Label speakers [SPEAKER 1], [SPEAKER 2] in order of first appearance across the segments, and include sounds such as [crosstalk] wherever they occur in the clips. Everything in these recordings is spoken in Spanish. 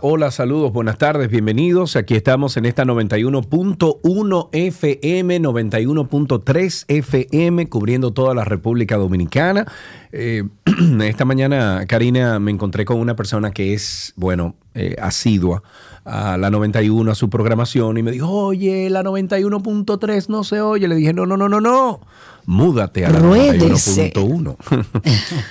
[SPEAKER 1] Hola, saludos, buenas tardes, bienvenidos. Aquí estamos en esta 91.1 FM, 91.3 FM, cubriendo toda la República Dominicana. Eh, [clears throat] esta mañana, Karina, me encontré con una persona que es, bueno, eh, asidua a la 91, a su programación, y me dijo, oye, la 91.3 no se oye. Le dije, no, no, no, no, no. Múdate a la
[SPEAKER 2] Ruédese.
[SPEAKER 1] 91.1.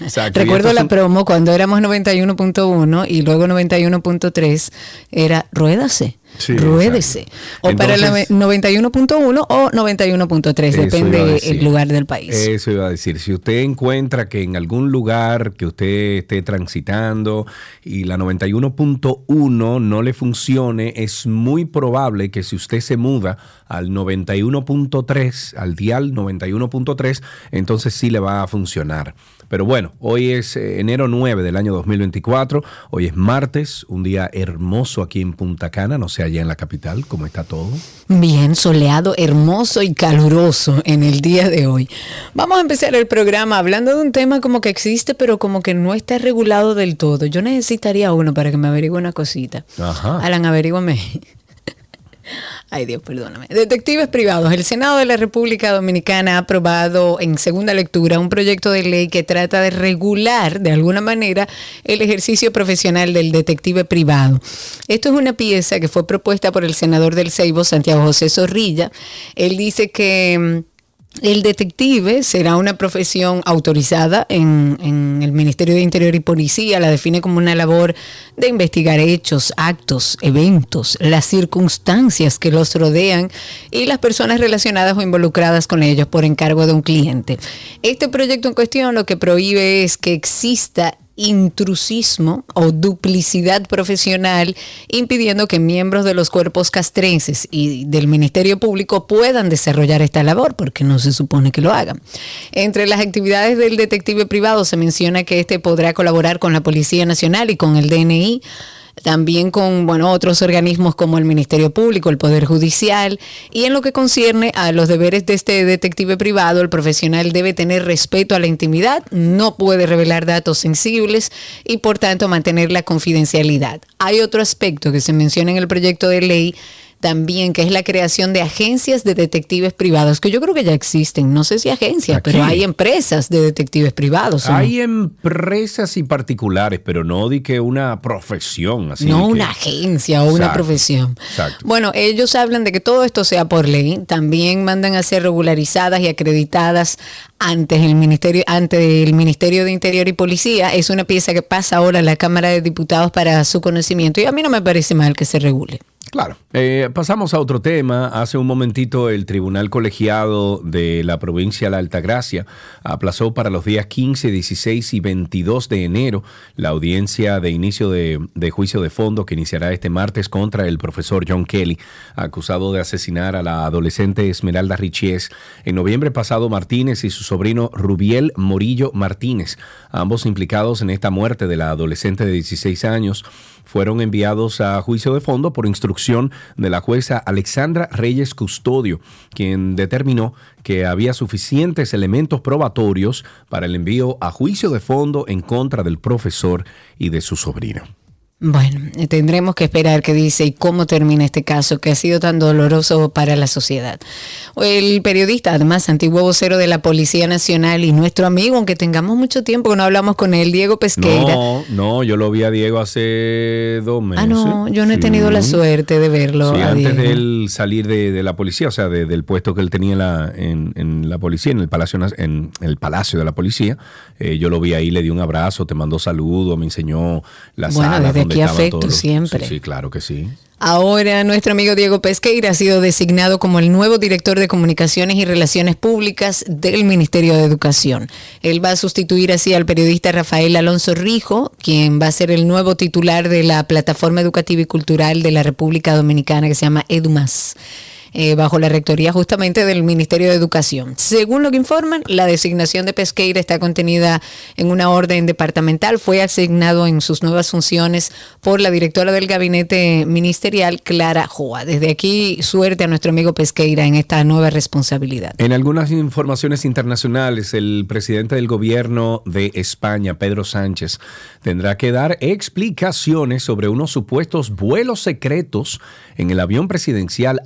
[SPEAKER 1] Exacto, y [laughs]
[SPEAKER 2] Recuerdo la promo cuando éramos 91.1 y luego 91.3 era ruédase.
[SPEAKER 1] Sí,
[SPEAKER 2] ruédese. O para
[SPEAKER 1] Entonces-
[SPEAKER 2] 91.1 o 91.3,
[SPEAKER 1] Eso iba a
[SPEAKER 2] depende del lugar del país.
[SPEAKER 1] Eso iba a decir. Si usted encuentra que en algún lugar que usted esté transitando y la 91.1 no le funcione, es muy probable que si usted se muda al 91.3, al dial 91.3, entonces sí le va a funcionar. Pero bueno, hoy es eh, enero 9 del año 2024, hoy es martes, un día hermoso aquí en Punta Cana, no sé allá en la capital, ¿cómo está todo?
[SPEAKER 2] Bien soleado, hermoso y caluroso en el día de hoy. Vamos a empezar el programa hablando de un tema como que existe, pero como que no está regulado del todo. Yo necesitaría uno para que me averigüe una cosita.
[SPEAKER 1] Ajá.
[SPEAKER 2] Alan, averígüame. Ay Dios, perdóname. Detectives privados. El Senado de la República Dominicana ha aprobado en segunda lectura un proyecto de ley que trata de regular de alguna manera el ejercicio profesional del detective privado. Esto es una pieza que fue propuesta por el senador del Ceibo, Santiago José Zorrilla. Él dice que mm, el detective será una profesión autorizada en, el Ministerio de Interior y Policía, la define como una labor de investigar hechos, actos, eventos, las circunstancias que los rodean y las personas relacionadas o involucradas con ellos por encargo de un cliente. Este proyecto en cuestión lo que prohíbe es que exista intrusismo o duplicidad profesional, impidiendo que miembros de los cuerpos castrenses y del Ministerio Público puedan desarrollar esta labor, porque no se supone que lo hagan. Entre las actividades del detective privado se menciona que este podrá colaborar con la Policía Nacional y con el DNI también con bueno, otros organismos como el Ministerio Público, el Poder Judicial, y en lo que concierne a los deberes de este detective privado, el profesional debe tener respeto a la intimidad, no puede revelar datos sensibles y por tanto mantener la confidencialidad. Hay otro aspecto que se menciona en el proyecto de ley también, que es la creación de agencias de detectives privados, que yo creo que ya existen, no sé si agencias,
[SPEAKER 1] Aquí.
[SPEAKER 2] pero hay empresas de detectives privados.
[SPEAKER 1] Hay empresas y particulares, pero no di que una profesión así.
[SPEAKER 2] no
[SPEAKER 1] que-
[SPEAKER 2] una agencia o una profesión.
[SPEAKER 1] exacto.
[SPEAKER 2] Bueno, ellos hablan de que todo esto sea por ley. También mandan a ser regularizadas y acreditadas ante el ministerio, ante el Ministerio de Interior y Policía. Es una pieza que pasa ahora a la Cámara de Diputados para su conocimiento y a mí no me parece mal que se regule.
[SPEAKER 1] Claro. Eh, pasamos a otro tema. Hace un momentito el Tribunal Colegiado de la provincia de la Altagracia aplazó para los días 15, 16 y 22 de enero la audiencia de inicio de, de juicio de fondo que iniciará este martes contra el profesor John Kelly, acusado de asesinar a la adolescente Esmeralda Richies. En noviembre pasado, Martínez y su sobrino Rubiel Morillo Martínez, ambos implicados en esta muerte de la adolescente de 16 años, fueron enviados a juicio de fondo por instrucción de la jueza Alexandra Reyes Custodio, quien determinó que había suficientes elementos probatorios para el envío a juicio de fondo en contra del profesor y de su sobrino.
[SPEAKER 2] Bueno, tendremos que esperar qué dice y cómo termina este caso que ha sido tan doloroso para la sociedad. El periodista, además, antiguo vocero de la Policía Nacional y nuestro amigo, aunque tengamos mucho tiempo que no hablamos con él, Diego Pesqueira.
[SPEAKER 1] No, no, yo lo vi a Diego hace dos meses.
[SPEAKER 2] ah, no, yo no he
[SPEAKER 1] Sí.
[SPEAKER 2] tenido la suerte de verlo.
[SPEAKER 1] Sí,
[SPEAKER 2] a
[SPEAKER 1] antes
[SPEAKER 2] Diego.
[SPEAKER 1] de él salir de, de la policía, o sea, de- del puesto que él tenía en la, en, en la policía, en el palacio, Nas- en el palacio de la policía, eh, yo lo vi ahí, le di un abrazo, te mandó saludos, me enseñó las
[SPEAKER 2] Bueno,
[SPEAKER 1] salas
[SPEAKER 2] afecto
[SPEAKER 1] todos los-
[SPEAKER 2] siempre.
[SPEAKER 1] Sí, sí, claro que sí.
[SPEAKER 2] Ahora nuestro amigo Diego Pesqueira ha sido designado como el nuevo director de comunicaciones y relaciones públicas del Ministerio de Educación. Él va a sustituir así al periodista Rafael Alonso Rijo, quien va a ser el nuevo titular de la plataforma educativa y cultural de la República Dominicana que se llama EduMás. Eh, bajo la rectoría justamente del Ministerio de Educación. Según lo que informan, la designación de Pesqueira está contenida en una orden departamental, fue asignado en sus nuevas funciones por la directora del gabinete ministerial, Clara Joa. Desde aquí, suerte a nuestro amigo Pesqueira en esta nueva responsabilidad.
[SPEAKER 1] En algunas informaciones internacionales, el presidente del gobierno de España, Pedro Sánchez, tendrá que dar explicaciones sobre unos supuestos vuelos secretos en el avión presidencial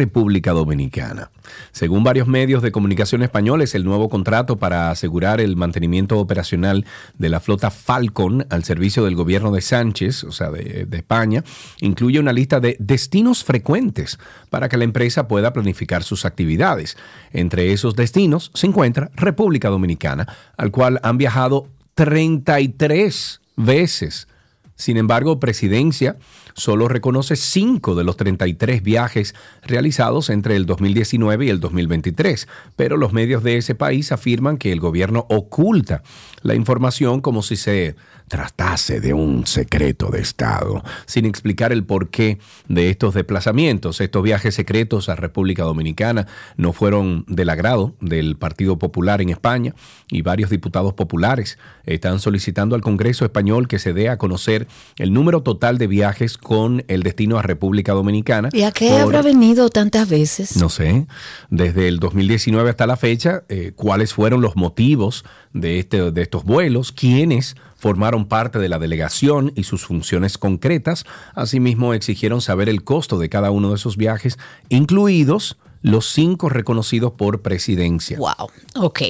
[SPEAKER 1] República Dominicana. Según varios medios de comunicación españoles, el nuevo contrato para asegurar el mantenimiento operacional de la flota Falcon al servicio del gobierno de Sánchez, o sea, de, España, incluye una lista de destinos frecuentes para que la empresa pueda planificar sus actividades. Entre esos destinos se encuentra República Dominicana, al cual han viajado 33 veces. Sin embargo, Presidencia solo reconoce 5 de los 33 viajes realizados entre el 2019 y el 2023, pero los medios de ese país afirman que el gobierno oculta la información como si se tratase de un secreto de Estado, sin explicar el porqué de estos desplazamientos. Estos viajes secretos a República Dominicana no fueron del agrado del Partido Popular en España y varios diputados populares están solicitando al Congreso español que se dé a conocer el número total de viajes con el destino a República Dominicana.
[SPEAKER 2] ¿Y a qué por, habrá venido tantas veces?
[SPEAKER 1] No sé, desde el 2019 hasta la fecha, eh, cuáles fueron los motivos de, este, de estos vuelos, quiénes formaron parte de la delegación y sus funciones concretas. Asimismo, exigieron saber el costo de cada uno de esos viajes, incluidos los cinco reconocidos por presidencia.
[SPEAKER 2] Wow, ok.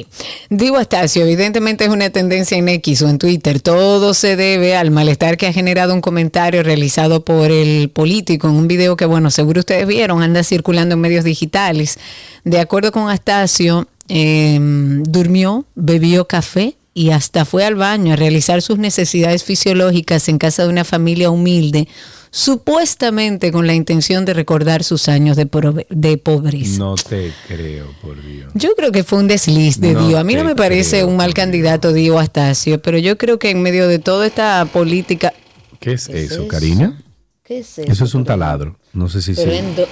[SPEAKER 2] Digo Astacio, evidentemente es una tendencia en X o en Twitter. Todo se debe al malestar que ha generado un comentario realizado por el político en un video que, bueno, seguro ustedes vieron, anda circulando en medios digitales. De acuerdo con Astacio, eh, durmió, bebió café y hasta fue al baño a realizar sus necesidades fisiológicas en casa de una familia humilde, supuestamente con la intención de recordar sus años de, de pobreza.
[SPEAKER 1] No te creo, por Dios.
[SPEAKER 2] Yo creo que fue un desliz de no Dios. A mí no me parece
[SPEAKER 1] creo,
[SPEAKER 2] un mal candidato, Dio Astacio, pero yo creo que en medio de toda esta política...
[SPEAKER 1] ¿Qué es, ¿Qué es eso, eso, Karina?
[SPEAKER 2] ¿Qué es eso?
[SPEAKER 1] Eso es un taladro. No sé si...
[SPEAKER 2] Pero
[SPEAKER 1] se...
[SPEAKER 2] en do...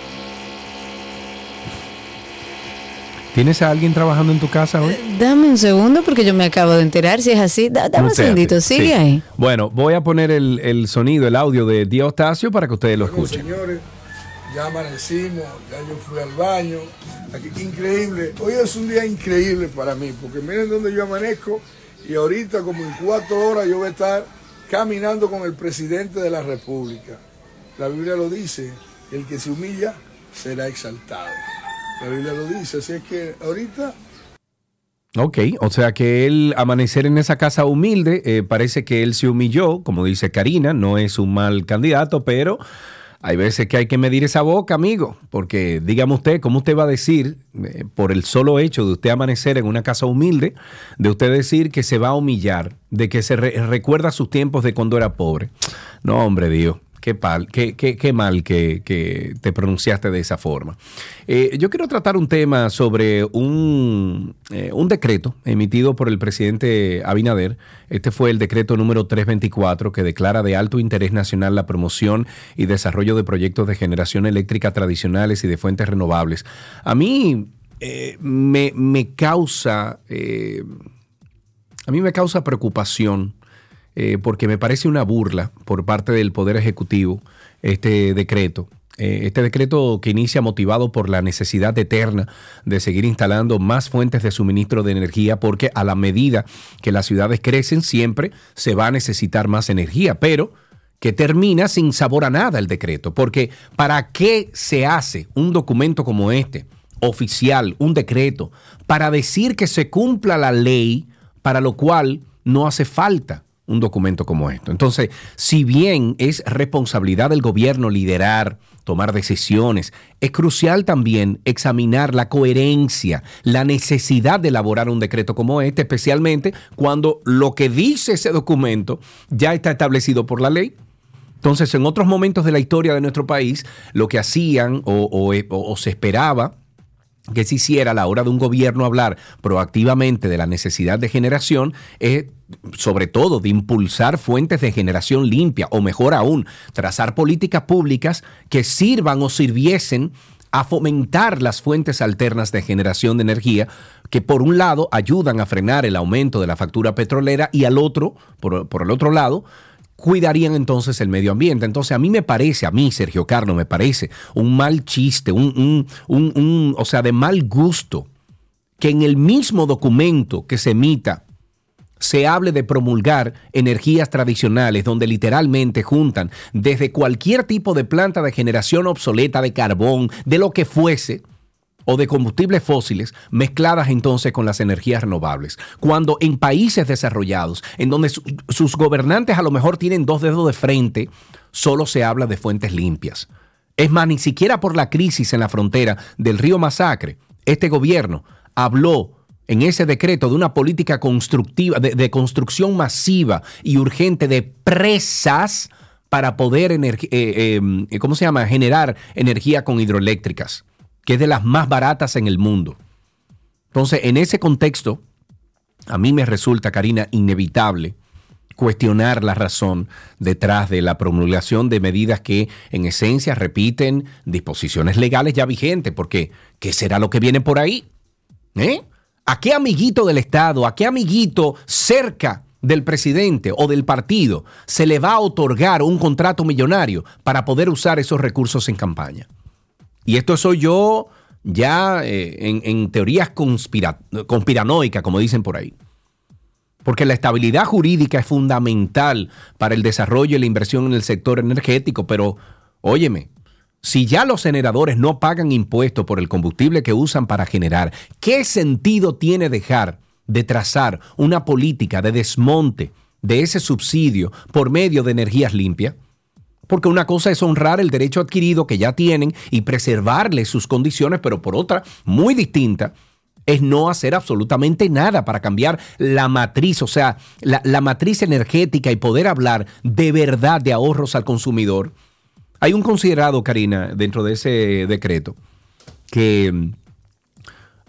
[SPEAKER 1] ¿Tienes a alguien trabajando en tu casa hoy?
[SPEAKER 2] Dame un segundo porque yo me acabo de enterar si es así. Da, dame un segundito, sigue
[SPEAKER 1] sí.
[SPEAKER 2] ahí.
[SPEAKER 1] Bueno, voy a poner el, el, sonido, el audio de Diostacio para que ustedes lo escuchen.
[SPEAKER 3] Bueno, señores, ya amanecimos, ya yo fui al baño. Aquí, increíble. Hoy es un día increíble para mí porque miren dónde yo amanezco y ahorita como en cuatro horas yo voy a estar caminando con el presidente de la República. La Biblia lo dice, el que se humilla será exaltado. La Biblia lo dice, así es que ahorita...
[SPEAKER 1] Ok, o sea que él amanecer en esa casa humilde, eh, parece que él se humilló, como dice Karina, no es un mal candidato, pero hay veces que hay que medir esa boca, amigo, porque dígame usted, ¿cómo usted va a decir, eh, por el solo hecho de usted amanecer en una casa humilde, de usted decir que se va a humillar, de que se re recuerda sus tiempos de cuando era pobre? No, hombre, Dios. Qué, pal, qué, mal que, te pronunciaste de esa forma. Eh, yo quiero tratar un tema sobre un, eh, un, decreto emitido por el presidente Abinader. Este fue el decreto número 324 que declara de alto interés nacional la promoción y desarrollo de proyectos de generación eléctrica tradicionales y de fuentes renovables. A mí eh, me, causa... a mí me causa preocupación eh, porque me parece una burla por parte del Poder Ejecutivo este decreto. Eh, este decreto que inicia motivado por la necesidad eterna de seguir instalando más fuentes de suministro de energía, porque a la medida que las ciudades crecen siempre se va a necesitar más energía, pero que termina sin sabor a nada el decreto, porque ¿para qué se hace un documento como este, oficial, un decreto, para decir que se cumpla la ley, para lo cual no hace falta un documento como esto. Entonces, si bien es responsabilidad del gobierno liderar, tomar decisiones, es crucial también examinar la coherencia, la necesidad de elaborar un decreto como este, especialmente cuando lo que dice ese documento ya está establecido por la ley. Entonces, en otros momentos de la historia de nuestro país, lo que hacían o, se esperaba que se hiciera a la hora de un gobierno hablar proactivamente de la necesidad de generación es sobre todo de impulsar fuentes de generación limpia o mejor aún, trazar políticas públicas que sirvan o sirviesen a fomentar las fuentes alternas de generación de energía que por un lado ayudan a frenar el aumento de la factura petrolera y al otro, por, por el otro lado, cuidarían entonces el medio ambiente. Entonces a mí me parece, a mí Sergio Carlos, me parece un mal chiste, un, un, un, un, o sea, de mal gusto, que en el mismo documento que se emita se hable de promulgar energías tradicionales donde literalmente juntan desde cualquier tipo de planta de generación obsoleta de carbón, de lo que fuese, o de combustibles fósiles mezcladas entonces con las energías renovables. Cuando en países desarrollados, en donde su- sus gobernantes a lo mejor tienen dos dedos de frente, solo se habla de fuentes limpias. Es más, ni siquiera por la crisis en la frontera del río Masacre, este gobierno habló en ese decreto de una política constructiva, de, construcción masiva y urgente de presas para poder, eh, eh, ¿cómo se llama?, generar energía con hidroeléctricas, que es de las más baratas en el mundo. Entonces, en ese contexto, a mí me resulta, Karina, inevitable cuestionar la razón detrás de la promulgación de medidas que en esencia repiten disposiciones legales ya vigentes, porque ¿qué será lo que viene por ahí? ¿Eh? ¿A qué amiguito del Estado, a qué amiguito cerca del presidente o del partido se le va a otorgar un contrato millonario para poder usar esos recursos en campaña? Y esto soy yo ya eh, en, teorías conspira- conspiranoicas, como dicen por ahí. Porque la estabilidad jurídica es fundamental para el desarrollo y la inversión en el sector energético, pero óyeme, si ya los generadores no pagan impuestos por el combustible que usan para generar, ¿qué sentido tiene dejar de trazar una política de desmonte de ese subsidio por medio de energías limpias? Porque una cosa es honrar el derecho adquirido que ya tienen y preservarle sus condiciones, pero por otra, muy distinta, es no hacer absolutamente nada para cambiar la matriz, o sea, la, matriz energética y poder hablar de verdad de ahorros al consumidor. Hay un considerado, Karina, dentro de ese decreto, que mm,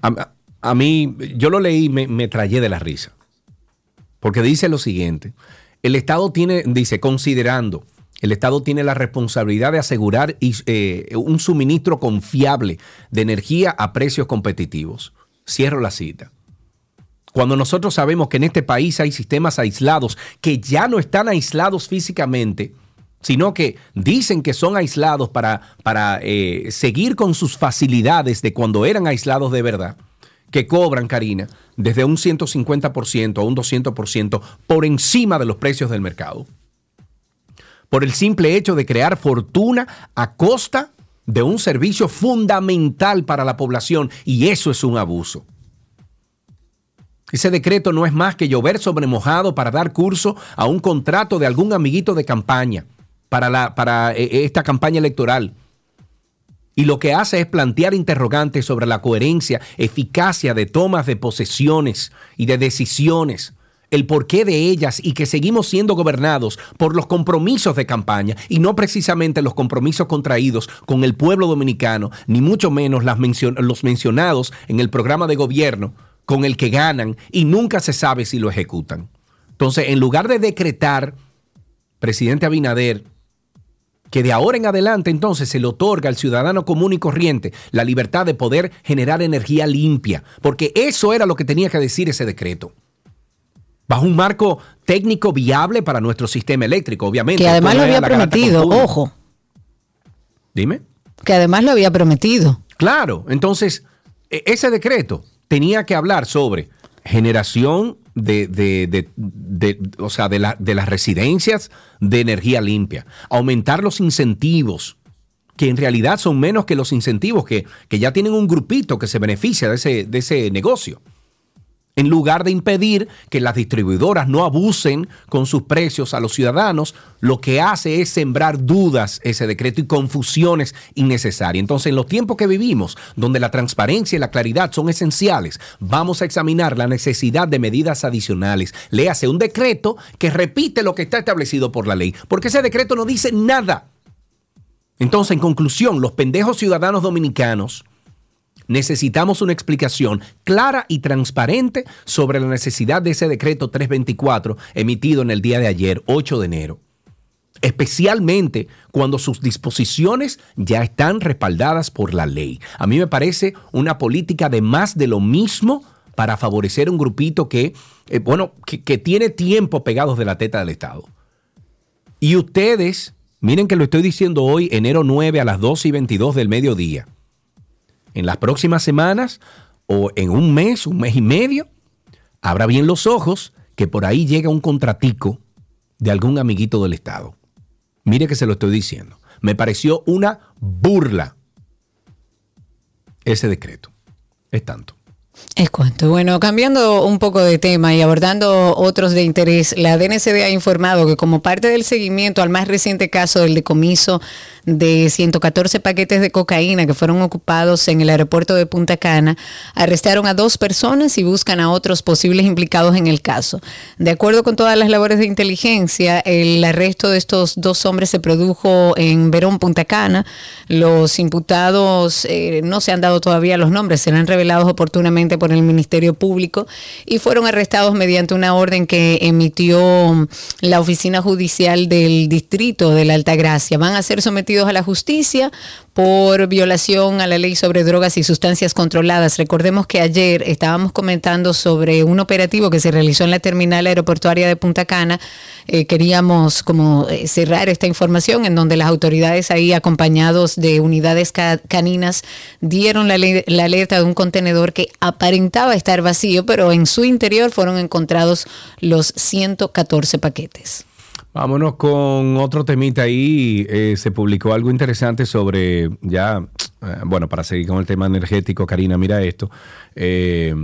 [SPEAKER 1] a, a mí, yo lo leí y me, me trayé de la risa. Porque dice lo siguiente, el Estado tiene, dice, considerando, el Estado tiene la responsabilidad de asegurar eh, un suministro confiable de energía a precios competitivos. Cierro la cita. Cuando nosotros sabemos que en este país hay sistemas aislados que ya no están aislados físicamente, sino que dicen que son aislados para, para eh, seguir con sus facilidades de cuando eran aislados de verdad, que cobran, Karina, desde un 150% a un 200% por encima de los precios del mercado. Por el simple hecho de crear fortuna a costa de un servicio fundamental para la población y eso es un abuso. Ese decreto no es más que llover sobre mojado para dar curso a un contrato de algún amiguito de campaña para, la, para eh, esta campaña electoral. Y lo que hace es plantear interrogantes sobre la coherencia, eficacia de tomas de posesiones y de decisiones, el porqué de ellas y que seguimos siendo gobernados por los compromisos de campaña y no precisamente los compromisos contraídos con el pueblo dominicano, ni mucho menos los mencionados en el programa de gobierno con el que ganan y nunca se sabe si lo ejecutan. Entonces, en lugar de decretar, presidente Abinader, que de ahora en adelante entonces se le otorga al ciudadano común y corriente la libertad de poder generar energía limpia, porque eso era lo que tenía que decir ese decreto. Bajo un marco técnico viable para nuestro sistema eléctrico, obviamente.
[SPEAKER 2] Que además lo había prometido, ojo,
[SPEAKER 1] Dime.
[SPEAKER 2] que además lo había prometido.
[SPEAKER 1] Claro, entonces e- ese decreto tenía que hablar sobre generación de, de- de- de- o sea, de, la- de las residencias de energía limpia, aumentar los incentivos, que en realidad son menos que los incentivos que, que ya tienen un grupito que se beneficia de ese, de ese negocio. En lugar de impedir que las distribuidoras no abusen con sus precios a los ciudadanos, lo que hace es sembrar dudas ese decreto y confusiones innecesarias. Entonces, en los tiempos que vivimos, donde la transparencia y la claridad son esenciales, vamos a examinar la necesidad de medidas adicionales. Léase un decreto que repite lo que está establecido por la ley, porque ese decreto no dice nada. Entonces, en conclusión, los pendejos ciudadanos dominicanos necesitamos una explicación clara y transparente sobre la necesidad de ese decreto 324 emitido en el día de ayer, 8 de enero. especialmente cuando sus disposiciones ya están respaldadas por la ley. A mí me parece una política de más de lo mismo para favorecer un grupito que, eh, bueno, que, tiene tiempo pegados de la teta del Estado. Y ustedes, miren que lo estoy diciendo hoy, enero 9 a las 12 y 22 del mediodía. En las próximas semanas o en un mes, un mes y medio, abra bien los ojos que por ahí llega un contratico de algún amiguito del Estado. Mire que se lo estoy diciendo. Me pareció una burla ese decreto. Es tanto.
[SPEAKER 2] Es cuanto. Bueno, cambiando un poco de tema y abordando otros de interés, la DNCD ha informado que como parte del seguimiento al más reciente caso del decomiso de 114 paquetes de cocaína que fueron ocupados en el aeropuerto de Punta Cana, arrestaron a dos personas y buscan a otros posibles implicados en el caso. De acuerdo con todas las labores de inteligencia, el arresto de estos dos hombres se produjo en Verón, Punta Cana. Los imputados eh, no se han dado todavía los nombres, serán revelados oportunamente por el Ministerio Público y fueron arrestados mediante una orden que emitió la Oficina Judicial del Distrito de la Altagracia. Van a ser sometidos a la justicia por violación a la ley sobre drogas y sustancias controladas. Recordemos que ayer estábamos comentando sobre un operativo que se realizó en la terminal aeroportuaria de Punta Cana. Eh, queríamos como eh, cerrar esta información en donde las autoridades ahí acompañados de unidades caninas dieron la, la alerta de un contenedor que aparentaba estar vacío, pero en su interior fueron encontrados los 114 paquetes.
[SPEAKER 1] Vámonos con otro temita ahí. Eh, se publicó algo interesante sobre, ya, eh, bueno, para seguir con el tema energético, Karina, mira esto. Eh,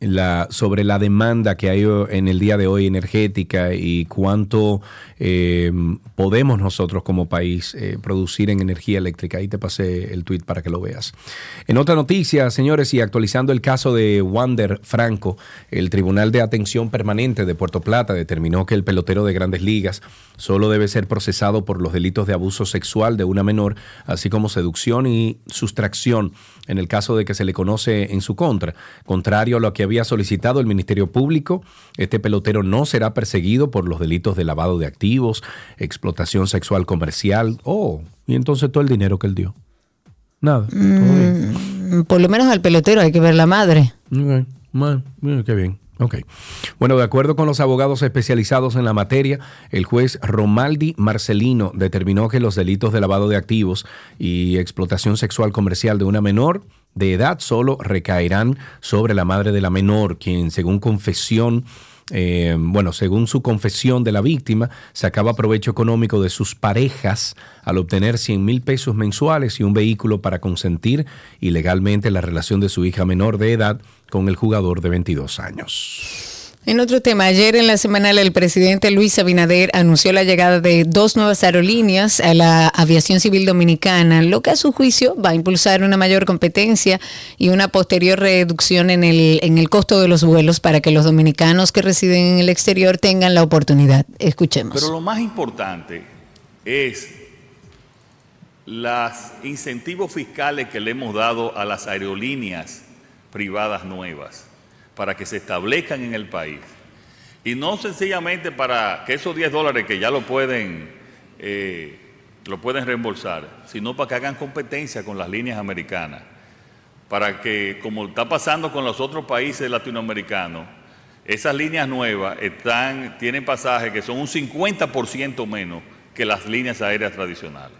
[SPEAKER 1] la, sobre la demanda que hay en el día de hoy energética y cuánto eh, podemos nosotros como país eh, producir en energía eléctrica. Ahí te pasé el tweet para que lo veas. En otra noticia, señores, y actualizando el caso de Wander Franco, el Tribunal de Atención Permanente de Puerto Plata determinó que el pelotero de grandes ligas solo debe ser procesado por los delitos de abuso sexual de una menor, así como seducción y sustracción en el caso de que se le conoce en su contra. Contrario a lo que había solicitado el Ministerio Público, este pelotero no será perseguido por los delitos de lavado de activos, explotación sexual comercial. Oh, y entonces todo el dinero que él dio. Nada.
[SPEAKER 2] Mm, por lo menos al pelotero hay que ver la madre.
[SPEAKER 1] Okay. Qué bien. Ok. Bueno, de acuerdo con los abogados especializados en la materia, el juez Romaldi Marcelino determinó que los delitos de lavado de activos y explotación sexual comercial de una menor de edad solo recaerán sobre la madre de la menor, quien según confesión eh, bueno, según su confesión de la víctima, sacaba provecho económico de sus parejas al obtener 100 mil pesos mensuales y un vehículo para consentir ilegalmente la relación de su hija menor de edad con el jugador de 22 años.
[SPEAKER 2] En otro tema, ayer en la semanal el presidente Luis Abinader anunció la llegada de dos nuevas aerolíneas a la aviación civil dominicana, lo que a su juicio va a impulsar una mayor competencia y una posterior reducción en el, en el costo de los vuelos para que los dominicanos que residen en el exterior tengan la oportunidad. Escuchemos.
[SPEAKER 4] Pero lo más importante es los incentivos fiscales que le hemos dado a las aerolíneas privadas nuevas para que se establezcan en el país. Y no sencillamente para que esos 10 dólares que ya lo pueden, eh, lo pueden reembolsar, sino para que hagan competencia con las líneas americanas. Para que, como está pasando con los otros países latinoamericanos, esas líneas nuevas están, tienen pasajes que son un 50% menos que las líneas aéreas tradicionales.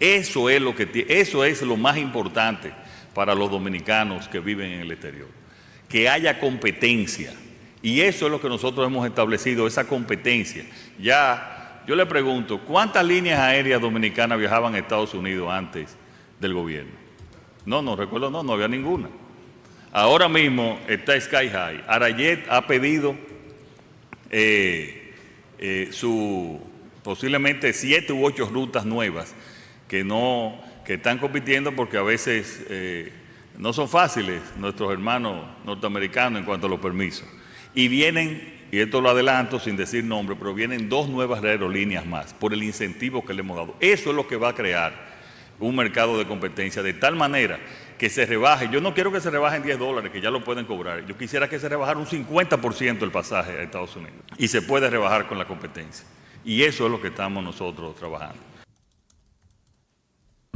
[SPEAKER 4] Eso es, lo que, eso es lo más importante para los dominicanos que viven en el exterior que haya competencia. Y eso es lo que nosotros hemos establecido, esa competencia. Ya, yo le pregunto, ¿cuántas líneas aéreas dominicanas viajaban a Estados Unidos antes del gobierno? No, no recuerdo, no, no había ninguna. Ahora mismo está Sky High. Arayet ha pedido eh, eh, su posiblemente siete u ocho rutas nuevas que no que están compitiendo porque a veces eh, no son fáciles nuestros hermanos norteamericanos en cuanto a los permisos. Y vienen, y esto lo adelanto sin decir nombre, pero vienen dos nuevas aerolíneas más por el incentivo que le hemos dado. Eso es lo que va a crear un mercado de competencia de tal manera que se rebaje. Yo no quiero que se rebajen 10 dólares, que ya lo pueden cobrar. Yo quisiera que se rebajara un 50% el pasaje a Estados Unidos. Y se puede rebajar con la competencia. Y eso es lo que estamos nosotros trabajando.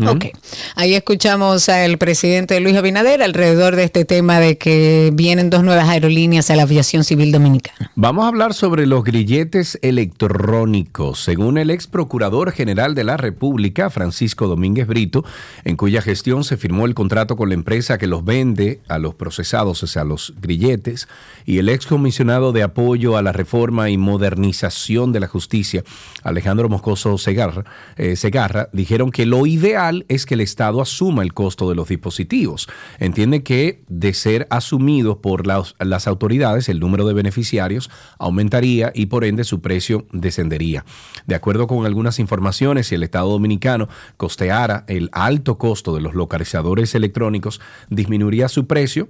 [SPEAKER 2] Ok, ahí escuchamos al presidente Luis Abinader alrededor de este tema de que vienen dos nuevas aerolíneas a la aviación civil dominicana.
[SPEAKER 1] Vamos a hablar sobre los grilletes electrónicos. Según el ex procurador general de la República, Francisco Domínguez Brito, en cuya gestión se firmó el contrato con la empresa que los vende a los procesados, o sea, los grilletes, y el ex comisionado de apoyo a la reforma y modernización de la justicia, Alejandro Moscoso Segarra, eh, Segarra dijeron que lo ideal es que el Estado asuma el costo de los dispositivos. Entiende que de ser asumido por las, las autoridades, el número de beneficiarios aumentaría y por ende su precio descendería. De acuerdo con algunas informaciones, si el Estado dominicano costeara el alto costo de los localizadores electrónicos, disminuiría su precio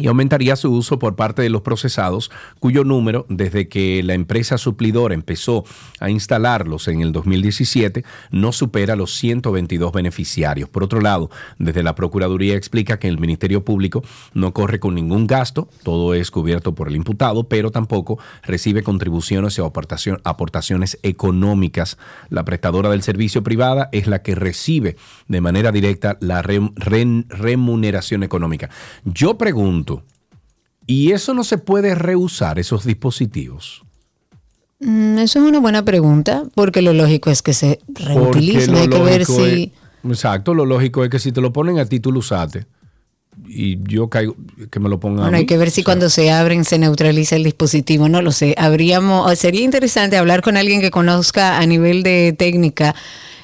[SPEAKER 1] y aumentaría su uso por parte de los procesados, cuyo número, desde que la empresa suplidora empezó a instalarlos en el 2017, no supera los 122 beneficiarios. Por otro lado, desde la Procuraduría explica que el Ministerio Público no corre con ningún gasto, todo es cubierto por el imputado, pero tampoco recibe contribuciones o aportaciones económicas. La prestadora del servicio privada es la que recibe de manera directa la remuneración económica. Yo pregunto, ¿Y eso no se puede reusar, esos dispositivos?
[SPEAKER 2] Mm, eso es una buena pregunta, porque lo lógico es que se reutilicen. Hay que ver si.
[SPEAKER 1] exacto, lo lógico es que si te lo ponen a ti, tú lo usaste. Y yo caigo, que me lo pongan
[SPEAKER 2] bueno,
[SPEAKER 1] a
[SPEAKER 2] hay que ver si cuando se abren se neutraliza el dispositivo. No lo sé. Habríamos, sería interesante hablar con alguien que conozca a nivel de técnica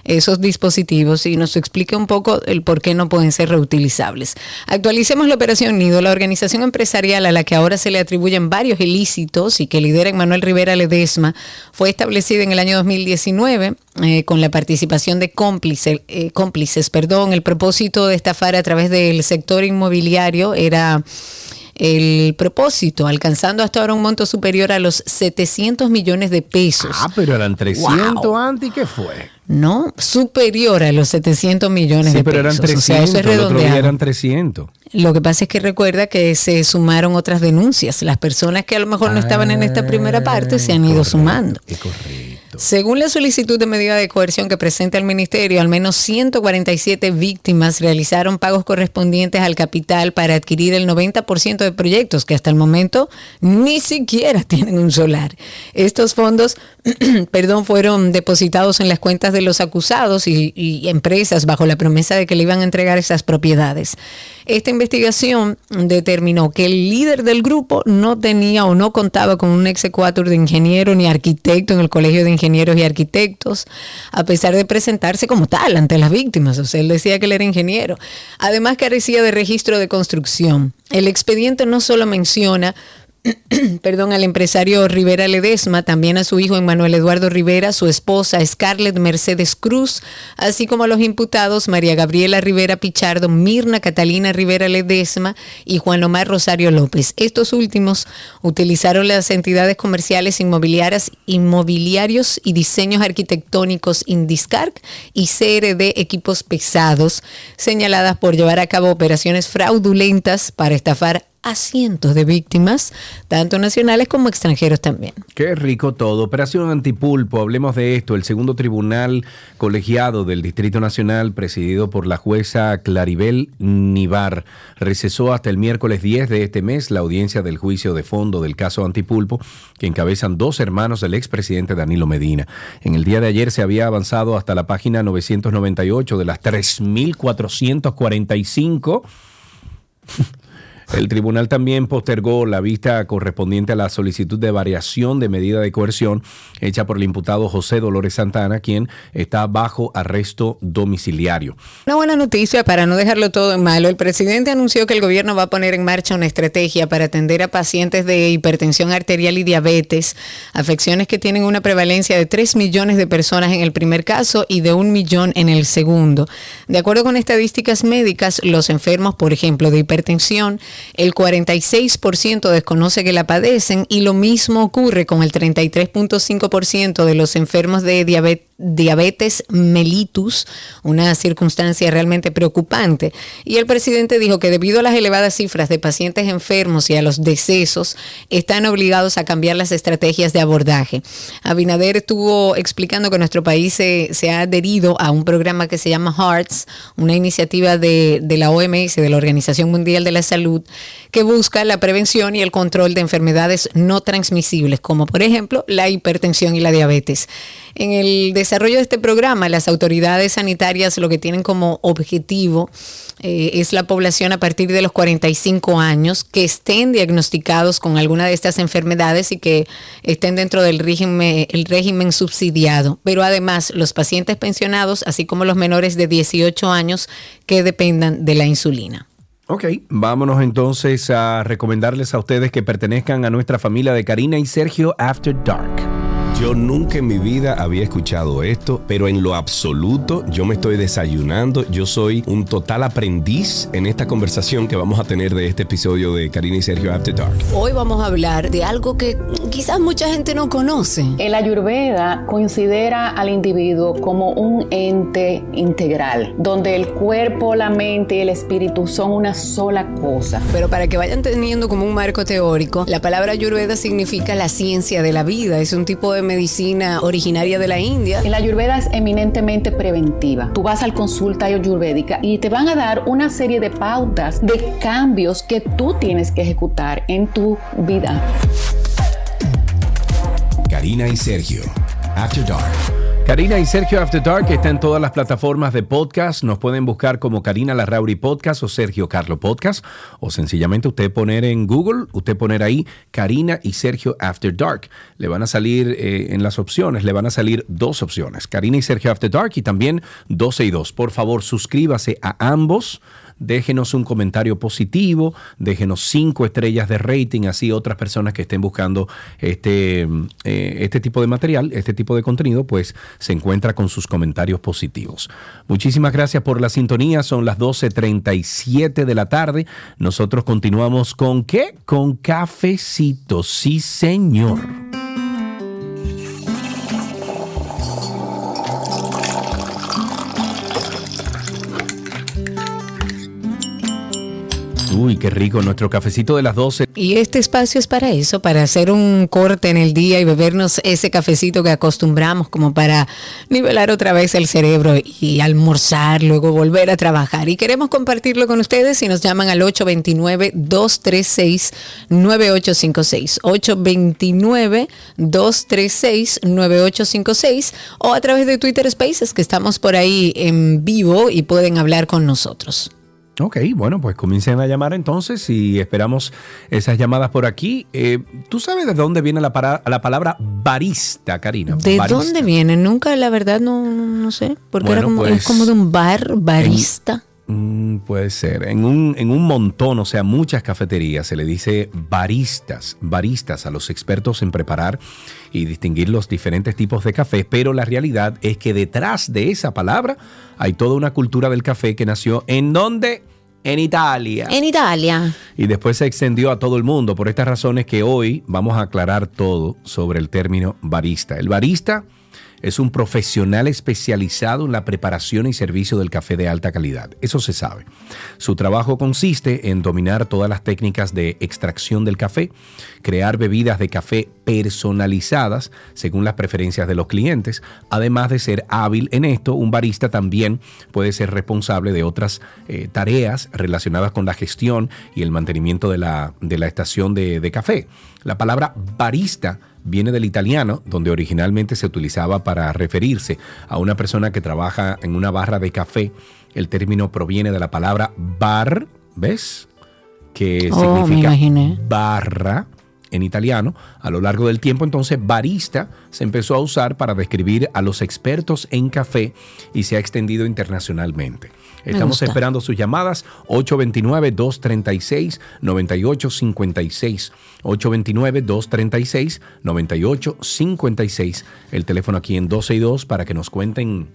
[SPEAKER 2] esos dispositivos y nos explique un poco el por qué no pueden ser reutilizables. Actualicemos la operación Nido, la organización empresarial a la que ahora se le atribuyen varios ilícitos y que lidera Manuel Rivera Ledesma, fue establecida en el año 2019 eh, con la participación de cómplices, eh, cómplices. Perdón, el propósito de estafar a través del sector inmobiliario era el propósito, alcanzando hasta ahora un monto superior a los 700 millones de pesos.
[SPEAKER 1] Ah, pero eran 300 antes, ¿qué fue?
[SPEAKER 2] No, superior a los 700 millones de pesos.
[SPEAKER 1] pero eran 300, o sea, otro día eran 300.
[SPEAKER 2] Lo que pasa es que recuerda que se sumaron otras denuncias. Las personas que a lo mejor no estaban en esta primera parte se han ido sumando. Según la solicitud de medida de coerción que presenta el Ministerio, al menos 147 víctimas realizaron pagos correspondientes al capital para adquirir el 90% de proyectos que hasta el momento ni siquiera [laughs] tienen un solar. Estos fondos, [clears throat] perdón, fueron depositados en las cuentas de los acusados y, empresas bajo la promesa de que le iban a entregar esas propiedades. Esta investigación determinó que el líder del grupo no tenía o no contaba con un exequatur de ingeniero ni arquitecto en el Colegio de Ingenieros y Arquitectos, a pesar de presentarse como tal ante las víctimas. O sea, él decía que él era ingeniero. Además, carecía de registro de construcción. El expediente no solo menciona [clears throat] perdón, al empresario Rivera Ledesma, también a su hijo Emmanuel Eduardo Rivera, su esposa Scarlett Mercedes Cruz, así como a los imputados María Gabriela Rivera Pichardo, Mirna Catalina Rivera Ledesma y Juan Omar Rosario López. Estos últimos utilizaron las entidades comerciales inmobiliarias, inmobiliarios y diseños arquitectónicos Indiscarc y CRD Equipos Pesados, señaladas por llevar a cabo operaciones fraudulentas para estafar a cientos de víctimas, tanto nacionales como extranjeros también.
[SPEAKER 1] Qué rico todo. Operación Antipulpo, hablemos de esto. El segundo tribunal colegiado del Distrito Nacional, presidido por la jueza Claribel Nivar, recesó hasta el miércoles 10 de este mes la audiencia del juicio de fondo del caso Antipulpo, que encabezan dos hermanos del expresidente Danilo Medina. En el día de ayer se había avanzado hasta la página 998 de las 3.445 el tribunal también postergó la vista correspondiente a la solicitud de variación de medida de coerción hecha por el imputado José Dolores Santana, quien está bajo arresto domiciliario.
[SPEAKER 2] Una buena noticia para no dejarlo todo en malo. El presidente anunció que el gobierno va a poner en marcha una estrategia para atender a pacientes de hipertensión arterial y diabetes, afecciones que tienen una prevalencia de 3 millones de personas en el primer caso y de un millón en el segundo. De acuerdo con estadísticas médicas, los enfermos, por ejemplo, de hipertensión, el 46% desconoce que la padecen y lo mismo ocurre con el 33.5% de los enfermos de diabetes diabetes mellitus, una circunstancia realmente preocupante. Y el presidente dijo que debido a las elevadas cifras de pacientes enfermos y a los decesos, están obligados a cambiar las estrategias de abordaje. Abinader estuvo explicando que nuestro país se, ha adherido a un programa que se llama HEARTS, una iniciativa de, de la OMS, de la Organización Mundial de la Salud, que busca la prevención y el control de enfermedades no transmisibles, como por ejemplo la hipertensión y la diabetes. En el desarrollo de este programa, las autoridades sanitarias lo que tienen como objetivo eh, es la población a partir de los 45 años que estén diagnosticados con alguna de estas enfermedades y que estén dentro del régimen, el régimen subsidiado. Pero además los pacientes pensionados, así como los menores de 18 años que dependan de la insulina.
[SPEAKER 1] Ok, vámonos entonces a recomendarles a ustedes que pertenezcan a nuestra familia de Karina y Sergio After Dark. Yo nunca en mi vida había escuchado esto, pero en lo absoluto yo me estoy desayunando. Yo soy un total aprendiz en esta conversación que vamos a tener de este episodio de Karina y Sergio After Dark.
[SPEAKER 2] Hoy vamos a hablar de algo que quizás mucha gente no conoce.
[SPEAKER 5] El Ayurveda considera al individuo como un ente integral, donde el cuerpo, la mente y el espíritu son una sola cosa.
[SPEAKER 2] Pero para que vayan teniendo como un marco teórico, la palabra Ayurveda significa la ciencia de la vida. Es un tipo de medicina originaria de la India.
[SPEAKER 5] La ayurveda es eminentemente preventiva. Tú vas al consulta ayurvédica y te van a dar una serie de pautas de cambios que tú tienes que ejecutar en tu vida.
[SPEAKER 1] Karina y Sergio, After Dark. Karina y Sergio After Dark está en todas las plataformas de podcast. Nos pueden buscar como Karina Larrauri Podcast o Sergio Carlo Podcast. O sencillamente usted poner en Google, usted poner ahí Karina y Sergio After Dark. Le van a salir eh, en las opciones, le van a salir dos opciones. Karina y Sergio After Dark y también 12 y 2. Por favor, suscríbase a ambos déjenos un comentario positivo, déjenos cinco estrellas de rating, así otras personas que estén buscando este, eh, este tipo de material, este tipo de contenido, pues se encuentra con sus comentarios positivos. Muchísimas gracias por la sintonía, son las 12.37 de la tarde. Nosotros continuamos con qué? Con cafecito, sí señor. Uy, qué rico, nuestro cafecito de las 12.
[SPEAKER 2] Y este espacio es para eso, para hacer un corte en el día y bebernos ese cafecito que acostumbramos como para nivelar otra vez el cerebro y almorzar, luego volver a trabajar. Y queremos compartirlo con ustedes si nos llaman al 829-236-9856. 829-236-9856 o a través de Twitter Spaces, que estamos por ahí en vivo y pueden hablar con nosotros.
[SPEAKER 1] Ok, bueno, pues comiencen a llamar entonces y esperamos esas llamadas por aquí. Eh, ¿Tú sabes de dónde viene la, la palabra barista, Karina?
[SPEAKER 2] ¿De dónde viene? Nunca, la verdad, no, no sé. Porque era como, es pues, como de un bar, barista.
[SPEAKER 1] Mm, puede ser. En un, en un montón, o sea, muchas cafeterías se le dice baristas, baristas a los expertos en preparar y distinguir los diferentes tipos de café, pero la realidad es que detrás de esa palabra hay toda una cultura del café que nació en donde... En Italia.
[SPEAKER 2] En Italia.
[SPEAKER 1] Y después se extendió a todo el mundo. Por estas razones que hoy vamos a aclarar todo sobre el término barista. El barista es un profesional especializado en la preparación y servicio del café de alta calidad. Eso se sabe. Su trabajo consiste en dominar todas las técnicas de extracción del café, crear bebidas de café personalizadas según las preferencias de los clientes. Además de ser hábil en esto, un barista también puede ser responsable de otras eh, tareas relacionadas con la gestión y el mantenimiento de la, de la estación de, de café. La palabra barista viene del italiano, donde originalmente se utilizaba para referirse a una persona que trabaja en una barra de café. El término proviene de la palabra bar, ¿ves? Que oh, significa barra en italiano. A lo largo del tiempo, entonces, barista se empezó a usar para describir a los expertos en café y se ha extendido internacionalmente. Estamos esperando sus llamadas 829-236-9856. 829-236-9856. El teléfono aquí en 12 y 2 para que nos cuenten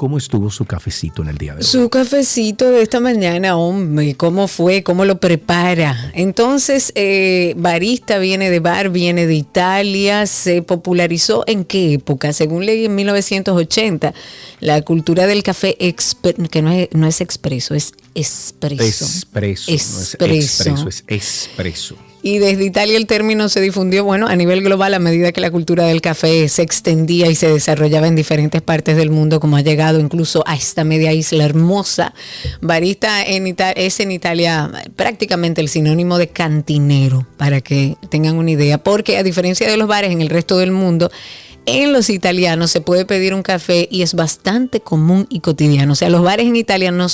[SPEAKER 1] cómo estuvo su cafecito en el día de hoy.
[SPEAKER 2] Su cafecito de esta mañana, hombre, ¿cómo fue? ¿Cómo lo prepara? Entonces, eh, barista viene de bar, viene de Italia, se popularizó en qué época? Según leí en 1980, la cultura del café, que no es, no es expreso, es. Espresso,
[SPEAKER 1] no es expreso, es espresso.
[SPEAKER 2] Y desde Italia el término se difundió, bueno, a nivel global a medida que la cultura del café se extendía y se desarrollaba en diferentes partes del mundo, como ha llegado incluso a esta media isla hermosa. Barista en es en Italia prácticamente el sinónimo de cantinero, para que tengan una idea, porque a diferencia de los bares en el resto del mundo, en los italianos se puede pedir un café y es bastante común y cotidiano. O sea, los bares en Italia no,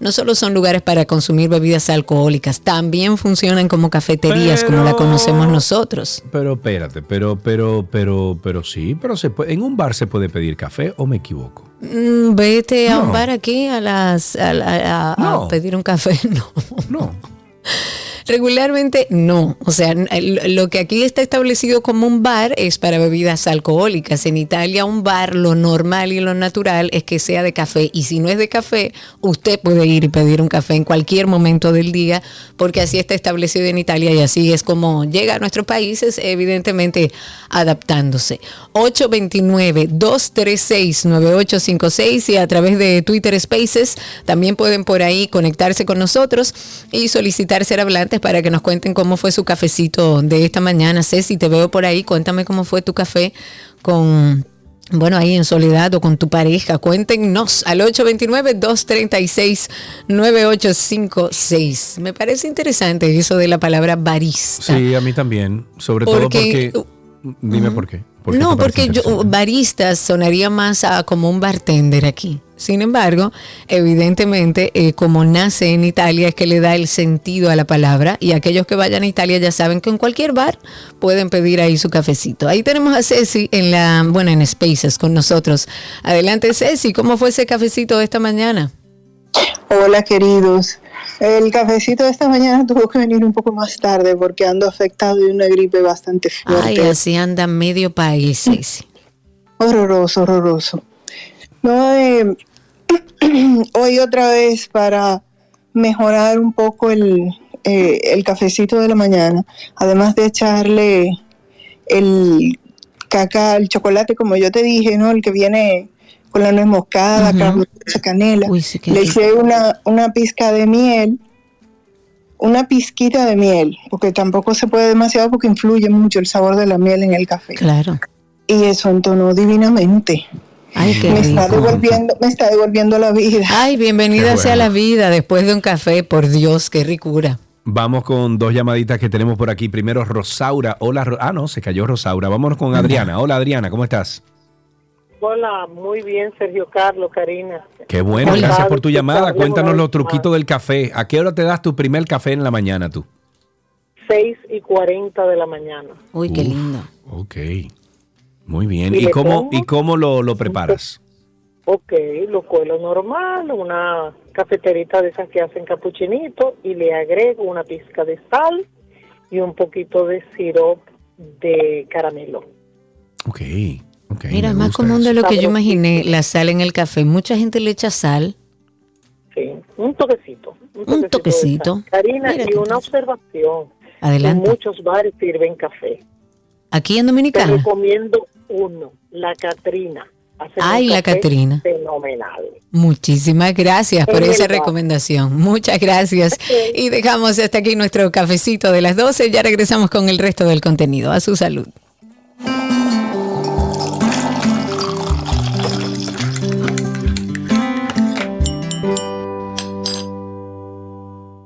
[SPEAKER 2] no solo son lugares para consumir bebidas alcohólicas, también funcionan como cafeterías, como la conocemos nosotros.
[SPEAKER 1] Pero espérate, pero, pero, pero, pero sí, pero se puede, en un bar se puede pedir café o me equivoco.
[SPEAKER 2] Mm, vete a un bar aquí a las a, a- a- pedir un café. [laughs] No.
[SPEAKER 1] No.
[SPEAKER 2] Regularmente no. O sea, lo que aquí está establecido como un bar es para bebidas alcohólicas. En Italia un bar lo normal y lo natural es que sea de café. Y si no es de café, usted puede ir y pedir un café en cualquier momento del día porque así está establecido en Italia y así es como llega a nuestros países, evidentemente adaptándose. 829-236-9856 y a través de Twitter Spaces también pueden por ahí conectarse con nosotros y solicitar ser hablantes para que nos cuenten cómo fue su cafecito de esta mañana. Ceci, te veo por ahí, cuéntame cómo fue tu café con... Bueno, ahí en soledad o con tu pareja, cuéntenos al 829-236-9856. Me parece interesante eso de la palabra barista.
[SPEAKER 1] Sí, a mí también. Sobre todo
[SPEAKER 2] Porque-
[SPEAKER 1] porque. Dime por qué. ¿Por qué
[SPEAKER 2] no, porque yo, barista sonaría más a como un bartender aquí. Sin embargo, evidentemente, eh, como nace en Italia, es que le da el sentido a la palabra. Y aquellos que vayan a Italia ya saben que en cualquier bar pueden pedir ahí su cafecito. Ahí tenemos a Ceci en la, bueno, en Spaces con nosotros. Adelante, Ceci, ¿cómo fue ese cafecito de esta mañana?
[SPEAKER 6] Hola queridos. El cafecito de esta mañana tuvo que venir un poco más tarde porque ando afectado de una gripe bastante
[SPEAKER 2] Ay,
[SPEAKER 6] fuerte.
[SPEAKER 2] así anda medio país, Ceci.
[SPEAKER 6] Horroroso, horroroso. No, eh, [clears throat] hoy otra vez para mejorar un poco el, eh, el cafecito de la mañana, además de echarle el caca, el chocolate, como yo te dije, ¿no? El que viene con la nuez moscada, dulce, canela.
[SPEAKER 2] Uy, sí,
[SPEAKER 6] Le eché una, una pizca de miel, una pizquita de miel, porque tampoco se puede demasiado porque influye mucho el sabor de la miel en el café.
[SPEAKER 2] Claro.
[SPEAKER 6] Y eso entonó divinamente.
[SPEAKER 2] Ay, qué
[SPEAKER 6] Me está devolviendo, me está devolviendo la vida.
[SPEAKER 2] Ay, bienvenida sea la vida después de un café, por Dios, qué ricura.
[SPEAKER 1] Vamos con dos llamaditas que tenemos por aquí. Primero, Rosaura. Hola, Ro- ah, no, se cayó Rosaura. Vámonos con Adriana. Hola, Adriana, ¿cómo estás?
[SPEAKER 7] Hola, muy bien, Sergio Carlos, Karina.
[SPEAKER 1] Qué bueno,
[SPEAKER 2] Hola.
[SPEAKER 1] gracias por tu llamada. Cuéntanos los truquitos del café. ¿A qué hora te das tu primer café en la mañana tú?
[SPEAKER 7] 6 y 40 de la mañana.
[SPEAKER 2] Uy, qué
[SPEAKER 1] Uf.
[SPEAKER 2] lindo.
[SPEAKER 1] Ok, muy bien.
[SPEAKER 7] ¿Y
[SPEAKER 1] ¿Y cómo, y cómo lo, lo preparas?
[SPEAKER 7] Ok, lo cuelo normal, una cafeterita de esas que hacen capuchinito y le agrego una pizca de sal y un poquito de sirop de caramelo.
[SPEAKER 1] Ok, ok.
[SPEAKER 2] Mira, más común de lo que yo imaginé, la sal en el café. Mucha gente le echa sal.
[SPEAKER 7] Sí, un toquecito. Un toquecito. Karina,
[SPEAKER 2] Mira
[SPEAKER 7] y una observación.
[SPEAKER 2] Adelante.
[SPEAKER 7] En muchos bares sirven café.
[SPEAKER 2] Aquí en
[SPEAKER 7] Te
[SPEAKER 2] Dominicana.
[SPEAKER 7] recomiendo uno, la Catrina.
[SPEAKER 2] Ay, la Catrina.
[SPEAKER 7] Fenomenal.
[SPEAKER 2] Muchísimas gracias por esa recomendación. [laughs] Muchas gracias. [laughs] Y dejamos hasta aquí nuestro cafecito de las 12. Ya regresamos con el resto del contenido. A su salud.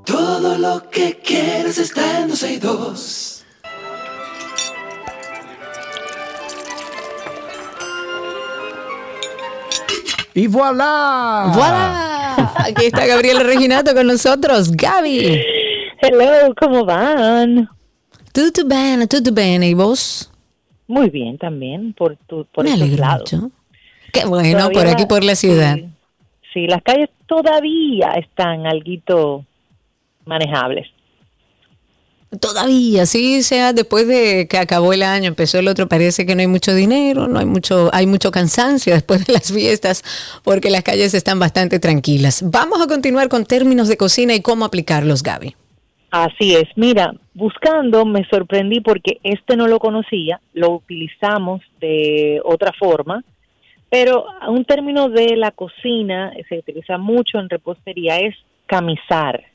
[SPEAKER 8] Todo lo que quieres está en 12 y 2.
[SPEAKER 1] ¡Y voilà!
[SPEAKER 2] ¡Voilà! Aquí está Gabriela Reginato con nosotros. Gaby.
[SPEAKER 9] Hello, ¿cómo van?
[SPEAKER 2] Tudo bene, tudo bene. ¿Y vos?
[SPEAKER 9] Muy bien también, por tu, por
[SPEAKER 2] Me alegro mucho. Qué bueno,
[SPEAKER 9] Todavía
[SPEAKER 2] por aquí por la ciudad.
[SPEAKER 9] Sí, sí, las calles todavía están alguito manejables.
[SPEAKER 2] Todavía, sí sea después de que acabó el año, empezó el otro, parece que no hay mucho dinero, no hay mucho, hay mucho cansancio [laughs] después de las fiestas, porque las calles están bastante tranquilas. Vamos a continuar con términos de cocina y cómo aplicarlos, Gaby.
[SPEAKER 9] Así es, mira, buscando me sorprendí porque este no lo conocía, lo utilizamos de otra forma, pero un término de la cocina se utiliza mucho en repostería es camisar.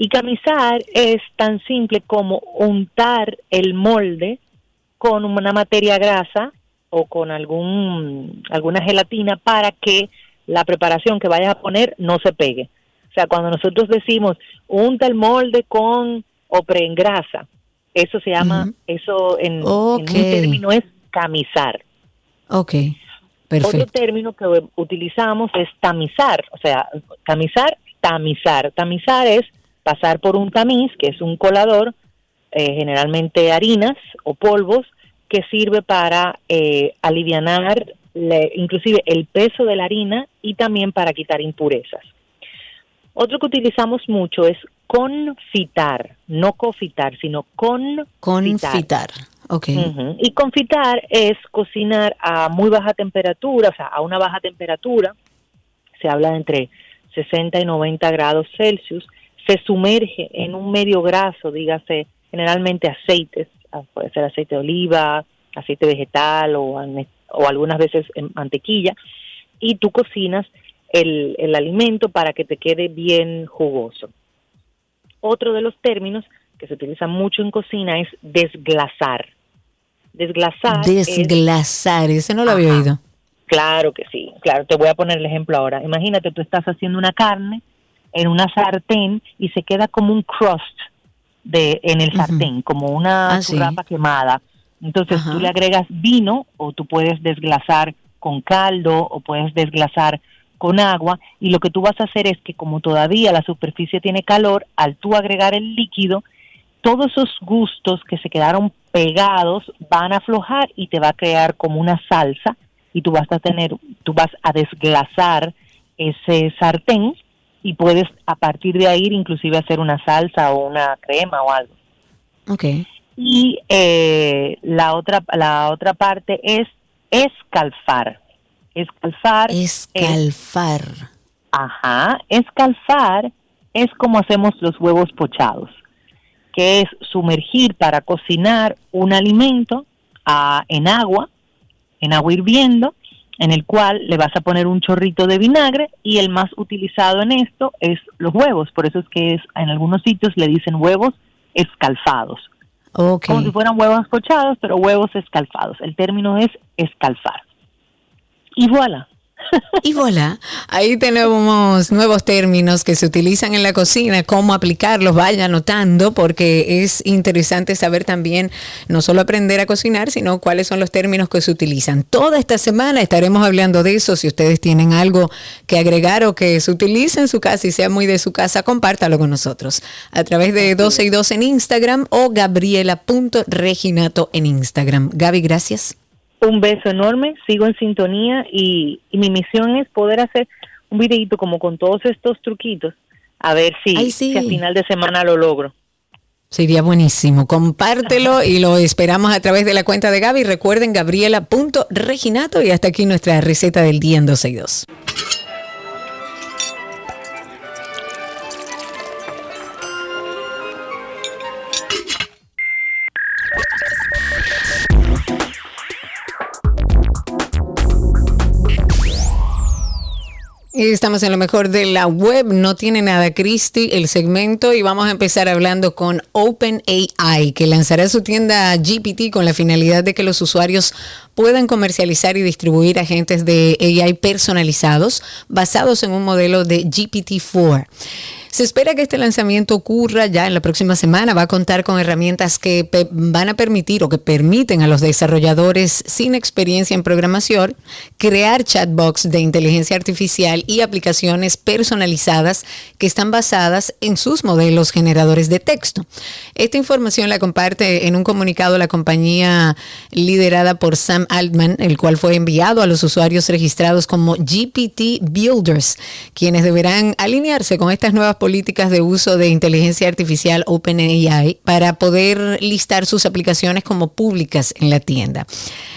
[SPEAKER 9] Y camisar es tan simple como untar el molde con una materia grasa o con algún alguna gelatina para que la preparación que vayas a poner no se pegue. O sea, cuando nosotros decimos unta el molde con o preengrasa, eso se llama, eso en, en un término es camisar.
[SPEAKER 2] Ok,
[SPEAKER 9] Otro
[SPEAKER 2] perfecto.
[SPEAKER 9] término que utilizamos es tamizar, o sea, tamizar, tamizar. Tamizar es pasar por un tamiz, que es un colador, eh, generalmente harinas o polvos, que sirve para eh, alivianar le- inclusive el peso de la harina y también para quitar impurezas. Otro que utilizamos mucho es confitar, no cofitar, sino confitar.
[SPEAKER 2] Confitar. Ok.
[SPEAKER 9] Y confitar es cocinar a muy baja temperatura, o sea, a una baja temperatura, se habla de entre 60 y 90 grados Celsius, se sumerge en un medio graso, dígase generalmente aceites, ah, puede ser aceite de oliva, aceite vegetal o, algunas veces en mantequilla, y tú cocinas el, el alimento para que te quede bien jugoso. Otro de los términos que se utiliza mucho en cocina es desglasar. Desglasar es
[SPEAKER 2] Desglasar, ese no lo había oído.
[SPEAKER 9] Claro que sí, claro, te voy a poner el ejemplo ahora. Imagínate, tú estás haciendo una carne en una sartén y se queda como un crust de en el sartén, como una
[SPEAKER 2] Ah, sí.
[SPEAKER 9] quemada. Entonces
[SPEAKER 2] Ajá.
[SPEAKER 9] tú le agregas vino o tú puedes desglasar con caldo o puedes desglasar con agua y lo que tú vas a hacer es que como todavía la superficie tiene calor, al tú agregar el líquido, todos esos gustos que se quedaron pegados van a aflojar y te va a crear como una salsa y tú vas a tener, tú vas a desglasar ese sartén y puedes a partir de ahí inclusive hacer una salsa o una crema o algo.
[SPEAKER 2] Ok.
[SPEAKER 9] Y eh, la otra la otra parte es escalfar. Escalfar es
[SPEAKER 2] Escalfar.
[SPEAKER 9] Ajá, escalfar es como hacemos los huevos pochados, que es sumergir para cocinar un alimento ah, en agua, en agua hirviendo, en el cual le vas a poner un chorrito de vinagre y el más utilizado en esto es los huevos, por eso es que es, en algunos sitios le dicen huevos escalfados, como si fueran huevos pochados, pero huevos escalfados. El término es escalfar. Y voilà.
[SPEAKER 2] Y voilà, ahí tenemos nuevos términos que se utilizan en la cocina, cómo aplicarlos, vaya anotando, porque es interesante saber también no solo aprender a cocinar, sino cuáles son los términos que se utilizan. Toda esta semana estaremos hablando de eso. Si ustedes tienen algo que agregar o que se utilice en su casa y sea muy de su casa, compártalo con nosotros a través de 12 y 2 en Instagram o gabriela.reginato en Instagram. Gaby, gracias.
[SPEAKER 9] Un beso enorme, sigo en sintonía y, y mi misión es poder hacer un videito como con todos estos truquitos, a ver si,
[SPEAKER 2] Ay, sí.
[SPEAKER 9] si a final de semana lo logro.
[SPEAKER 2] Sería buenísimo. Compártelo y lo esperamos a través de la cuenta de Gaby. Recuerden gabriela.reginato y hasta aquí nuestra receta del día en 12 Estamos en lo mejor de la web, no tiene nada Cristi el segmento y vamos a empezar hablando con OpenAI que lanzará su tienda GPT con la finalidad de que los usuarios puedan comercializar y distribuir agentes de AI personalizados basados en un modelo de GPT-4. Se espera que este lanzamiento ocurra ya en la próxima semana. Va a contar con herramientas que van a permitir o que permiten a los desarrolladores sin experiencia en programación crear chatbots de inteligencia artificial y aplicaciones personalizadas que están basadas en sus modelos generadores de texto. Esta información la comparte en un comunicado la compañía liderada por Sam Altman, el cual fue enviado a los usuarios registrados como GPT Builders, quienes deberán alinearse con estas nuevas políticas de uso de inteligencia artificial OpenAI para poder listar sus aplicaciones como públicas en la tienda.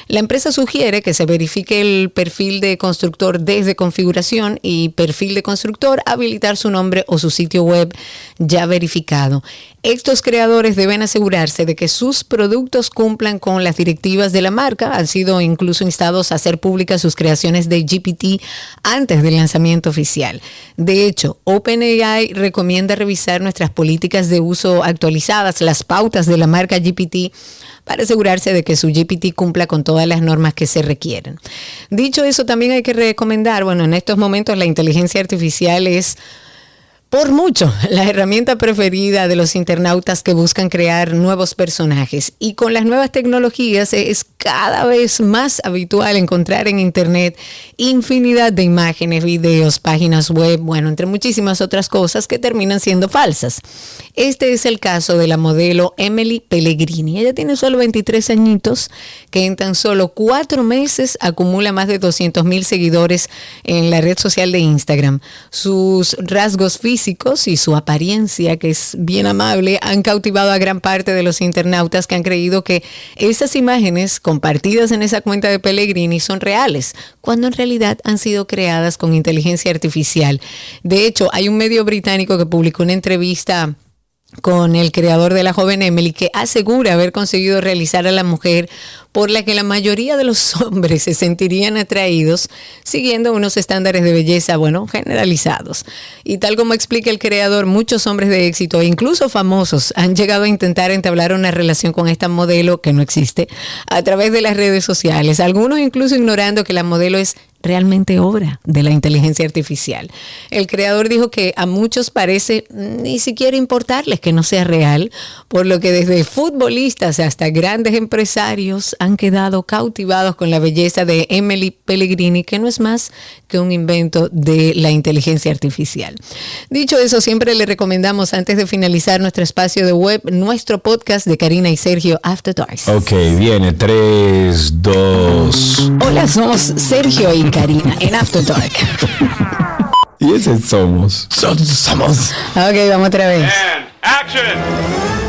[SPEAKER 2] La empresa sugiere que se verifique el perfil de constructor desde configuración y perfil de constructor, habilitar su nombre o su sitio web ya verificado. Estos creadores deben asegurarse de que sus productos cumplan con las directivas de la marca. Han sido incluso instados a hacer públicas sus creaciones de GPT antes del lanzamiento oficial. De hecho, OpenAI recomienda revisar nuestras políticas de uso actualizadas, las pautas de la marca GPT para asegurarse de que su GPT cumpla con todas las normas que se requieren. Dicho eso, también hay que recomendar, bueno, en estos momentos la inteligencia artificial es por mucho, la herramienta preferida de los internautas que buscan crear nuevos personajes. Y con las nuevas tecnologías es cada vez más habitual encontrar en Internet infinidad de imágenes, videos, páginas web, bueno, entre muchísimas otras cosas que terminan siendo falsas. Este es el caso de la modelo Emily Pellegrini. Ella tiene solo 23 añitos, que en tan solo cuatro meses acumula más de 200 mil seguidores en la red social de Instagram. Sus rasgos físicos y su apariencia, que es bien amable, han cautivado a gran parte de los internautas que han creído que esas imágenes compartidas en esa cuenta de Pellegrini son reales, cuando en realidad han sido creadas con inteligencia artificial. De hecho, hay un medio británico que publicó una entrevista con el creador de la joven Emily, que asegura haber conseguido realizar a la mujer por la que la mayoría de los [laughs] hombres se sentirían atraídos siguiendo unos estándares de belleza, bueno, generalizados. Y tal como explica el creador, muchos hombres de éxito e incluso famosos han llegado a intentar entablar una relación con esta modelo que no existe a través de las redes sociales, algunos incluso ignorando que la modelo es realmente obra de la inteligencia artificial. El creador dijo que a muchos parece ni siquiera importarles que no sea real, por lo que desde futbolistas hasta grandes empresarios han quedado cautivados con la belleza de Emily Pellegrini, que no es más que un invento de la inteligencia artificial. Dicho eso, siempre le recomendamos antes de finalizar nuestro espacio de web, nuestro podcast de Karina y Sergio After Dark.
[SPEAKER 1] Ok, viene 3, 2.
[SPEAKER 2] Hola, somos Sergio y Karina en After Dark. [laughs]
[SPEAKER 1] Y ese somos. somos.
[SPEAKER 2] Ok, vamos otra vez.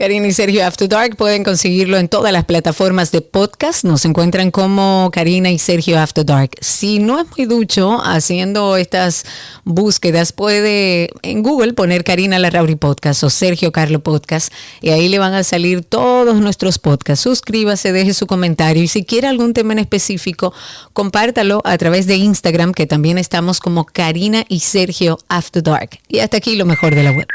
[SPEAKER 2] Karina y Sergio After Dark pueden conseguirlo en todas las plataformas de podcast. Nos encuentran como Karina y Sergio After Dark. Si no es muy ducho haciendo estas búsquedas, puede en Google poner Karina Larrauri Podcast o Sergio Carlo Podcast y ahí le van a salir todos nuestros podcasts. Suscríbase, deje su comentario y si quiere algún tema en específico, compártalo a través de Instagram, que también estamos como Karina y Sergio After Dark. Y hasta aquí lo mejor de la web.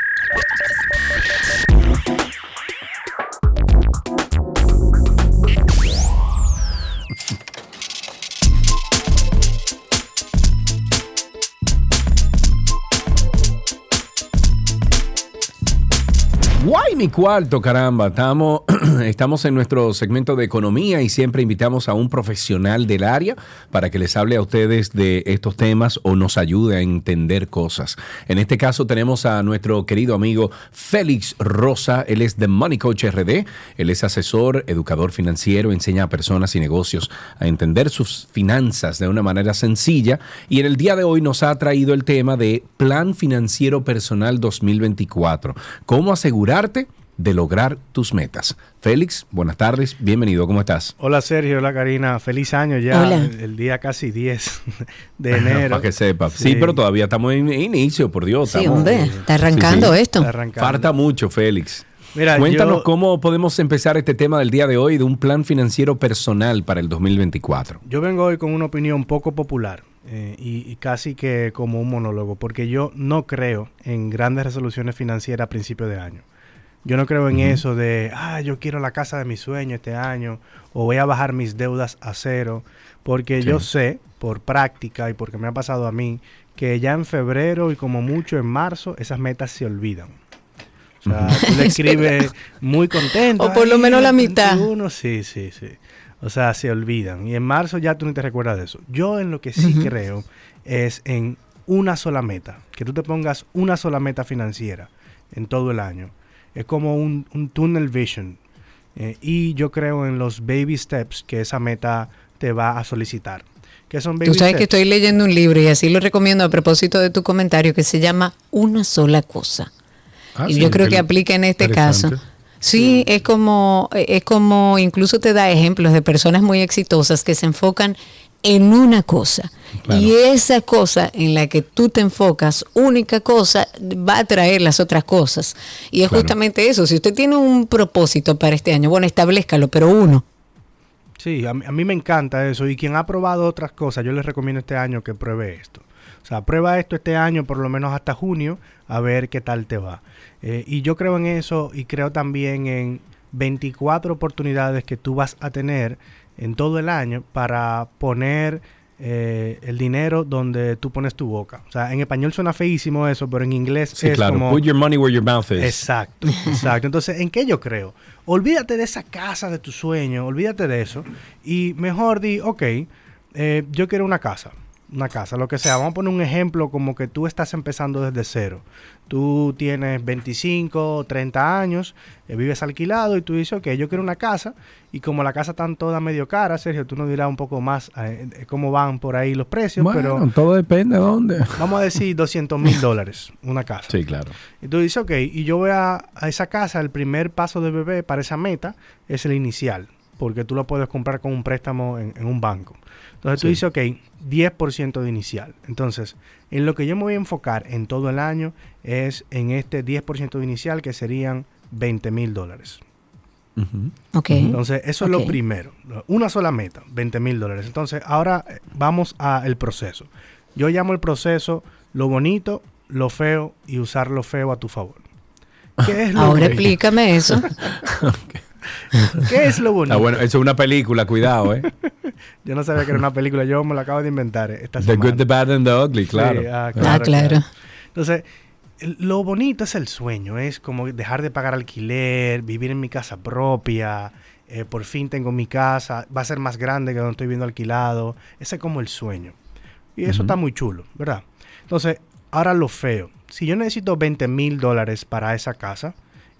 [SPEAKER 1] Guay mi cuarto, caramba. Estamos, [clears throat] estamos en nuestro segmento de economía y siempre invitamos a un profesional del área para que les hable a ustedes de estos temas o nos ayude a entender cosas. En este caso tenemos a nuestro querido amigo Félix Rosa. Él es de Money Coach RD. Él es asesor, educador financiero, enseña a personas y negocios a entender sus finanzas de una manera sencilla. Y en el día de hoy nos ha traído el tema de Plan Financiero Personal 2024. ¿Cómo asegurarte de lograr tus metas? Félix, buenas tardes, bienvenido, ¿cómo estás?
[SPEAKER 10] Hola Sergio, hola Karina, feliz año ya,
[SPEAKER 2] Hola.
[SPEAKER 10] El, el día casi 10 [laughs] de enero.
[SPEAKER 1] Para que sepa. Sí. pero todavía estamos en inicio, por Dios.
[SPEAKER 2] Sí,
[SPEAKER 1] estamos-
[SPEAKER 2] hombre, está arrancando
[SPEAKER 1] Sí, sí.
[SPEAKER 2] esto.
[SPEAKER 10] Está arrancando.
[SPEAKER 1] Falta mucho, Félix.
[SPEAKER 10] Mira,
[SPEAKER 1] Cuéntanos
[SPEAKER 10] yo-
[SPEAKER 1] cómo podemos empezar este tema del día de hoy de un plan financiero personal para el 2024.
[SPEAKER 10] Yo vengo hoy con una opinión poco popular. eh, y, y casi que como un monólogo, porque yo no creo en grandes resoluciones financieras a principio de año. Yo no creo en eso de, ah, yo quiero la casa de mis sueños este año, o voy a bajar mis deudas a cero, porque yo sé, por práctica y porque me ha pasado a mí, que ya en febrero y como mucho en marzo, esas metas se olvidan. O sea, tú le [laughs]
[SPEAKER 2] Es
[SPEAKER 10] escribes muy contento.
[SPEAKER 2] O por lo
[SPEAKER 10] "Ay,
[SPEAKER 2] menos la mitad.
[SPEAKER 10] 21", sí, sí, sí. O sea, se olvidan. Y en marzo ya tú no te recuerdas de eso. Yo en lo que sí creo es en una sola meta. Que tú te pongas una sola meta financiera en todo el año. Es como un, un tunnel vision. Eh, y yo creo en los baby steps que esa meta te va a solicitar. ¿Qué son baby
[SPEAKER 2] Tú sabes que
[SPEAKER 10] steps?
[SPEAKER 2] estoy leyendo un libro y así lo recomiendo a propósito de tu comentario que se llama Una sola cosa.
[SPEAKER 1] Ah,
[SPEAKER 2] y
[SPEAKER 1] sí,
[SPEAKER 2] yo creo que aplica en este caso. Sí, es como, es como, incluso te da ejemplos de personas muy exitosas que se enfocan en una cosa.
[SPEAKER 1] Claro.
[SPEAKER 2] Y esa cosa en la que tú te enfocas, única cosa, va a traer las otras cosas. Y es
[SPEAKER 1] Claro.
[SPEAKER 2] justamente eso. Si usted tiene un propósito para este año, bueno, establezcalo, pero uno.
[SPEAKER 10] Sí, a mí, a mí me encanta eso. Y quien ha probado otras cosas, yo les recomiendo este año que pruebe esto. O sea, prueba esto este año, por lo menos hasta junio, a ver qué tal te va. Eh, y yo creo en eso y creo también en 24 oportunidades que tú vas a tener en todo el año para poner eh, el dinero donde tú pones tu boca. O sea, en español suena feísimo eso, pero en inglés
[SPEAKER 1] Sí,
[SPEAKER 10] es
[SPEAKER 1] claro.
[SPEAKER 10] como...
[SPEAKER 1] Put your money where your mouth is.
[SPEAKER 10] Exacto, [laughs] exacto. Entonces, ¿en qué yo creo? Olvídate de esa casa de tu sueño, olvídate de eso. Y mejor di, ok, eh, yo quiero una casa, una casa, lo que sea. Vamos a poner un ejemplo como que tú estás empezando desde cero. Tú tienes 25 o 30 años, eh, vives alquilado y tú dices, ok, yo quiero una casa. Y como la casa está toda medio cara, Sergio, tú nos dirás un poco más eh, eh, cómo van por ahí los precios,
[SPEAKER 1] Bueno,
[SPEAKER 10] pero
[SPEAKER 1] todo depende de dónde.
[SPEAKER 10] vamos a decir 200 mil dólares una casa.
[SPEAKER 1] Sí, claro.
[SPEAKER 10] Y tú dices, ok, y yo voy a, a esa casa, el primer paso de bebé para esa meta es el inicial, porque tú lo puedes comprar con un préstamo en, en un banco. Entonces tú
[SPEAKER 1] Sí.
[SPEAKER 10] dices, ok, 10% de inicial. Entonces, en lo que yo me voy a enfocar en todo el año es en este 10% de inicial, que serían 20 mil dólares.
[SPEAKER 1] Ujú.
[SPEAKER 2] Ok.
[SPEAKER 10] Entonces, eso es lo primero. Una sola meta, 20 mil dólares. Entonces, ahora eh, vamos al proceso. Yo llamo el proceso lo bonito, lo feo y usar lo feo a tu favor. ¿Qué es lo,
[SPEAKER 2] Ahora
[SPEAKER 10] bonito?
[SPEAKER 2] explícame eso. [laughs] [laughs]
[SPEAKER 10] ¿Qué es lo bonito?
[SPEAKER 1] Ah, bueno, eso es una película, cuidado, ¿eh? [laughs]
[SPEAKER 10] Yo no sabía que era una película, yo me la acabo de inventar esta
[SPEAKER 1] The
[SPEAKER 10] semana.
[SPEAKER 1] Good, the Bad and the Ugly, claro.
[SPEAKER 10] Sí, ah,
[SPEAKER 2] Ah, claro.
[SPEAKER 10] Entonces, lo bonito es el sueño, es como dejar de pagar alquiler, vivir en mi casa propia, eh, por fin tengo mi casa, va a ser más grande que donde estoy viendo alquilado, ese es como el sueño. Y eso está muy chulo, ¿verdad? Entonces, ahora lo feo. Si yo necesito 20 mil dólares para esa casa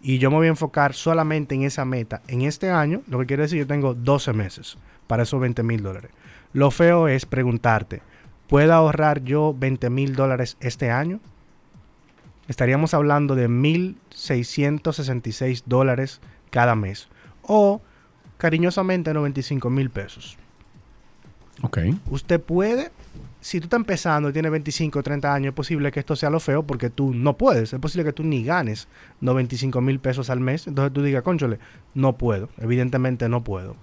[SPEAKER 10] y yo me voy a enfocar solamente en esa meta en este año, lo que quiere decir yo tengo 12 meses para esos 20 mil dólares. Lo feo es preguntarte, ¿puedo ahorrar yo 20 mil dólares este año? Estaríamos hablando de 1.666 dólares cada mes. O cariñosamente 95 mil pesos.
[SPEAKER 1] Ok.
[SPEAKER 10] Usted puede, si tú estás empezando y tienes 25 o 30 años, es posible que esto sea lo feo porque tú no puedes. Es posible que tú ni ganes 95 mil pesos al mes. Entonces tú digas, conchole, no puedo. Evidentemente no puedo.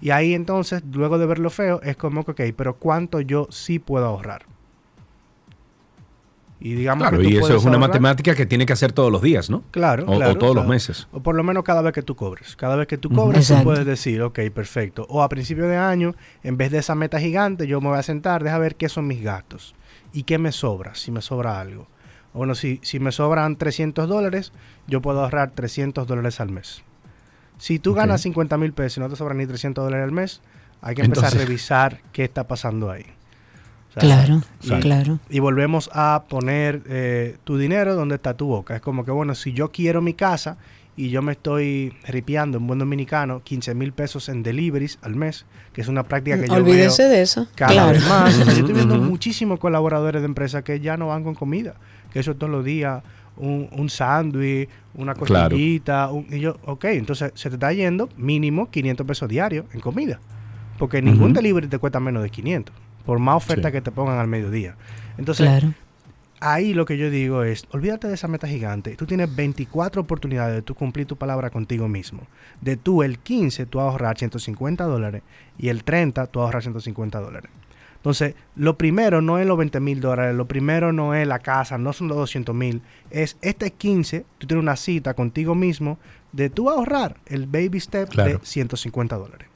[SPEAKER 10] Y ahí entonces, luego de ver lo feo, es como que, ok, pero ¿cuánto yo sí puedo ahorrar? Y digamos
[SPEAKER 1] Claro,
[SPEAKER 10] que tú
[SPEAKER 1] y eso es una
[SPEAKER 10] ahorrar-
[SPEAKER 1] matemática que tiene que hacer todos los días, ¿no?
[SPEAKER 10] Claro,
[SPEAKER 1] O, o
[SPEAKER 10] claro,
[SPEAKER 1] todos
[SPEAKER 10] o
[SPEAKER 1] los
[SPEAKER 10] sea,
[SPEAKER 1] meses.
[SPEAKER 10] O por lo menos cada vez que tú cobres. Cada vez que tú cobres, tú
[SPEAKER 2] Exacto.
[SPEAKER 10] puedes decir, ok, perfecto. O a principio de año, en vez de esa meta gigante, yo me voy a sentar, deja ver qué son mis gastos. Y qué me sobra, si me sobra algo. O Bueno, si, si me sobran 300 dólares, yo puedo ahorrar 300 dólares al mes. Si tú ganas 50 mil pesos y no te sobran ni 300 dólares al mes, hay que empezar
[SPEAKER 1] Entonces-
[SPEAKER 10] a revisar qué está pasando ahí.
[SPEAKER 2] Claro,
[SPEAKER 10] y-
[SPEAKER 2] claro.
[SPEAKER 10] y volvemos a poner eh, tu dinero donde está tu boca. Es como que, bueno, si yo quiero mi casa y yo me estoy ripiando en buen dominicano 15 mil pesos en deliveries al mes, que es una práctica que yo
[SPEAKER 2] Olvídese
[SPEAKER 10] veo
[SPEAKER 2] de eso.
[SPEAKER 10] cada
[SPEAKER 2] Claro.
[SPEAKER 10] vez más. Yo estoy viendo muchísimos colaboradores de empresas que ya no van con comida, que eso todos los días, un, un sándwich, una
[SPEAKER 1] Claro.
[SPEAKER 10] costillita, un- y yo, ok, entonces se te está yendo mínimo 500 pesos diarios en comida, porque ningún delivery te cuesta menos de 500, por más oferta
[SPEAKER 1] Sí.
[SPEAKER 10] que te pongan al mediodía. Entonces,
[SPEAKER 2] Claro.
[SPEAKER 10] ahí lo que yo digo es, olvídate de esa meta gigante. Tú tienes 24 oportunidades de tú cumplir tu palabra contigo mismo. De tú el 15, tú vas a ahorrar 150 dólares y el 30, tú vas a ahorrar 150 dólares. Entonces, lo primero no es los 20 mil dólares, lo primero no es la casa, no son los 200 mil, es este 15, tú tienes una cita contigo mismo de tú ahorrar el baby step
[SPEAKER 1] Claro.
[SPEAKER 10] de 150 dólares.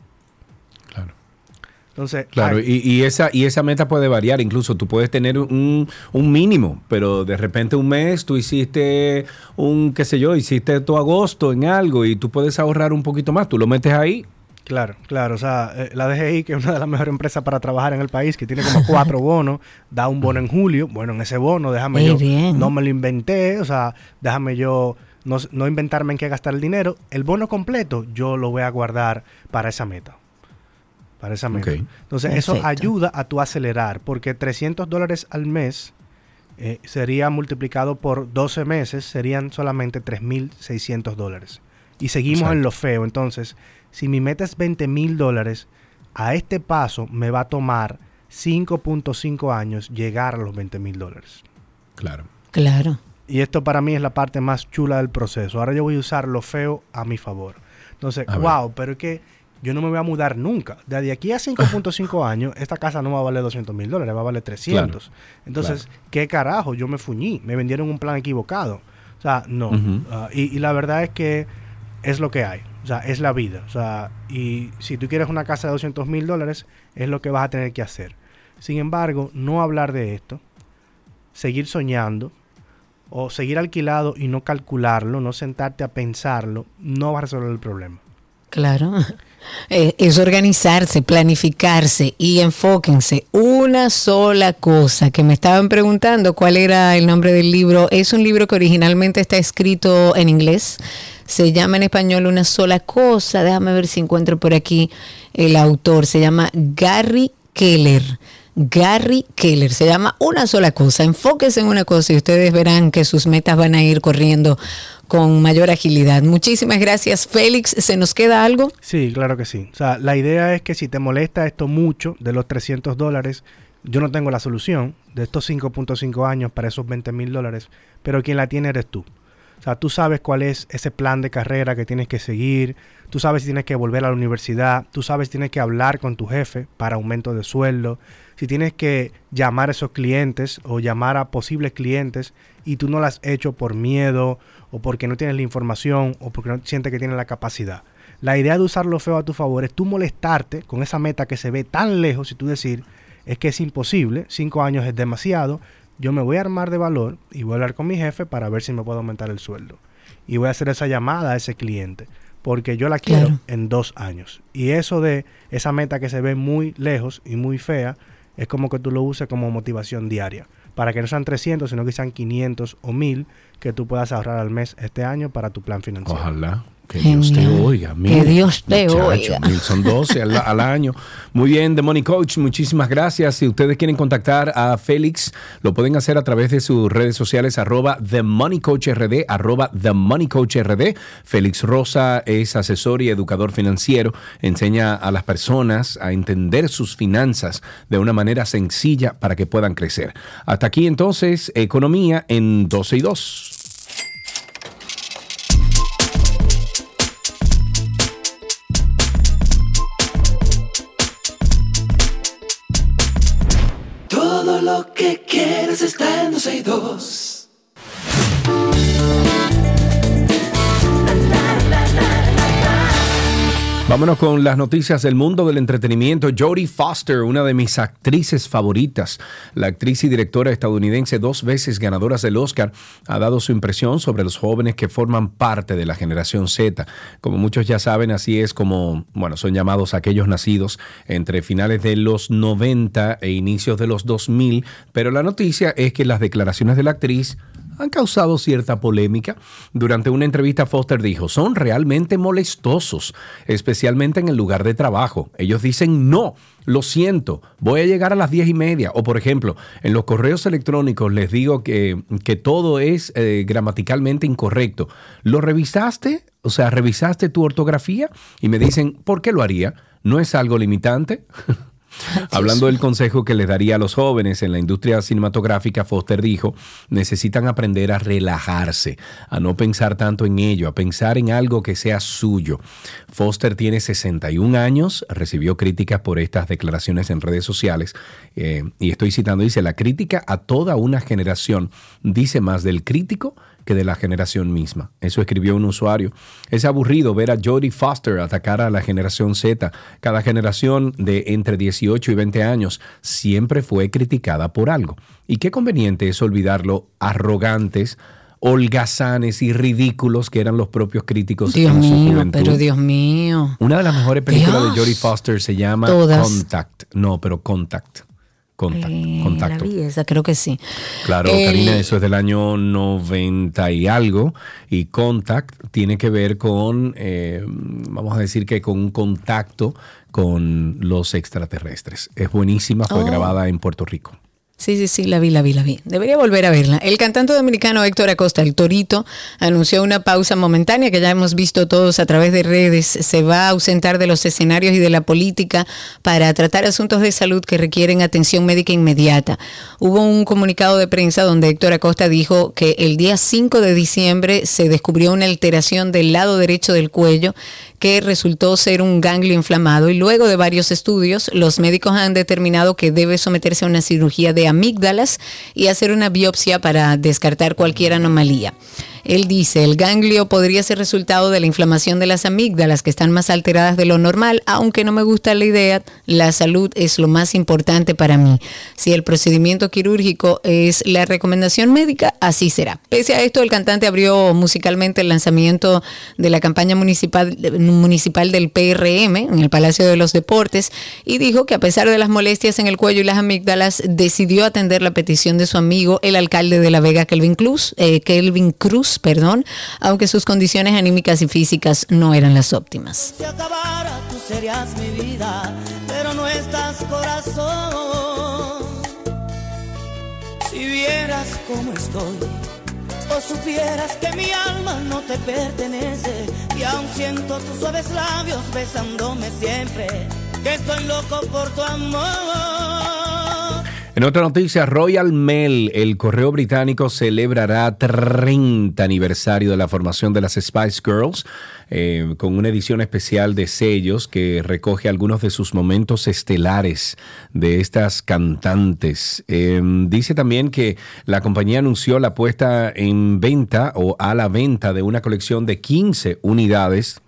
[SPEAKER 1] Claro.
[SPEAKER 10] Entonces,
[SPEAKER 1] Claro, y, y esa, y esa meta puede variar, incluso tú puedes tener un, un mínimo, pero de repente un mes tú hiciste un, qué sé yo, hiciste tu agosto en algo y tú puedes ahorrar un poquito más, tú lo metes ahí.
[SPEAKER 10] Claro, claro. O sea, eh, la DGI, que es una de las mejores empresas para trabajar en el país, que tiene como [laughs] cuatro bonos, da un bono en julio. Bueno, en ese bono, déjame
[SPEAKER 2] Muy
[SPEAKER 10] yo.
[SPEAKER 2] bien.
[SPEAKER 10] No me lo inventé, o sea, déjame yo no, no inventarme en qué gastar el dinero. El bono completo, yo lo voy a guardar para esa meta. Para esa meta. Entonces, eso ayuda a tu acelerar, porque 300 dólares al mes eh, sería multiplicado por 12 meses, serían solamente 3.600 dólares. Y seguimos
[SPEAKER 1] Exacto.
[SPEAKER 10] en lo feo. Entonces, si mi meta es 20 mil dólares, a este paso me va a tomar 5.5 años llegar a los 20 mil dólares.
[SPEAKER 1] Claro.
[SPEAKER 2] Claro.
[SPEAKER 10] Y esto para mí es la parte más chula del proceso. Ahora yo voy a usar lo feo a mi favor. Entonces,
[SPEAKER 1] A ver.
[SPEAKER 10] wow, pero es que yo no me voy a mudar nunca. Desde aquí a 5.5 [laughs] años, esta casa no va a valer 200 mil dólares, va a valer 300. Entonces, ¿qué carajo? Yo me fuñí, me vendieron un plan equivocado. O sea, no. Ah, y, y la verdad es que es lo que hay. O sea, es la vida. O sea, y si tú quieres una casa de 200 mil dólares, es lo que vas a tener que hacer. Sin embargo, no hablar de esto, seguir soñando, o seguir alquilado y no calcularlo, no sentarte a pensarlo, no va a resolver el problema.
[SPEAKER 2] Claro. [laughs] Eh, es organizarse, planificarse y enfóquense. Una sola cosa que me estaban preguntando cuál era el nombre del libro. Es un libro que originalmente está escrito en inglés. Se llama en español Una sola cosa. Déjame ver si encuentro por aquí el autor. Se llama Gary Keller. Gary Keller. Se llama Una sola cosa. Enfóquese en una cosa y ustedes verán que sus metas van a ir corriendo con mayor agilidad. Muchísimas gracias, Félix. ¿Se nos queda algo?
[SPEAKER 10] Sí, claro que sí. O sea, la idea es que si te molesta esto mucho de los 300 dólares, yo no tengo la solución de estos 5.5 años para esos 20 mil dólares, pero quien la tiene eres tú. O sea, tú sabes cuál es ese plan de carrera que tienes que seguir, tú sabes si tienes que volver a la universidad, tú sabes si tienes que hablar con tu jefe para aumento de sueldo, si tienes que llamar a esos clientes o llamar a posibles clientes y tú no lo has hecho por miedo o porque no tienes la información o porque no sientes que tienes la capacidad. La idea de usar lo feo a tu favor es tú molestarte con esa meta que se ve tan lejos y tú decir, es que es imposible, cinco años es demasiado, yo me voy a armar de valor y voy a hablar con mi jefe para ver si me puedo aumentar el sueldo. Y voy a hacer esa llamada a ese cliente, porque yo la quiero
[SPEAKER 2] Claro.
[SPEAKER 10] en dos años. Y eso de esa meta que se ve muy lejos y muy fea, es como que tú lo uses como motivación diaria. Para que no sean 300, sino que sean 500 o 1000 que tú puedas ahorrar al mes este año para tu plan financiero.
[SPEAKER 1] Ojalá. Que Dios te oiga.
[SPEAKER 2] Que Dios te
[SPEAKER 1] muchacho,
[SPEAKER 2] oiga.
[SPEAKER 1] mil son 12 al, al año. Muy bien, The Money Coach, muchísimas gracias. Si ustedes quieren contactar a Félix, lo pueden hacer a través de sus redes sociales, arroba The Money Coach RD, arroba The Money Coach RD. Félix Rosa es asesor y educador financiero. Enseña a las personas a entender sus finanzas de una manera sencilla para que puedan crecer. Hasta aquí entonces, economía en 12 y 2.
[SPEAKER 8] Todo lo que quieres está en 12 y 2.
[SPEAKER 1] Vámonos con las noticias del mundo del entretenimiento. Jodie Foster, una de mis actrices favoritas, la actriz y directora estadounidense dos veces ganadora del Oscar, ha dado su impresión sobre los jóvenes que forman parte de la generación Z. Como muchos ya saben, así es como, bueno, son llamados aquellos nacidos entre finales de los 90 e inicios de los 2000, pero la noticia es que las declaraciones de la actriz han causado cierta polémica. Durante una entrevista Foster dijo, son realmente molestosos, especialmente en el lugar de trabajo. Ellos dicen, no, lo siento, voy a llegar a las diez y media. O por ejemplo, en los correos electrónicos les digo que, que todo es eh, gramaticalmente incorrecto. ¿Lo revisaste? O sea, ¿revisaste tu ortografía? Y me dicen, ¿por qué lo haría? ¿No es algo limitante? [laughs] Hablando del consejo que les daría a los jóvenes en la industria cinematográfica, Foster dijo, necesitan aprender a relajarse, a no pensar tanto en ello, a pensar en algo que sea suyo. Foster tiene 61 años, recibió críticas por estas declaraciones en redes sociales eh, y estoy citando, dice, la crítica a toda una generación dice más del crítico que de la generación misma. Eso escribió un usuario. Es aburrido ver a Jodie Foster atacar a la generación Z. Cada generación de entre 18 y 20 años siempre fue criticada por algo. Y qué conveniente es olvidarlo arrogantes, holgazanes y ridículos que eran los propios críticos
[SPEAKER 2] Dios
[SPEAKER 1] en su
[SPEAKER 2] mío,
[SPEAKER 1] juventud.
[SPEAKER 2] pero Dios mío.
[SPEAKER 1] Una de las mejores películas
[SPEAKER 2] Dios.
[SPEAKER 1] de Jodie Foster se llama
[SPEAKER 2] Todas.
[SPEAKER 1] Contact. No, pero Contact. Contact.
[SPEAKER 2] Eh,
[SPEAKER 1] Contacto.
[SPEAKER 2] La creo que sí.
[SPEAKER 1] Claro,
[SPEAKER 2] El-
[SPEAKER 1] Karina, eso es del año 90 y algo. Y Contact tiene que ver con, eh, vamos a decir que con un contacto con los extraterrestres. Es buenísima, fue
[SPEAKER 2] Oh.
[SPEAKER 1] grabada en Puerto Rico.
[SPEAKER 2] Sí, sí, sí, la vi, la vi, la vi. Debería volver a verla. El cantante dominicano Héctor Acosta, el Torito, anunció una pausa momentánea que ya hemos visto todos a través de redes. Se va a ausentar de los escenarios y de la política para tratar asuntos de salud que requieren atención médica inmediata. Hubo un comunicado de prensa donde Héctor Acosta dijo que el día 5 de diciembre se descubrió una alteración del lado derecho del cuello que resultó ser un ganglio inflamado y luego de varios estudios los médicos han determinado que debe someterse a una cirugía de amígdalas y hacer una biopsia para descartar cualquier anomalía. Él dice, el ganglio podría ser resultado de la inflamación de las amígdalas que están más alteradas de lo normal, aunque no me gusta la idea, la salud es lo más importante para mí. Si el procedimiento quirúrgico es la recomendación médica, así será. Pese a esto, el cantante abrió musicalmente el lanzamiento de la campaña municipal, municipal del PRM en el Palacio de los Deportes y dijo que a pesar de las molestias en el cuello y las amígdalas, decidió atender la petición de su amigo, el alcalde de La Vega, Kelvin Cruz, eh, Kelvin Cruz, perdón, aunque sus condiciones anímicas y físicas no eran las óptimas.
[SPEAKER 8] Si acabara, tú serías mi vida, pero no estás corazón. Si vieras cómo estoy, o supieras que mi alma no te pertenece, y aún siento tus suaves labios besándome siempre, que estoy loco por tu amor.
[SPEAKER 1] En otra noticia, Royal Mail, el correo británico, celebrará 30 aniversario de la formación de las Spice Girls eh, con una edición especial de sellos que recoge algunos de sus momentos estelares de estas cantantes. Eh, dice también que la compañía anunció la puesta en venta o a la venta de una colección de 15 unidades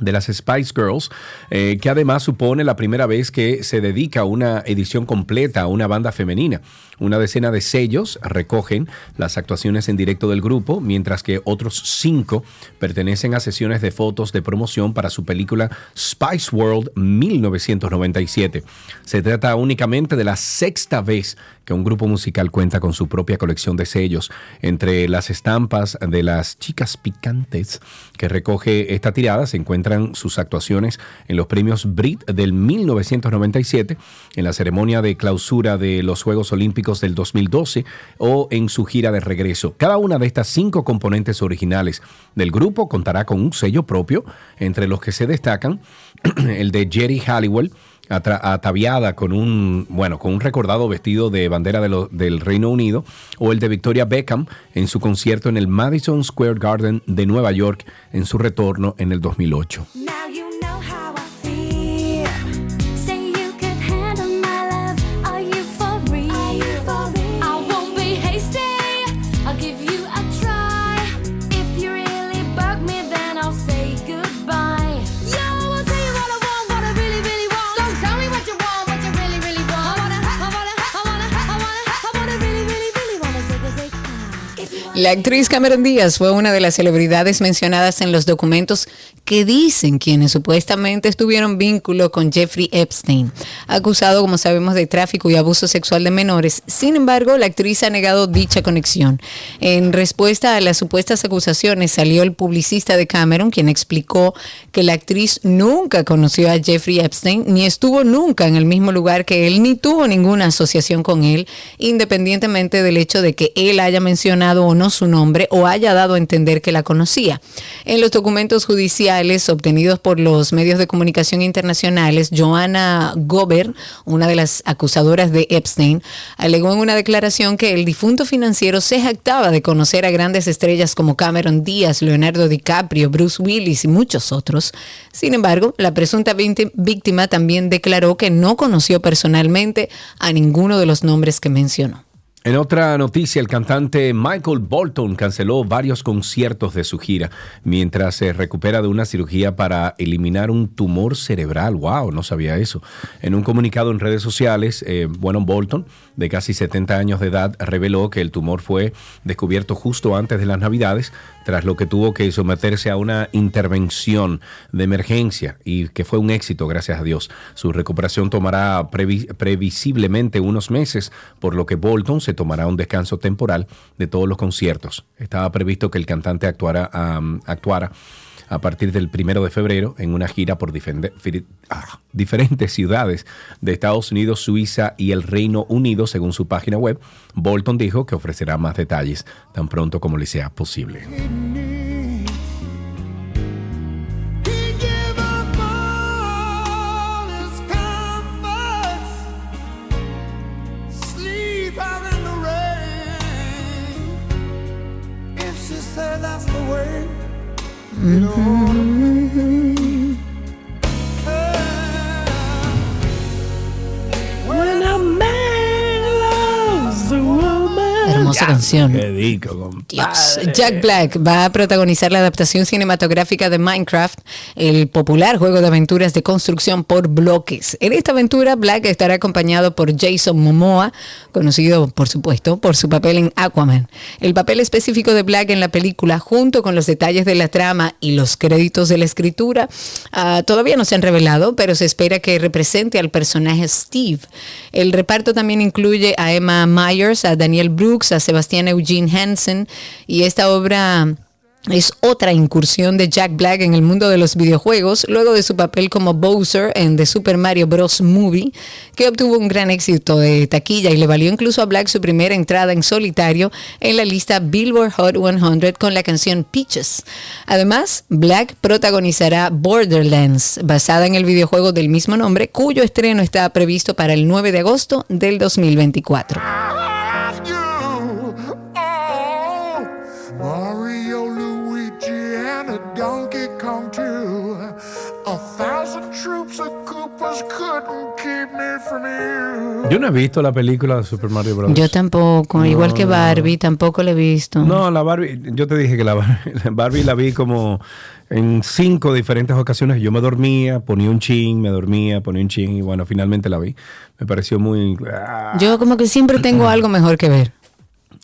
[SPEAKER 1] de las Spice Girls, eh, que además supone la primera vez que se dedica una edición completa a una banda femenina. Una decena de sellos recogen las actuaciones en directo del grupo, mientras que otros cinco pertenecen a sesiones de fotos de promoción para su película Spice World 1997. Se trata únicamente de la sexta vez que un grupo musical cuenta con su propia colección de sellos. Entre las estampas de las chicas picantes que recoge esta tirada se encuentran sus actuaciones en los premios Brit del 1997, en la ceremonia de clausura de los Juegos Olímpicos del 2012 o en su gira de regreso. Cada una de estas cinco componentes originales del grupo contará con un sello propio, entre los que se destacan [clears throat] el de Jerry Halliwell, ataviada con un, bueno, con un recordado vestido de bandera del Reino Unido, o el de Victoria Beckham en su concierto en el Madison Square Garden de Nueva York en su retorno en el 2008.
[SPEAKER 2] La actriz Cameron Díaz fue una de las celebridades mencionadas en los documentos que dicen quienes supuestamente estuvieron vínculo con Jeffrey Epstein, acusado, como sabemos, de tráfico y abuso sexual de menores. Sin embargo, la actriz ha negado dicha conexión. En respuesta a las supuestas acusaciones, salió el publicista de Cameron, quien explicó que la actriz nunca conoció a Jeffrey Epstein, ni estuvo nunca en el mismo lugar que él, ni tuvo ninguna asociación con él, independientemente del hecho de que él haya mencionado o no su nombre o haya dado a entender que la conocía. En los documentos judiciales obtenidos por los medios de comunicación internacionales, Joanna Gober, una de las acusadoras de Epstein, alegó en una declaración que el difunto financiero se jactaba de conocer a grandes estrellas como Cameron Díaz, Leonardo DiCaprio, Bruce Willis y muchos otros. Sin embargo, la presunta vícti- víctima también declaró que no conoció personalmente a ninguno de los nombres que mencionó.
[SPEAKER 1] En otra noticia, el cantante Michael Bolton canceló varios conciertos de su gira mientras se recupera de una cirugía para eliminar un tumor cerebral. ¡Wow! No sabía eso. En un comunicado en redes sociales, eh, bueno, Bolton, de casi 70 años de edad, reveló que el tumor fue descubierto justo antes de las Navidades, tras lo que tuvo que someterse a una intervención de emergencia y que fue un éxito, gracias a Dios. Su recuperación tomará previ- previsiblemente unos meses, por lo que Bolton se tomará un descanso temporal de todos los conciertos. Estaba previsto que el cantante actuara, actuara a partir del primero de febrero en una gira por ah, diferentes ciudades de Estados Unidos, Suiza y el Reino Unido, según su página web. Bolton dijo que ofrecerá más detalles tan pronto como le sea posible.
[SPEAKER 8] Mm-hmm.
[SPEAKER 2] Hermosa canción.
[SPEAKER 1] Qué rico, compadre.
[SPEAKER 2] Dios. Jack Black va a protagonizar la adaptación cinematográfica de Minecraft, el popular juego de aventuras de construcción por bloques. En esta aventura, Black estará acompañado por Jason Momoa, conocido, por supuesto, por su papel en Aquaman. El papel específico de Black en la película, junto con los detalles de la trama y los créditos de la escritura, ah, todavía no se han revelado, pero se espera que represente al personaje Steve. El reparto también incluye a Emma Myers, a Daniel Brooks, a Sebastián Eugene Hansen y esta obra es otra incursión de Jack Black en el mundo de los videojuegos, luego de su papel como Bowser en The Super Mario Bros. Movie, que obtuvo un gran éxito de taquilla y le valió incluso a Black su primera entrada en solitario en la lista Billboard Hot 100 con la canción Peaches. Además, Black protagonizará Borderlands, basada en el videojuego del mismo nombre, cuyo estreno está previsto para el 9 de agosto del 2024.
[SPEAKER 1] Yo no he visto la película de Super Mario Bros.
[SPEAKER 2] Yo tampoco, igual que Barbie, tampoco la he visto.
[SPEAKER 1] No, la Barbie, yo te dije que la Barbie, [laughs] la Barbie la vi como en cinco diferentes ocasiones. Yo me dormía, ponía un chin, me dormía, ponía un chin y bueno, finalmente la vi. Me pareció muy... ah.
[SPEAKER 2] Yo como que siempre tengo algo mejor que ver.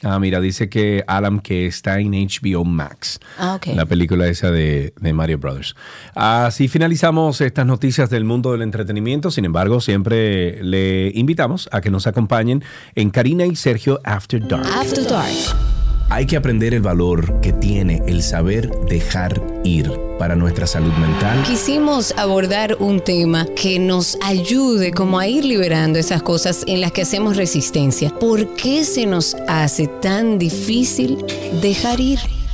[SPEAKER 1] Ah, mira, dice que Alan que está en HBO Max.
[SPEAKER 2] Ah, ok.
[SPEAKER 1] La película esa de, de Mario Brothers. Así finalizamos estas noticias del mundo del entretenimiento. Sin embargo, siempre le invitamos a que nos acompañen en Karina y Sergio After Dark.
[SPEAKER 2] After Dark.
[SPEAKER 1] Hay que aprender el valor que tiene el saber dejar ir para nuestra salud mental.
[SPEAKER 2] Quisimos abordar un tema que nos ayude como a ir liberando esas cosas en las que hacemos resistencia. ¿Por qué se nos hace tan difícil dejar ir?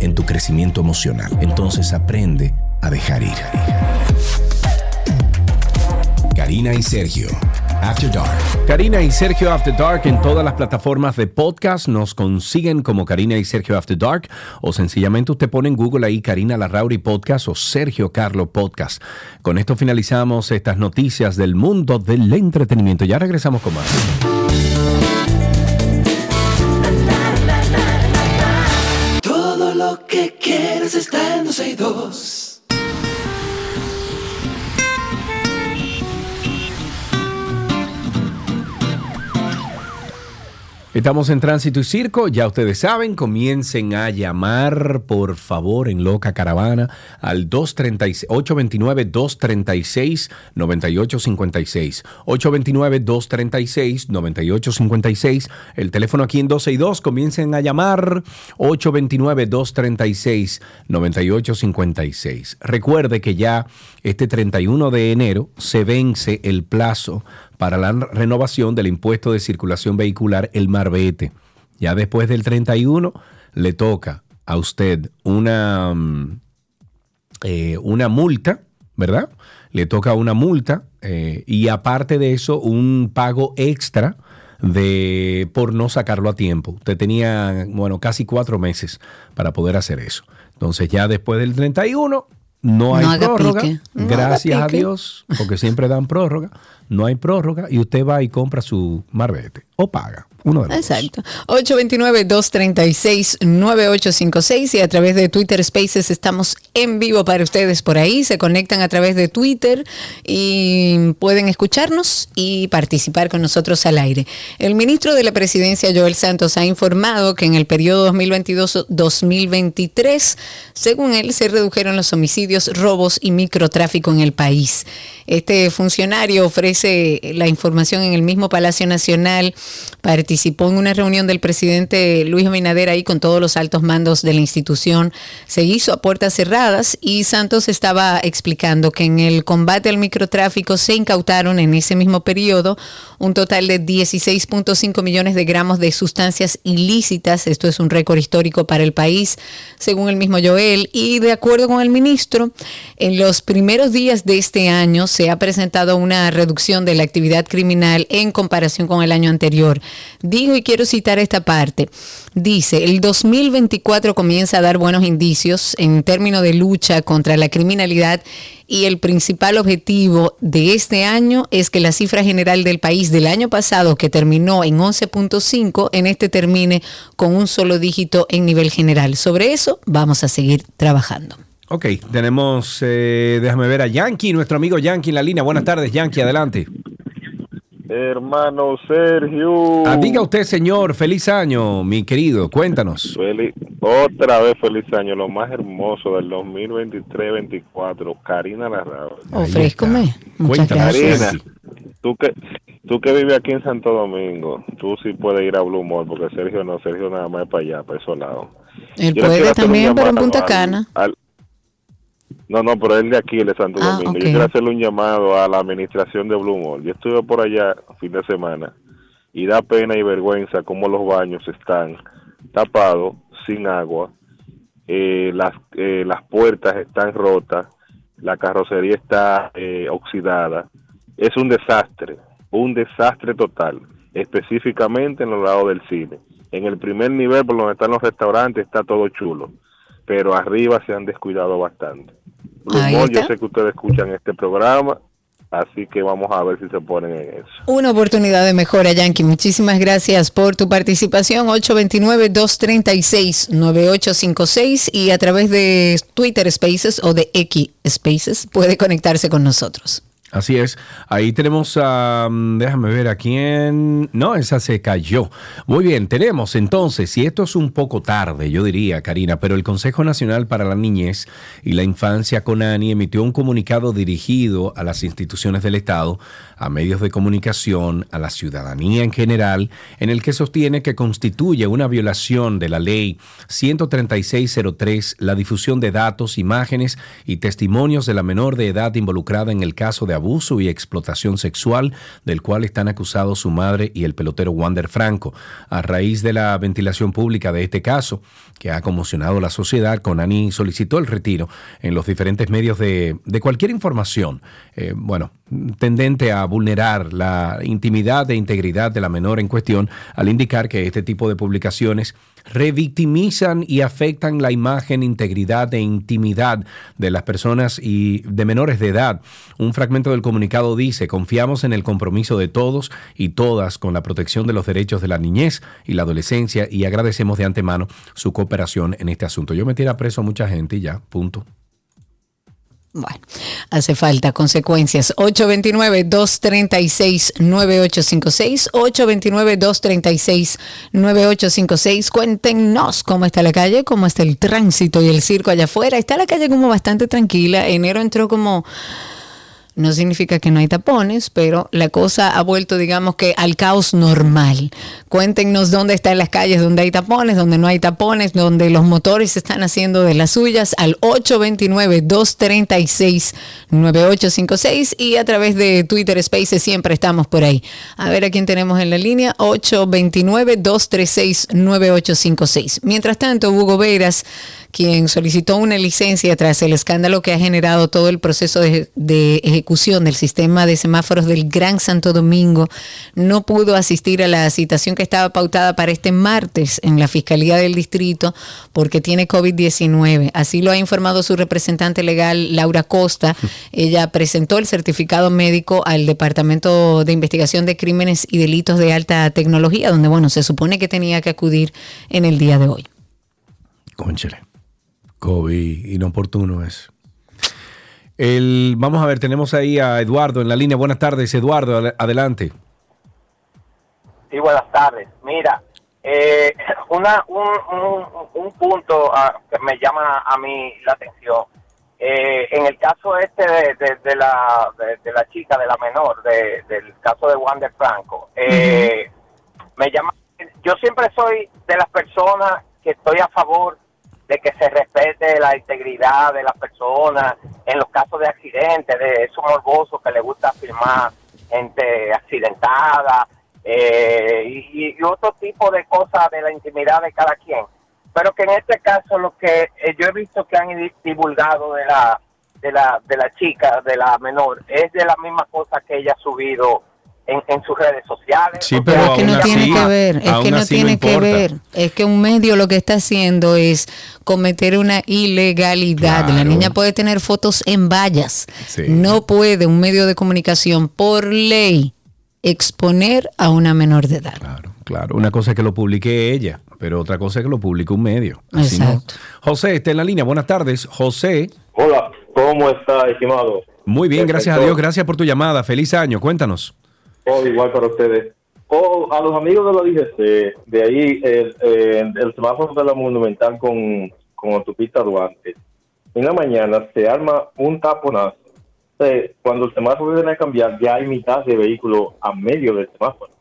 [SPEAKER 11] en tu crecimiento emocional. Entonces aprende a dejar ir. Karina y Sergio, After Dark.
[SPEAKER 1] Karina y Sergio After Dark en todas las plataformas de podcast nos consiguen como Karina y Sergio After Dark o sencillamente usted pone en Google ahí Karina Larrauri Podcast o Sergio Carlo Podcast. Con esto finalizamos estas noticias del mundo del entretenimiento. Ya regresamos con más.
[SPEAKER 8] Que quieres está en 262.
[SPEAKER 1] Estamos en Tránsito y Circo, ya ustedes saben, comiencen a llamar, por favor, en Loca Caravana al 236 829-236-9856. 829-236-9856. El teléfono aquí en 262, comiencen a llamar 829-236-9856. Recuerde que ya este 31 de enero se vence el plazo para la renovación del impuesto de circulación vehicular, el Marbete. Ya después del 31 le toca a usted una, mm, eh, una multa, ¿verdad? Le toca una multa eh, y aparte de eso un pago extra de por no sacarlo a tiempo. Usted tenía, bueno, casi cuatro meses para poder hacer eso. Entonces ya después del 31 no hay
[SPEAKER 2] No
[SPEAKER 1] prórroga.
[SPEAKER 2] pique.
[SPEAKER 1] Gracias a. Dios, porque siempre dan prórroga. No hay prórroga y usted va y compra su marbete o paga. Uno de los.
[SPEAKER 2] Exacto. 829-236-9856 y a través de Twitter Spaces estamos en vivo para ustedes por ahí. Se conectan a través de Twitter y pueden escucharnos y participar con nosotros al aire. El ministro de la Presidencia, Joel Santos, ha informado que en el periodo 2022-2023, según él, se redujeron los homicidios, robos y microtráfico en el país. Este funcionario ofrece la información en el mismo Palacio Nacional. Participó en una reunión del presidente Luis Abinader ahí con todos los altos mandos de la institución. Se hizo a puertas cerradas y Santos estaba explicando que en el combate al microtráfico se incautaron en ese mismo periodo un total de 16.5 millones de gramos de sustancias ilícitas. Esto es un récord histórico para el país, según el mismo Joel. Y de acuerdo con el ministro, en los primeros días de este año se ha presentado una reducción de la actividad criminal en comparación con el año anterior. Dijo, y quiero citar esta parte, dice, el 2024 comienza a dar buenos indicios en términos de lucha contra la criminalidad y el principal objetivo de este año es que la cifra general del país del año pasado, que terminó en 11.5, en este termine con un solo dígito en nivel general. Sobre eso vamos a seguir trabajando.
[SPEAKER 1] Ok, tenemos, eh, déjame ver a Yankee, nuestro amigo Yankee en la línea. Buenas tardes, Yankee, adelante.
[SPEAKER 12] Hermano Sergio.
[SPEAKER 1] Ah, diga usted, señor, feliz año, mi querido, cuéntanos.
[SPEAKER 12] Feliz- otra vez feliz año, lo más hermoso del 2023-24, Karina Larrao.
[SPEAKER 2] Ofrézcome. Muchas
[SPEAKER 1] Cuéntanos.
[SPEAKER 2] gracias.
[SPEAKER 12] Karina, tú que, tú que vives aquí en Santo Domingo, tú sí puedes ir a Blue Mall, porque Sergio no, Sergio nada más es para allá, para esos lados.
[SPEAKER 2] Él
[SPEAKER 12] Yo
[SPEAKER 2] puede también, pero en Punta
[SPEAKER 12] al-
[SPEAKER 2] Cana.
[SPEAKER 12] al- no, no, pero él de aquí, él de Santo
[SPEAKER 2] Ah,
[SPEAKER 12] Domingo. Yo quiero hacerle un llamado a la administración de Blue Mall. Yo estuve por allá fin de semana y da pena y vergüenza cómo los baños están tapados, sin agua, eh, las, eh, las puertas están rotas, la carrocería está eh, oxidada. Es un desastre, un desastre total, específicamente en los lados del cine. En el primer nivel, por donde están los restaurantes, está todo chulo, pero arriba se han descuidado bastante. Mall, yo sé que ustedes escuchan este programa, así que vamos a ver si se ponen en eso.
[SPEAKER 2] Una oportunidad de mejora, Yankee. Muchísimas gracias por tu participación. 829-236-9856 y a través de Twitter Spaces o de X Spaces puede conectarse con nosotros.
[SPEAKER 1] Así es. Ahí tenemos a. mm, déjame ver a quién. No, esa se cayó. Muy bien, tenemos entonces, y esto es un poco tarde, yo diría, Karina, pero el Consejo Nacional para la Niñez y la Infancia, CONANI, emitió un comunicado dirigido a las instituciones del Estado, a medios de comunicación, a la ciudadanía en general, en el que sostiene que constituye una violación de la ley 13603 la difusión de datos, imágenes y testimonios de la menor de edad involucrada en el caso de abuso y explotación sexual del cual están acusados su madre y el pelotero Wander Franco. A raíz de la ventilación pública de este caso, que ha conmocionado la sociedad, Conani solicitó el retiro en los diferentes medios de, cualquier información, eh, bueno, tendente a vulnerar la intimidad e integridad de la menor en cuestión, al indicar que este tipo de publicaciones revictimizan y afectan la imagen, integridad e intimidad de las personas y de menores de edad. Un fragmento del comunicado dice, confiamos en el compromiso de todos y todas con la protección de los derechos de la niñez y la adolescencia y agradecemos de antemano su cooperación en este asunto. Yo metiera preso a mucha gente y ya, punto.
[SPEAKER 2] Bueno, hace falta consecuencias. 829-236-9856. 829-236-9856. Cuéntenos cómo está la calle, cómo está el tránsito y el circo allá afuera. Está la calle como bastante tranquila. Enero entró como no significa que no hay tapones, pero la cosa ha vuelto, digamos que, al caos normal. Cuéntenos dónde están las calles donde hay tapones, donde no hay tapones, donde los motores están haciendo de las suyas al 829-236-9856 y a través de Twitter Spaces siempre estamos por ahí. A ver a quién tenemos en la línea, 829-236-9856. Mientras tanto, Hugo Veras quien solicitó una licencia tras el escándalo que ha generado todo el proceso de, ejecución del sistema de semáforos del Gran Santo Domingo, no pudo asistir a la citación que estaba pautada para este martes en la Fiscalía del Distrito porque tiene COVID-19. Así lo ha informado su representante legal, Laura Costa. Ella presentó el certificado médico al Departamento de Investigación de Crímenes y Delitos de Alta Tecnología, donde, bueno, se supone que tenía que acudir en el día de hoy.
[SPEAKER 1] Conchale. COVID inoportuno es. El, vamos a ver, tenemos ahí a Eduardo en la línea. Buenas tardes, Eduardo, ad- adelante.
[SPEAKER 13] Sí, buenas tardes. Mira, eh, [laughs] una, un, un, un punto ah, que me llama a mí la atención. Eh, en el caso este de, de- de la, de, de la chica, de la menor, de- del caso de Juan de Franco, eh, me llama. Yo siempre soy de las personas que estoy a favor de que se respete la integridad de las personas en los casos de accidentes, de esos morbosos que le gusta filmar gente accidentada eh, y, y otro tipo de cosas de la intimidad de cada quien. Pero que en este caso lo que eh, yo he visto que han di- divulgado de la de la de la chica, de la menor, es de la misma cosa que ella ha subido en, en sus redes sociales.
[SPEAKER 1] Sí,
[SPEAKER 13] O
[SPEAKER 1] pero
[SPEAKER 13] sea,
[SPEAKER 2] es que no tiene
[SPEAKER 1] así-
[SPEAKER 2] que ver, es que no tiene que ver. Es que un medio lo que está haciendo es cometer una ilegalidad. La
[SPEAKER 1] Claro.
[SPEAKER 2] niña puede tener fotos en vallas.
[SPEAKER 1] Sí.
[SPEAKER 2] No puede un medio de comunicación por ley exponer a una menor de edad.
[SPEAKER 1] Claro, una cosa es que lo publique ella, pero otra cosa es que lo publique un medio. Así no. José, está en la línea. Buenas tardes. José.
[SPEAKER 14] Hola, ¿cómo está, estimado?
[SPEAKER 1] Muy bien, gracias a. Dios. Gracias por tu llamada. Feliz año. Cuéntanos.
[SPEAKER 14] Oh, igual para ustedes. Oh, a los amigos de la DGC, de ahí el, el, el semáforo de la Monumental con, con autopista Duarte. En la mañana se arma un taponazo. O cuando el semáforo viene a cambiar, ya hay mitad de vehículos a medio del semáforo.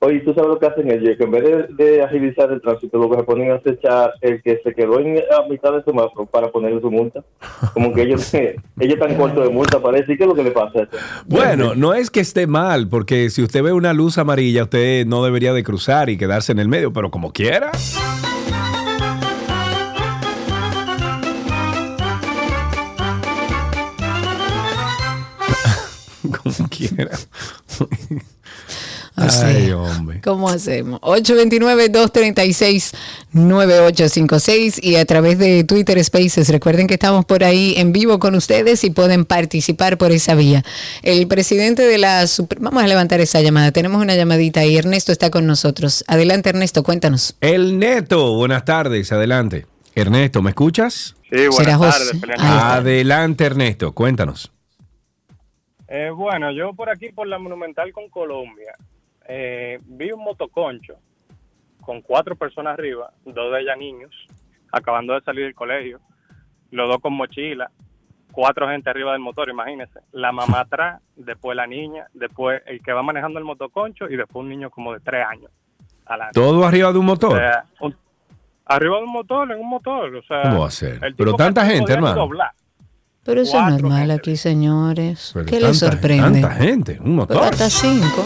[SPEAKER 14] Oye, ¿tú sabes lo que hacen ellos? Que en vez de, agilizar el tránsito, lo que se ponen es echar el que se quedó en a mitad del semáforo para ponerle su multa. Como que ellos, [laughs] ellos están cortos de multa, parece. ¿Y qué es lo que le pasa a eso?
[SPEAKER 1] Bueno, no es que esté mal, porque si usted ve una luz amarilla, usted no debería de cruzar y quedarse en el medio, pero como quiera. [laughs] como quiera.
[SPEAKER 2] O sea,
[SPEAKER 1] Ay, hombre.
[SPEAKER 2] ¿Cómo hacemos? 829-236-9856 y a través de Twitter Spaces. Recuerden que estamos por ahí en vivo con ustedes y pueden participar por esa vía. El presidente de la... Super- Vamos a levantar esa llamada. Tenemos una llamadita y Ernesto está con nosotros. Adelante, Ernesto, cuéntanos.
[SPEAKER 1] El Neto, buenas tardes, adelante. Ernesto, ¿me escuchas?
[SPEAKER 15] Sí, buenas tardes.
[SPEAKER 1] Adelante, Ernesto, cuéntanos.
[SPEAKER 15] Eh, bueno, yo por aquí, por la Monumental con Colombia, eh, vi un motoconcho con cuatro personas arriba, dos de ellas niños, acabando de salir del colegio, los dos con mochila, cuatro gente arriba del motor, imagínense. La mamá [laughs] atrás, después la niña, después el que va manejando el motoconcho y después un niño como de tres años. adelante.
[SPEAKER 1] ¿Todo arriba de un
[SPEAKER 15] O
[SPEAKER 1] motor?
[SPEAKER 15] sea, un- arriba de un motor, en un motor. O sea,
[SPEAKER 1] ¿Cómo va a ser?
[SPEAKER 15] el
[SPEAKER 1] Pero tanta gente, hermano.
[SPEAKER 15] doblar.
[SPEAKER 2] Pero eso es normal aquí, señores.
[SPEAKER 1] Pero
[SPEAKER 2] ¿Qué les sorprende?
[SPEAKER 1] Tanta gente, un
[SPEAKER 2] Pero
[SPEAKER 1] motor.
[SPEAKER 2] hasta cinco.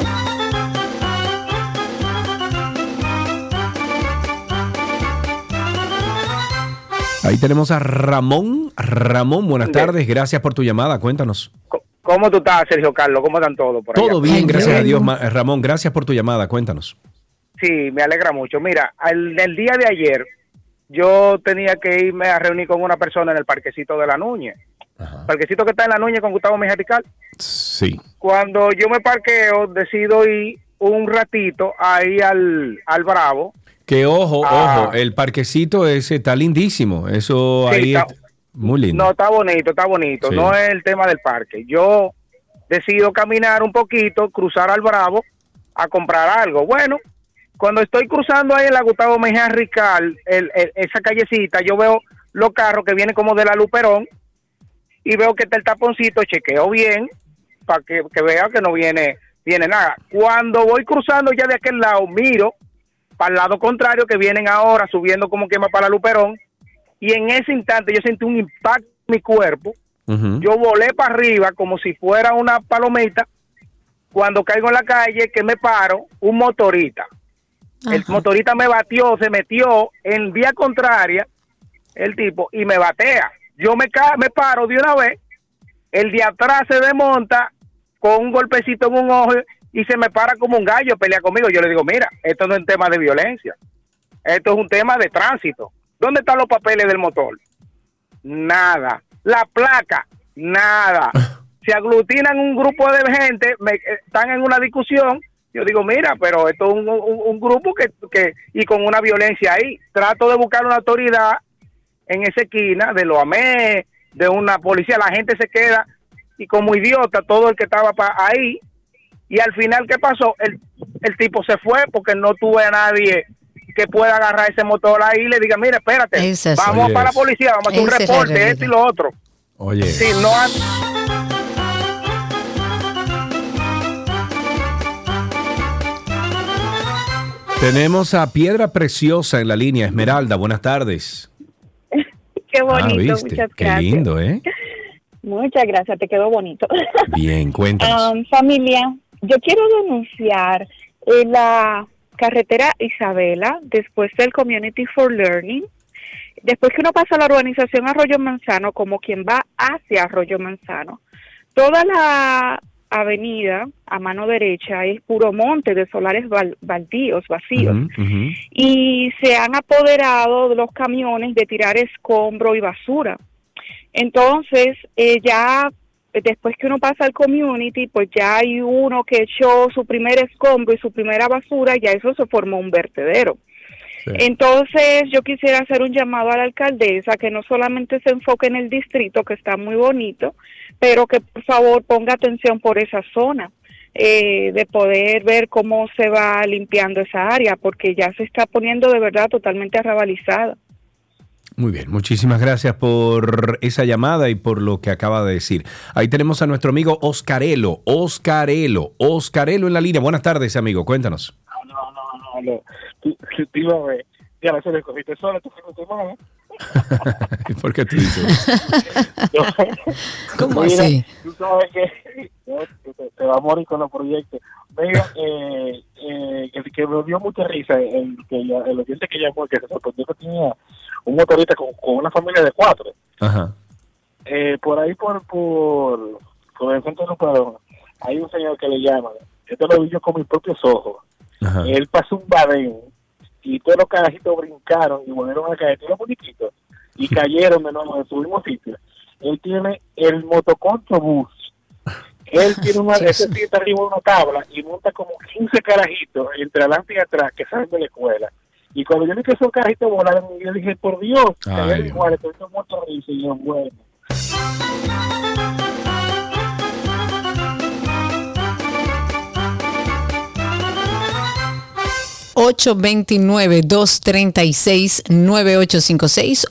[SPEAKER 1] Ahí tenemos a Ramón. Ramón, buenas tardes. Gracias por tu llamada. Cuéntanos.
[SPEAKER 16] ¿Cómo tú estás, Sergio Carlos? ¿Cómo están todos por allá?
[SPEAKER 1] Todo bien, gracias a Dios. Ma- Ramón, gracias por tu llamada. Cuéntanos.
[SPEAKER 16] Sí, me alegra mucho. Mira, al- el día de ayer yo tenía que irme a reunir con una persona en el parquecito de la Núñez. Parquecito que está en la Núñez con Gustavo Mejatical.
[SPEAKER 1] Sí.
[SPEAKER 16] Cuando yo me parqueo, decido ir un ratito ahí al, al Bravo.
[SPEAKER 1] Que ojo,
[SPEAKER 16] Ah.
[SPEAKER 1] ojo, el parquecito ese está lindísimo. Eso
[SPEAKER 16] Sí,
[SPEAKER 1] ahí
[SPEAKER 16] está-
[SPEAKER 1] es- Muy lindo.
[SPEAKER 16] No, está bonito, está bonito.
[SPEAKER 1] Sí.
[SPEAKER 16] No es el tema del parque. Yo decido caminar un poquito, cruzar al Bravo a comprar algo. Bueno, cuando estoy cruzando ahí en la Gustavo Mejía Rical, el- el- esa callecita, yo veo los carros que vienen como de la Luperón y veo que está el taponcito, chequeo bien para que, que vea que no viene, viene nada. Cuando voy cruzando ya de aquel lado, miro para el lado contrario que vienen ahora subiendo como quema para Luperón y en ese instante yo sentí un impacto en mi cuerpo. Yo volé para arriba como si fuera una palomita. Cuando caigo en la calle, que me paro, un motorista. El motorista me batió, se metió en vía contraria, el tipo, y me batea. Yo me, ca me paro de una vez, el de atrás se desmonta con un golpecito en un ojo y se me para como un gallo, pelea conmigo. Yo le digo, mira, esto no es un tema de violencia, esto es un tema de tránsito. ¿Dónde están los papeles del motor? Nada. La placa, nada. Se aglutinan un grupo de gente, me- eh, están en una discusión. Yo digo, mira, pero esto es un, un- un grupo que, que, y con una violencia ahí. Trato de buscar una autoridad en esa esquina, de lo amé, de una policía. La gente se queda y como idiota, todo el que estaba pa- ahí. Y al final, ¿qué pasó? El, el tipo se fue porque no tuve a nadie que pueda agarrar ese motor ahí y le diga, mira, espérate,
[SPEAKER 2] Esa
[SPEAKER 16] vamos para la policía, vamos a hacer un
[SPEAKER 2] Esa
[SPEAKER 16] reporte, esto y lo otro.
[SPEAKER 1] Oye.
[SPEAKER 16] Sí, no han-
[SPEAKER 1] Tenemos a Piedra Preciosa en la línea. Esmeralda, buenas tardes. [laughs]
[SPEAKER 17] Qué
[SPEAKER 1] Ah,
[SPEAKER 17] bonito,
[SPEAKER 1] ¿viste?
[SPEAKER 17] muchas
[SPEAKER 1] Qué
[SPEAKER 17] gracias.
[SPEAKER 1] lindo, ¿eh?
[SPEAKER 17] Muchas gracias, te quedó bonito.
[SPEAKER 1] Bien, [laughs] cuéntanos.
[SPEAKER 17] Um, familia, yo quiero denunciar eh, la carretera Isabela, después del Community for Learning, después que uno pasa a la urbanización Arroyo Manzano, como quien va hacia Arroyo Manzano, toda la avenida a mano derecha es puro monte de solares bal- baldíos, vacíos. Y se han apoderado de los camiones de tirar escombro y basura. Entonces, eh, ya después que uno pasa al community, pues ya hay uno que echó su primer escombro y su primera basura, ya eso se formó un vertedero. Entonces, yo quisiera hacer un llamado a la alcaldesa que no solamente se enfoque en el distrito, que está muy bonito, pero que por favor ponga atención por esa zona, eh, de poder ver cómo se va limpiando esa área, porque ya se está poniendo de verdad totalmente arrabalizada.
[SPEAKER 1] Muy bien, muchísimas gracias por esa llamada y por lo que acaba de decir. Ahí tenemos a nuestro amigo Oscarelo, Oscarelo, Oscarelo en la línea. Buenas tardes, amigo, cuéntanos.
[SPEAKER 18] Aló, tú, tú, tú ibas a ver, ya eso le cogiste sola tu fin de semana.
[SPEAKER 1] ¿Por qué tú dices? [laughs]
[SPEAKER 2] ¿Cómo
[SPEAKER 18] Mira,
[SPEAKER 2] así?
[SPEAKER 18] Tú sabes que [laughs] no, te, te va a morir con los proyectos. Mira, eh, eh, que, que me dio mucha risa el, que el oyente que llamó, que se sorprendió que tenía un motorista con, con una familia de cuatro.
[SPEAKER 1] Ajá.
[SPEAKER 18] Eh, por ahí, por, por, por el centro de Luperón, hay un señor que le llama. Esto lo vi yo con mis propios ojos.
[SPEAKER 1] Ajá.
[SPEAKER 18] Él pasó un badén y todos los carajitos brincaron y volvieron a caer, todos los muñequitos, y cayeron de nuevo en su mismo sitio. Él tiene el motoconcho bus. Él tiene una, ese [laughs] sí está arriba de una tabla y monta como 15 carajitos entre adelante y atrás que salen de la escuela. Y cuando yo vi que esos carajitos volaron, yo dije, por Dios, iguales, todos estos muertos de risa. Y yo, bueno.
[SPEAKER 2] 829-236-9856,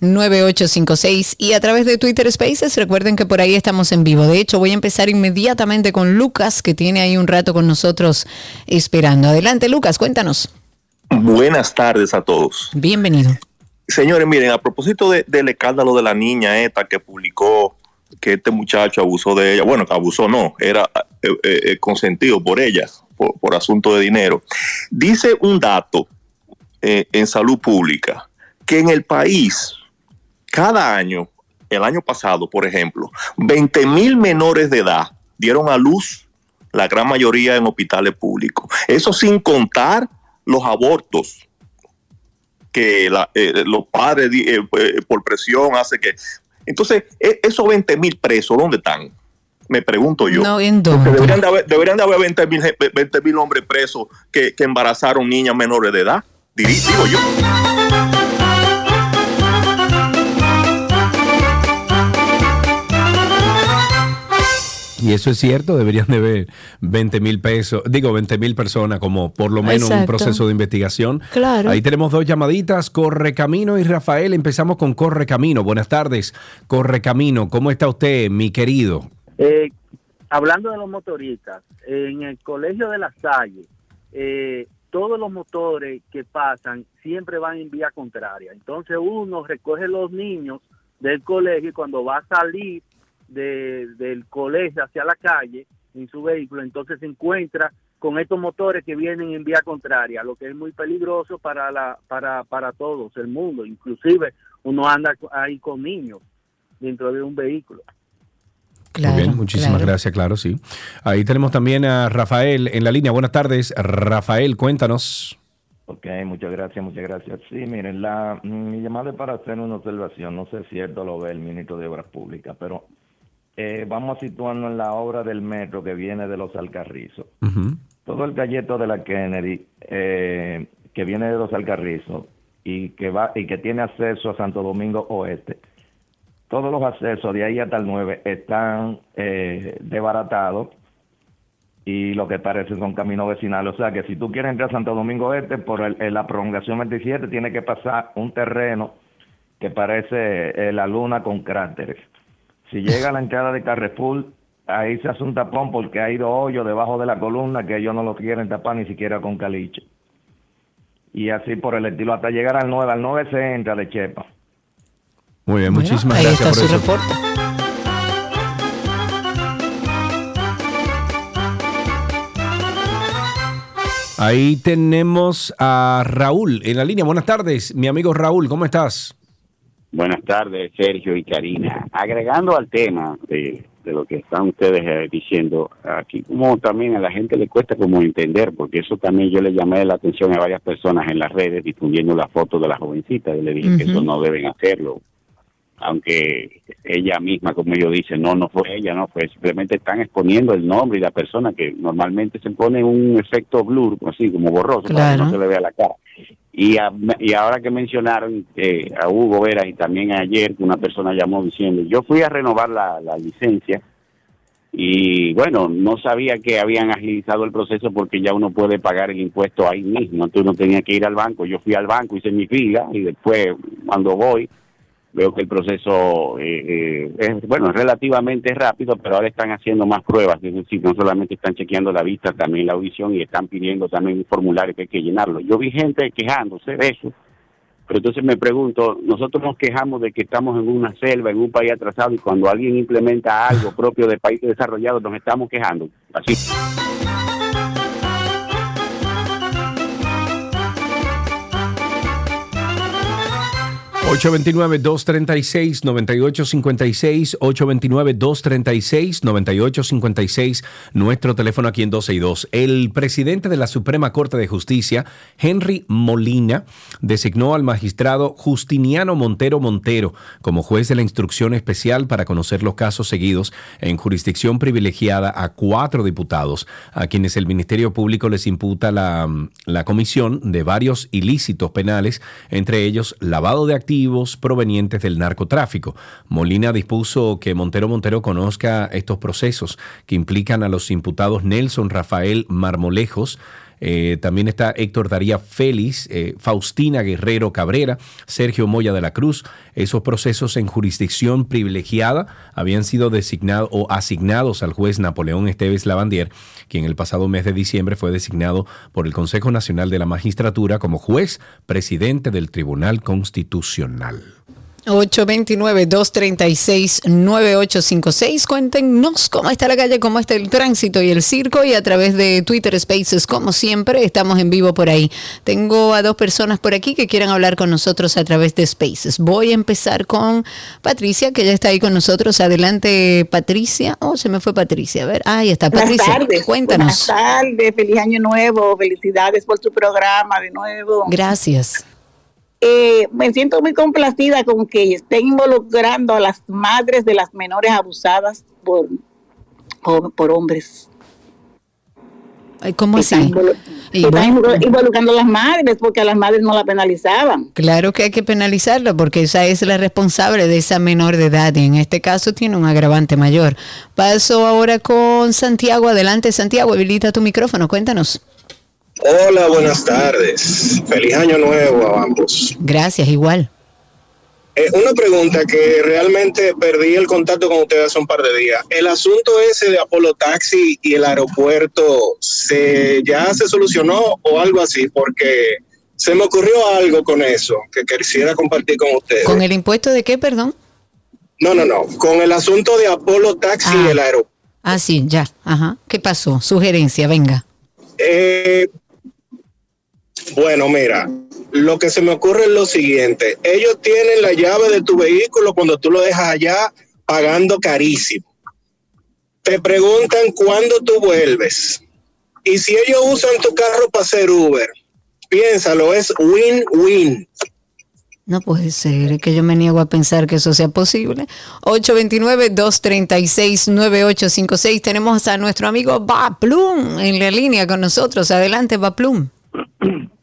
[SPEAKER 2] 829-236-9856 y a través de Twitter Spaces, recuerden que por ahí estamos en vivo. De hecho, voy a empezar inmediatamente con Lucas, que tiene ahí un rato con nosotros esperando. Adelante, Lucas, cuéntanos.
[SPEAKER 19] Buenas tardes a todos.
[SPEAKER 2] Bienvenido.
[SPEAKER 19] Señores, miren, a propósito de- del escándalo de la niña esta que publicó que este muchacho abusó de ella, bueno, que abusó no, era eh, eh, eh, consentido por ella, por, asunto de dinero. Dice un dato eh, en salud pública que en el país, cada año, el año pasado, por ejemplo, 20 mil menores de edad dieron a luz, la gran mayoría en hospitales públicos. Eso sin contar los abortos que la- eh, los padres eh, eh, por presión hace que... Entonces, e- esos 20 mil presos, ¿dónde están? me pregunto yo.
[SPEAKER 2] No, ¿en dónde?
[SPEAKER 19] Deberían de haber, deberían de haber 20 mil hombres presos que, que, embarazaron niñas menores de edad, digo yo.
[SPEAKER 1] Y eso es cierto, deberían de ver 20 mil pesos, digo 20 mil personas como por lo menos un proceso de investigación.
[SPEAKER 2] Claro.
[SPEAKER 1] Ahí tenemos dos llamaditas, Correcamino y Rafael. Empezamos con Correcamino. Buenas tardes, Correcamino. ¿Cómo está usted, mi querido?
[SPEAKER 20] Eh, hablando de los motoristas, en el colegio de la Salle, eh, todos los motores que pasan siempre van en vía contraria. Entonces uno recoge los niños del colegio y cuando va a salir de- del colegio hacia la calle en su vehículo, entonces se encuentra con estos motores que vienen en vía contraria, lo que es muy peligroso para la para para todos el mundo, inclusive uno anda ahí con niños dentro de un vehículo.
[SPEAKER 1] Muy bien, muchísimas gracias, claro, sí. Ahí tenemos también a Rafael en la línea. Buenas tardes, Rafael, cuéntanos.
[SPEAKER 21] Ok, muchas gracias, muchas gracias. Sí, miren, la, mm, mi llamada es para hacer una observación. No sé si esto lo ve el ministro de Obras Públicas, pero eh, vamos a situarnos en la obra del metro que viene de los Alcarrizos. Todo el galleto de la Kennedy eh, que viene de los Alcarrizos y que va y que tiene acceso a Santo Domingo Oeste. Todos los accesos de ahí hasta el 9 están eh, desbaratados y lo que parece son caminos vecinales. O sea que si tú quieres entrar a Santo Domingo Este por el- en la prolongación 27, tiene que pasar un terreno que parece eh, la luna con cráteres. Si llega a la entrada de Carrefour, ahí se hace un tapón porque hay dos hoyos debajo de la columna que ellos no lo quieren tapar ni siquiera con caliche. Y así por el estilo, hasta llegar al 9. Al 9 se entra de Chepa.
[SPEAKER 1] Muy bien, muchísimas
[SPEAKER 2] ahí
[SPEAKER 1] gracias
[SPEAKER 2] está
[SPEAKER 1] por
[SPEAKER 2] su
[SPEAKER 1] eso.
[SPEAKER 2] reporte.
[SPEAKER 1] Ahí tenemos a Raúl en la línea. Buenas tardes, mi amigo Raúl, ¿cómo estás?
[SPEAKER 22] Buenas tardes, Sergio y Karina. Agregando al tema de, de lo que están ustedes eh, diciendo, aquí como también a la gente le cuesta como entender, porque eso también yo le llamé la atención a varias personas en las redes difundiendo la foto de la jovencita. Yo le dije que eso no deben hacerlo, aunque ella misma, como ellos dicen, no, no fue ella, no fue, simplemente están exponiendo el nombre y la persona que normalmente se pone un efecto blur, así como borroso, para que no se le vea la cara. Y, a- y ahora que mencionaron eh, a Hugo Veras y también ayer que una persona llamó diciendo, yo fui a renovar la, la licencia y bueno, no sabía que habían agilizado el proceso porque ya uno puede pagar el impuesto ahí mismo, entonces no tenía que ir al banco, yo fui al banco, hice mi fila y después cuando voy veo que el proceso eh, eh, es bueno relativamente rápido pero ahora están haciendo más pruebas. Es decir no solamente están chequeando la vista también la audición y están pidiendo también un formulario que hay que llenarlo. Yo vi gente quejándose de eso pero entonces me pregunto nosotros nos quejamos de que estamos en una selva en un país atrasado y cuando alguien implementa algo propio de países desarrollados nos estamos quejando. Así
[SPEAKER 1] 829-236-9856, 829-236-9856, nuestro teléfono aquí en 12 y 2. El presidente de la Suprema Corte de Justicia, Henry Molina, designó al magistrado Justiniano Montero Montero como juez de la instrucción especial para conocer los casos seguidos en jurisdicción privilegiada a cuatro diputados, a quienes el Ministerio Público les imputa la, la comisión de varios ilícitos penales, entre ellos lavado de activos provenientes del narcotráfico. Molina dispuso que Montero Montero conozca estos procesos que implican a los imputados Nelson Rafael Marmolejos, eh, también está Héctor Daría Félix, eh, Faustina Guerrero Cabrera, Sergio Moya de la Cruz. Esos procesos en jurisdicción privilegiada habían sido designados o asignados al juez Napoleón Esteves Lavandier, quien el pasado mes de diciembre fue designado por el Consejo Nacional de la Magistratura como juez presidente del Tribunal Constitucional.
[SPEAKER 2] 829-236-9856. Cuéntenos cómo está la calle, cómo está el tránsito y el circo. Y a través de Twitter Spaces, como siempre, estamos en vivo por ahí. Tengo a dos personas por aquí que quieran hablar con nosotros a través de Spaces. Voy a empezar con Patricia, que ya está ahí con nosotros. Adelante, Patricia. Oh, se me fue Patricia. A ver, ahí está
[SPEAKER 23] Buenas
[SPEAKER 2] Patricia.
[SPEAKER 23] tardes.
[SPEAKER 2] Cuéntanos.
[SPEAKER 23] Buenas tardes, feliz año nuevo, felicidades por tu programa de nuevo.
[SPEAKER 2] Gracias.
[SPEAKER 23] Eh, me siento muy complacida con que estén involucrando a las madres de las menores abusadas por, por, por hombres.
[SPEAKER 2] ¿Cómo así? Y bueno.
[SPEAKER 23] involu- involucrando a las madres porque a las madres no la penalizaban.
[SPEAKER 2] Claro que hay que penalizarla porque esa es la responsable de esa menor de edad y en este caso tiene un agravante mayor. Paso ahora con Santiago. Adelante, Santiago, habilita tu micrófono, cuéntanos.
[SPEAKER 24] Hola, buenas tardes. Feliz año nuevo a ambos.
[SPEAKER 2] Gracias, igual.
[SPEAKER 24] Eh, una pregunta que realmente perdí el contacto con ustedes hace un par de días. El asunto ese de Apolo Taxi y el aeropuerto, ¿se, ¿ya se solucionó o algo así? Porque se me ocurrió algo con eso que quisiera compartir con ustedes.
[SPEAKER 2] ¿Con el impuesto de qué, perdón?
[SPEAKER 24] No, no, no. Con el asunto de Apolo Taxi y el aeropuerto.
[SPEAKER 2] Ah, sí, ya. Ajá. ¿Qué pasó? Sugerencia, venga.
[SPEAKER 24] Eh, bueno, mira, lo que se me ocurre es lo siguiente. Ellos tienen la llave de tu vehículo cuando tú lo dejas allá pagando carísimo. Te preguntan cuándo tú vuelves. Y si ellos usan tu carro para hacer Uber, piénsalo, es win-win.
[SPEAKER 2] No puede ser, es que yo me niego a pensar que eso sea posible. 829-236-9856. Tenemos a nuestro amigo Baplum en la línea con nosotros. Adelante, Baplum. [clears throat]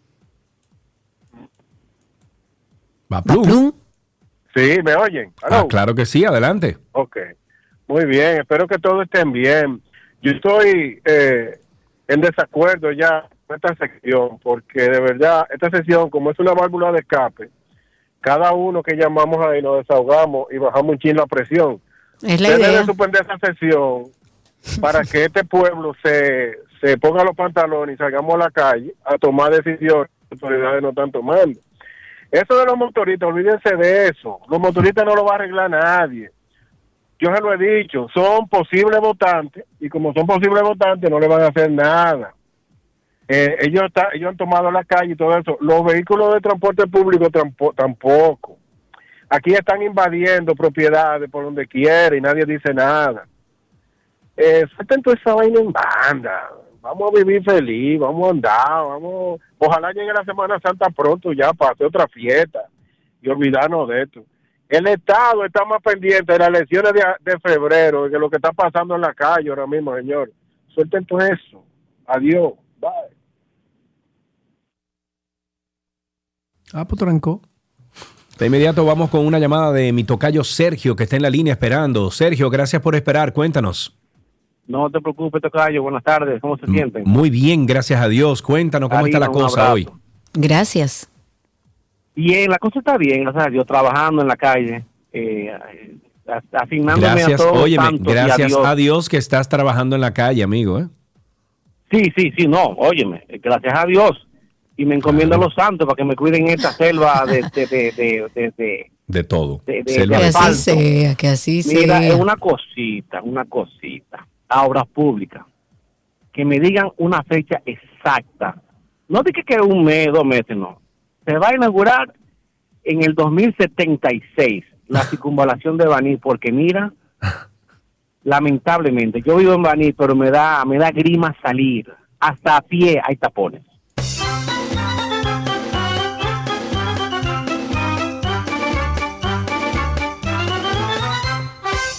[SPEAKER 1] Baplum.
[SPEAKER 25] Sí, ¿me oyen?
[SPEAKER 1] Ah, claro que sí, adelante.
[SPEAKER 25] Ok, muy bien, espero que todos estén bien. Yo estoy eh, en desacuerdo ya con esta sección, porque de verdad, esta sección, como es una válvula de escape, cada uno que llamamos ahí nos desahogamos y bajamos un chin la presión.
[SPEAKER 2] Es la idea.
[SPEAKER 25] debe suspender esa sesión para que este pueblo se, se ponga los pantalones y salgamos a la calle a tomar decisiones que las autoridades no están tomando. Eso de los motoristas, olvídense de eso. Los motoristas no lo va a arreglar nadie. Yo se lo he dicho, son posibles votantes y como son posibles votantes no le van a hacer nada. Eh, ellos, está- ellos han tomado la calle y todo eso. Los vehículos de transporte público tampo- tampoco. Aquí están invadiendo propiedades por donde quiera y nadie dice nada. Eh, toda esa vaina en banda. Vamos a vivir feliz, vamos a andar, vamos. Ojalá llegue la Semana Santa pronto ya para hacer otra fiesta y olvidarnos de esto. El Estado está más pendiente de las elecciones de, de febrero que lo que está pasando en la calle ahora mismo, señor. Suelten todo eso. Adiós. Bye.
[SPEAKER 1] Ah, pues trancó. De inmediato vamos con una llamada de mi tocayo Sergio, que está en la línea esperando. Sergio, gracias por esperar. Cuéntanos.
[SPEAKER 26] No te preocupes, Tocayo. Buenas tardes. ¿Cómo se sienten?
[SPEAKER 1] Muy bien, gracias a Dios. Cuéntanos cómo está la cosa hoy.
[SPEAKER 2] Gracias.
[SPEAKER 26] Bien, la cosa está bien. Gracias a Dios, trabajando en la calle, eh, as- asignándome a
[SPEAKER 1] Gracias,
[SPEAKER 26] todos los
[SPEAKER 1] óyeme,
[SPEAKER 26] santos y a
[SPEAKER 1] gracias
[SPEAKER 26] Dios.
[SPEAKER 1] a Dios que estás trabajando en la calle, amigo. ¿eh?
[SPEAKER 26] Sí, sí, sí, no, óyeme, gracias a Dios. Y me encomiendo a los santos para que me cuiden esta selva de, de, de, de, de- de-
[SPEAKER 1] De todo.
[SPEAKER 26] de- de-
[SPEAKER 1] Selva
[SPEAKER 26] de
[SPEAKER 1] de
[SPEAKER 2] Que así sea, que así
[SPEAKER 26] Mira,
[SPEAKER 2] sea.
[SPEAKER 26] es una cosita, una cosita. A obras públicas. Que me digan una fecha exacta. No dije que un mes, dos meses, no. Se va a inaugurar en el 2076 la [laughs] circunvalación de Baní, porque mira, lamentablemente, yo vivo en Baní, pero me da, me da grima salir. Hasta a pie hay tapones.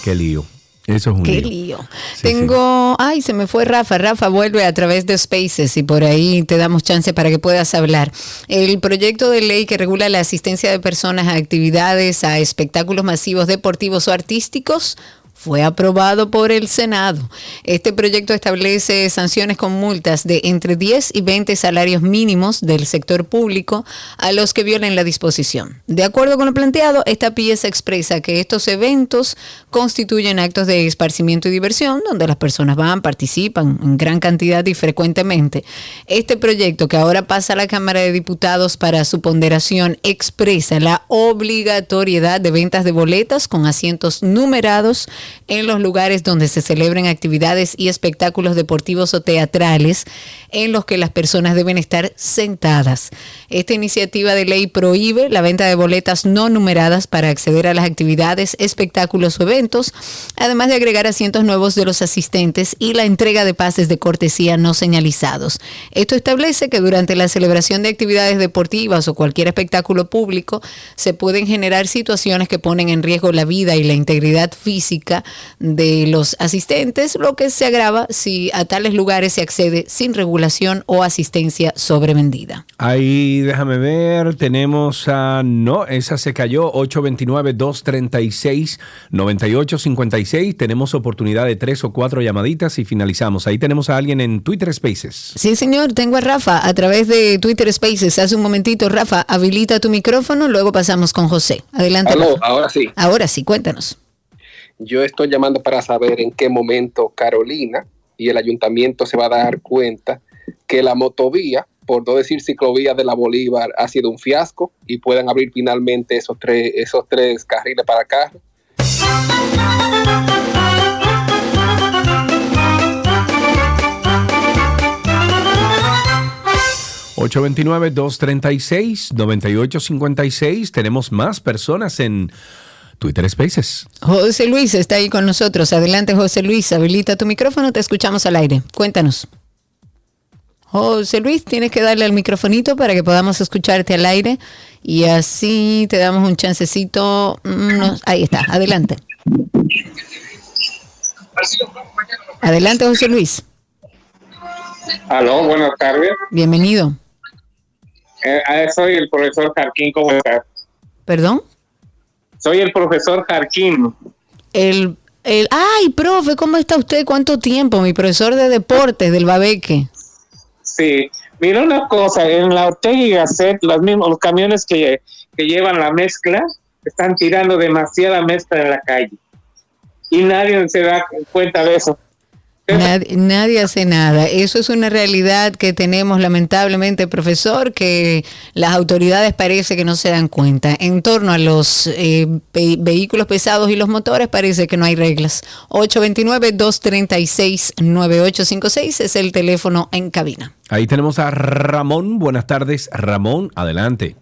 [SPEAKER 1] Qué lío. Eso es un
[SPEAKER 2] Qué
[SPEAKER 1] lío.
[SPEAKER 2] lío. Tengo, ay, se me fue Rafa. Rafa vuelve a través de Spaces y por ahí te damos chance para que puedas hablar. El proyecto de ley que regula la asistencia de personas a actividades, a espectáculos masivos deportivos o artísticos fue aprobado por el Senado. Este proyecto establece sanciones con multas de entre 10 y 20 salarios mínimos del sector público a los que violen la disposición. De acuerdo con lo planteado, esta pieza expresa que estos eventos constituyen actos de esparcimiento y diversión donde las personas van, participan en gran cantidad y frecuentemente. Este proyecto que ahora pasa a la Cámara de Diputados para su ponderación expresa la obligatoriedad de ventas de boletas con asientos numerados en los lugares donde se celebren actividades y espectáculos deportivos o teatrales en los que las personas deben estar sentadas. Esta iniciativa de ley prohíbe la venta de boletas no numeradas para acceder a las actividades, espectáculos o eventos, además de agregar asientos nuevos de los asistentes y la entrega de pases de cortesía no señalizados. Esto establece que durante la celebración de actividades deportivas o cualquier espectáculo público se pueden generar situaciones que ponen en riesgo la vida y la integridad física de los asistentes, lo que se agrava si a tales lugares se accede sin regulación o asistencia sobrevendida.
[SPEAKER 1] Ahí déjame ver, tenemos a... No, esa se cayó, 829-236-9856. Tenemos oportunidad de tres o cuatro llamaditas y finalizamos. Ahí tenemos a alguien en Twitter Spaces.
[SPEAKER 2] Sí, señor, tengo a Rafa a través de Twitter Spaces. Hace un momentito, Rafa, habilita tu micrófono, luego pasamos con José. Adelante.
[SPEAKER 27] Aló,
[SPEAKER 2] Rafa.
[SPEAKER 27] ahora sí.
[SPEAKER 2] Ahora sí, cuéntanos.
[SPEAKER 27] Yo estoy llamando para saber en qué momento Carolina y el ayuntamiento se va a dar cuenta que la motovía, por no decir ciclovía de la Bolívar, ha sido un fiasco y puedan abrir finalmente esos tres, esos tres carriles para carros.
[SPEAKER 1] 829-236-9856. Tenemos más personas en Twitter Spaces.
[SPEAKER 2] José Luis está ahí con nosotros. Adelante, José Luis. Habilita tu micrófono, te escuchamos al aire. Cuéntanos. José Luis, tienes que darle al microfonito para que podamos escucharte al aire y así te damos un chancecito. Mm, no, ahí está, adelante. Adelante, José Luis.
[SPEAKER 28] Aló, buenas tardes.
[SPEAKER 2] Bienvenido.
[SPEAKER 28] Eh, eh, soy el profesor Jarquín, ¿cómo estás?
[SPEAKER 2] ¿Perdón?
[SPEAKER 28] Soy el profesor Jarquín.
[SPEAKER 2] El, el, ay, profe, ¿cómo está usted? ¿Cuánto tiempo? Mi profesor de deportes del Babeque.
[SPEAKER 28] Sí, mira una cosa, en la Ortega y Gasset, los mismos los camiones que, que llevan la mezcla están tirando demasiada mezcla en la calle y nadie se da cuenta de eso.
[SPEAKER 2] Nadie, nadie hace nada. Eso es una realidad que tenemos lamentablemente, profesor, que las autoridades parece que no se dan cuenta. En torno a los eh, ve- vehículos pesados y los motores parece que no hay reglas. 829-236-9856 es el teléfono en cabina.
[SPEAKER 1] Ahí tenemos a Ramón. Buenas tardes, Ramón. Adelante.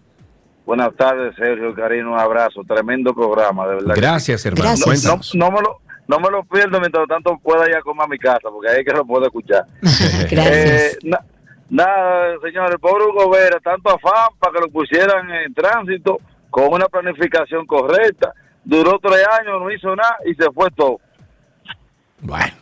[SPEAKER 29] Buenas tardes, Sergio Karina, un abrazo, tremendo programa, de verdad.
[SPEAKER 1] Gracias, hermano.
[SPEAKER 29] No-
[SPEAKER 1] Cuéntanos.
[SPEAKER 29] No, no me lo, no me lo pierdo mientras tanto pueda ir a comer a mi casa, porque ahí es que lo puedo escuchar. [laughs] Eh, na- nada, señor, el pobre Hugo Vera, tanto afán para que lo pusieran en tránsito con una planificación correcta. Duró tres años, no hizo nada y se fue todo.
[SPEAKER 1] Bueno.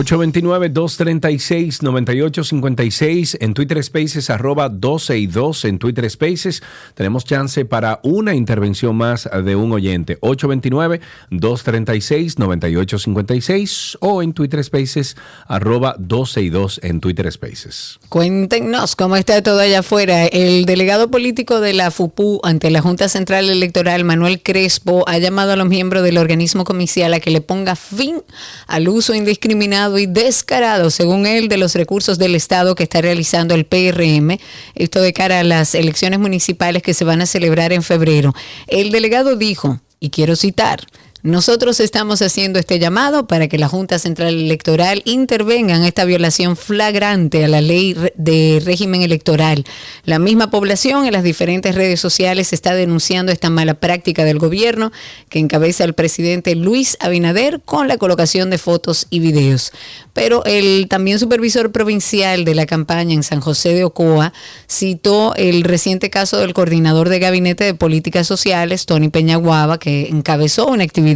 [SPEAKER 1] ...829-236-9856... ...en Twitter Spaces... ...arroba 12 y 2 en Twitter Spaces... ...tenemos chance para una intervención más de un oyente... ...829-236-9856... ...o en Twitter Spaces... ...arroba 12 y 2 en Twitter Spaces...
[SPEAKER 2] Cuéntenos cómo está todo allá afuera. El delegado político de la FUPU ante la Junta Central Electoral, Manuel Crespo, ha llamado a los miembros del organismo comicial a que le ponga fin al uso indiscriminado y descarado, según él, de los recursos del Estado que está realizando el PRM. Esto de cara a las elecciones municipales que se van a celebrar en febrero. El delegado dijo, y quiero citar, nosotros estamos haciendo este llamado para que la Junta Central Electoral intervenga en esta violación flagrante a la ley de régimen electoral. La misma población en las diferentes redes sociales está denunciando esta mala práctica del gobierno que encabeza el presidente Luis Abinader con la colocación de fotos y videos. Pero el también supervisor provincial de la campaña en San José de Ocoa citó el reciente caso del coordinador de gabinete de políticas sociales, Tony Peñaguaba, que encabezó una actividad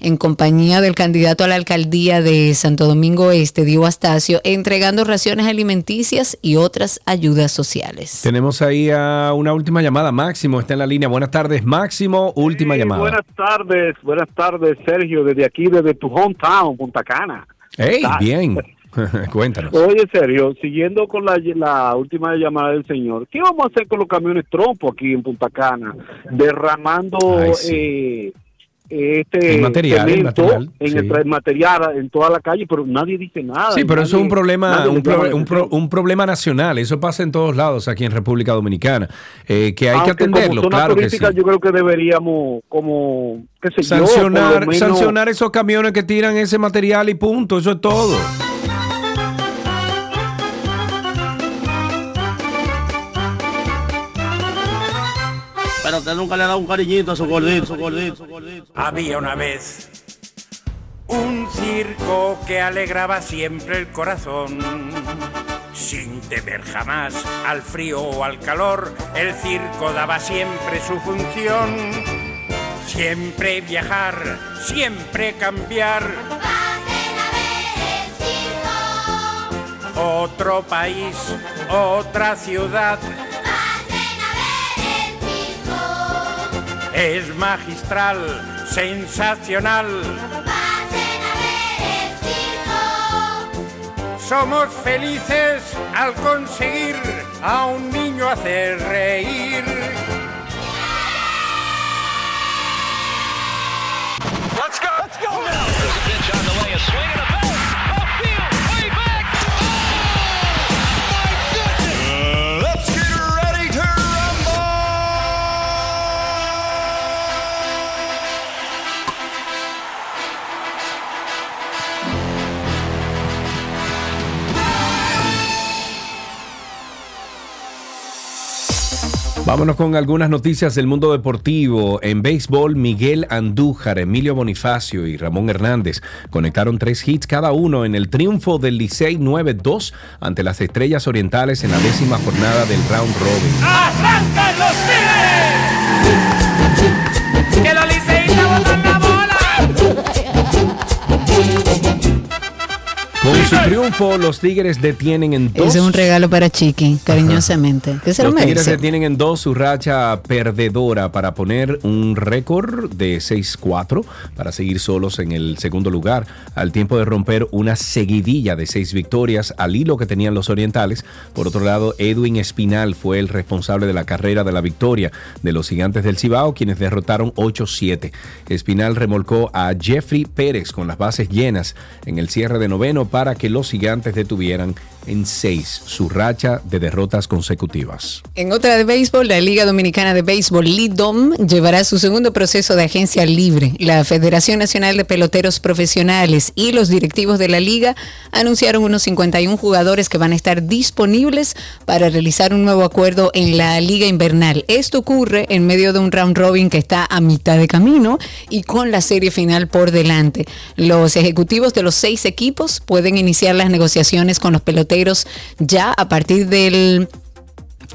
[SPEAKER 2] en compañía del candidato a la alcaldía de Santo Domingo Este, Dio Astacio, entregando raciones alimenticias y otras ayudas sociales.
[SPEAKER 1] Tenemos ahí a una última llamada. Máximo está en la línea. Buenas tardes, Máximo. Última llamada.
[SPEAKER 30] Buenas tardes, buenas tardes, Sergio, desde aquí, desde tu hometown, Punta Cana.
[SPEAKER 1] Hey,
[SPEAKER 30] ¿Estás?
[SPEAKER 1] bien. [laughs] Cuéntanos.
[SPEAKER 30] Oye, Sergio, siguiendo con la, la última llamada del señor, ¿qué vamos a hacer con los camiones trompo aquí en Punta Cana? Derramando
[SPEAKER 1] Ay, sí.
[SPEAKER 30] eh, este
[SPEAKER 1] El material, el material,
[SPEAKER 30] en
[SPEAKER 1] sí.
[SPEAKER 30] el material en toda la calle, pero nadie dice nada.
[SPEAKER 1] Sí, pero eso es un problema, un, pro- un pro- un problema nacional. Eso pasa en todos lados aquí en República Dominicana. Eh, que hay que
[SPEAKER 30] como
[SPEAKER 1] atenderlo,
[SPEAKER 30] zona
[SPEAKER 1] claro que sí.
[SPEAKER 30] yo creo que deberíamos, como, qué sé
[SPEAKER 1] Sancionar,
[SPEAKER 30] menos-
[SPEAKER 1] sancionar esos camiones que tiran ese material y punto. Eso es todo.
[SPEAKER 31] Nunca le ha dado un cariñito a su gordito, su.
[SPEAKER 32] Había una vez un circo que alegraba siempre el corazón.
[SPEAKER 33] sin temer jamás al frío o al calor, el circo daba siempre su función. Siempre viajar, siempre cambiar. Otro país, otra ciudad. Es magistral, sensacional. Somos felices al conseguir a un niño hacer reír.
[SPEAKER 34] Let's go. Let's go now.
[SPEAKER 1] Vámonos con algunas noticias del mundo deportivo. En béisbol, Miguel Andújar, Emilio Bonifacio y Ramón Hernández conectaron tres hits cada uno en el triunfo del Licey 9-2 ante las Estrellas Orientales en la décima jornada del round robin.
[SPEAKER 34] ¡Arrancan los!
[SPEAKER 1] Con su triunfo, los Tigres detienen en dos.
[SPEAKER 2] Ese es un regalo para Chiqui, cariñosamente. Que se lo
[SPEAKER 1] Los Tigres detienen en dos su racha perdedora para poner un récord de 6-4 para seguir solos en el segundo lugar, al tiempo de romper una seguidilla de seis victorias al hilo que tenían los orientales. Por otro lado, Edwin Espinal fue el responsable de la carrera de la victoria de los gigantes del Cibao, quienes derrotaron 8-7. Espinal remolcó a Jeffrey Pérez con las bases llenas en el cierre de noveno para que los gigantes detuvieran en seis su racha de derrotas consecutivas.
[SPEAKER 2] En otra de béisbol, la Liga Dominicana de Béisbol, LIDOM, llevará su segundo proceso de agencia libre. La Federación Nacional de Peloteros Profesionales y los directivos de la liga anunciaron unos 51 jugadores que van a estar disponibles para realizar un nuevo acuerdo en la liga invernal. Esto ocurre en medio de un round robin que está a mitad de camino y con la serie final por delante. Los ejecutivos de los seis equipos pueden iniciar las negociaciones con los peloteros ya a partir del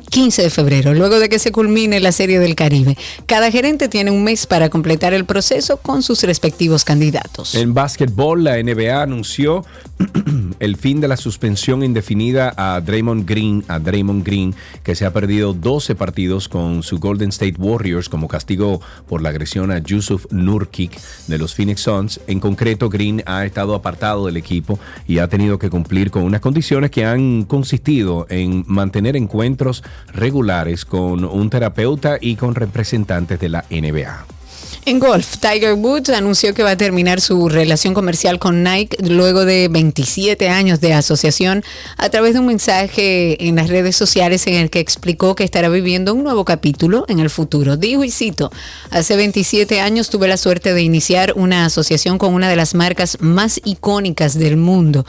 [SPEAKER 2] 15 de febrero, luego de que se culmine la Serie del Caribe. Cada gerente tiene un mes para completar el proceso con sus respectivos candidatos.
[SPEAKER 1] En básquetbol, la NBA anunció [clears throat] el fin de la suspensión indefinida a Draymond Green, a Draymond Green, que se ha perdido 12 partidos con su Golden State Warriors como castigo por la agresión a Yusuf Nurkic de los Phoenix Suns. En concreto, Green ha estado apartado del equipo y ha tenido que cumplir con unas condiciones que han consistido en mantener encuentros regulares con un terapeuta y con representantes de la NBA.
[SPEAKER 2] En golf, Tiger Woods anunció que va a terminar su relación comercial con Nike luego de 27 años de asociación a través de un mensaje en las redes sociales en el que explicó que estará viviendo un nuevo capítulo en el futuro. Dijo y cito, hace 27 años tuve la suerte de iniciar una asociación con una de las marcas más icónicas del mundo.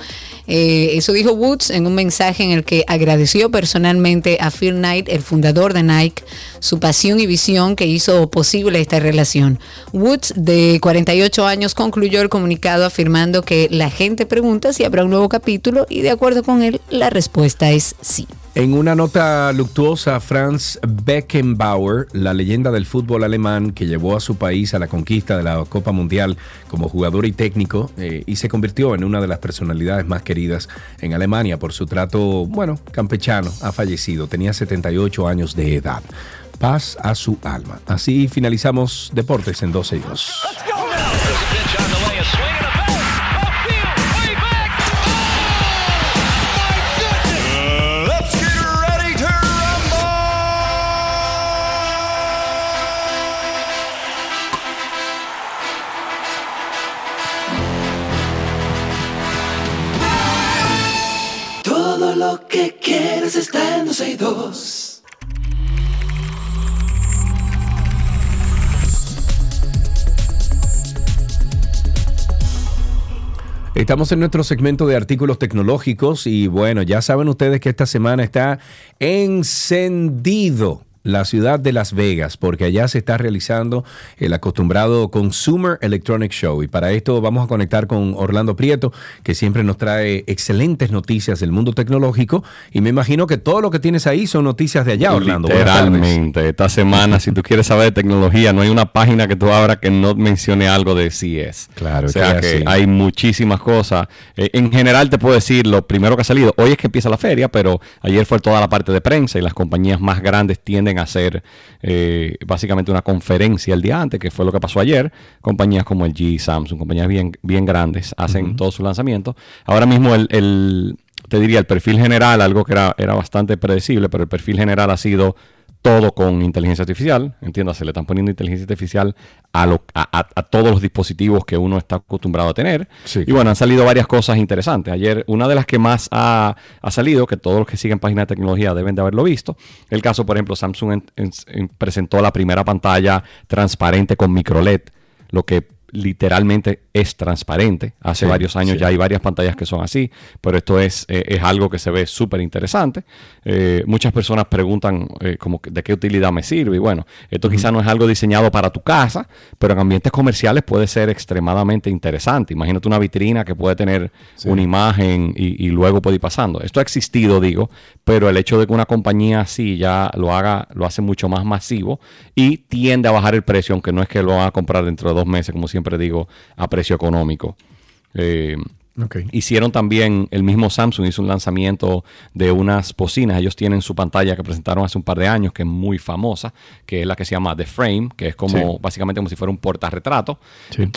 [SPEAKER 2] Eh, eso dijo Woods en un mensaje en el que agradeció personalmente a Phil Knight, el fundador de Nike, su pasión y visión que hizo posible esta relación. Woods, de 48 años, concluyó el comunicado afirmando que la gente pregunta si habrá un nuevo capítulo y de acuerdo con él, la respuesta es sí.
[SPEAKER 1] En una nota luctuosa, Franz Beckenbauer, la leyenda del fútbol alemán que llevó a su país a la conquista de la Copa Mundial como jugador y técnico eh, y se convirtió en una de las personalidades más queridas en Alemania por su trato, bueno, campechano, ha fallecido. Tenía 78 años de edad. Paz a su alma. Así finalizamos Deportes en 12 y 2.
[SPEAKER 34] Let's get ready to rumble.
[SPEAKER 35] Todo lo que quieres está en 12 y 2.
[SPEAKER 1] Estamos en nuestro segmento de artículos tecnológicos y bueno, ya saben ustedes que esta semana está encendido la ciudad de Las Vegas, porque allá se está realizando el acostumbrado Consumer Electronic Show. Y para esto vamos a conectar con Orlando Prieto, que siempre nos trae excelentes noticias del mundo tecnológico. Y me imagino que todo lo que tienes ahí son noticias de allá, Orlando.
[SPEAKER 36] Literalmente, esta semana, si tú quieres saber de tecnología, no hay una página que tú abras que no mencione algo de CES.
[SPEAKER 1] Claro,
[SPEAKER 36] o sea
[SPEAKER 1] que
[SPEAKER 36] hay muchísimas cosas. Eh, en general te puedo decir lo primero que ha salido. Hoy es que empieza la feria, pero ayer fue toda la parte de prensa y las compañías más grandes tienden a hacer eh, básicamente una conferencia el día antes, que fue lo que pasó ayer. Compañías como el G, Samsung, compañías bien, bien grandes hacen
[SPEAKER 1] Ujú.
[SPEAKER 36] todo su lanzamiento. Ahora mismo el, el- te diría, el perfil general, algo que era, era bastante predecible, pero el perfil general ha sido todo con inteligencia artificial. Entiéndase, le están poniendo inteligencia artificial a, lo- a, a- a todos los dispositivos que uno está acostumbrado a tener. Y bueno, han salido varias cosas interesantes. Ayer, una de las que más ha, ha salido, que todos los que siguen páginas de tecnología deben de haberlo visto, el caso, por ejemplo, Samsung en- en- en- presentó la primera pantalla transparente con microLED, lo que literalmente es transparente. Hace
[SPEAKER 1] Sí,
[SPEAKER 36] varios años
[SPEAKER 1] sí.
[SPEAKER 36] ya hay varias pantallas que son así, pero esto es, eh, es algo que se ve súper interesante. Eh, muchas personas preguntan eh, como de qué utilidad me sirve. Y bueno, esto quizá no es algo diseñado para tu casa, pero en ambientes comerciales puede ser extremadamente interesante. Imagínate una vitrina que puede tener una imagen y, y luego puede ir pasando. Esto ha existido, digo, pero el hecho de que una compañía así ya lo haga, lo hace mucho más masivo y tiende a bajar el precio, aunque no es que lo van a comprar dentro de dos meses, como siempre digo, a precio económico. Eh, Hicieron también, el mismo Samsung hizo un lanzamiento de unas bocinas. Ellos tienen su pantalla que presentaron hace un par de años, que es muy famosa, que es la que se llama The Frame, que es como
[SPEAKER 1] Sí.
[SPEAKER 36] básicamente como si fuera un portarretrato.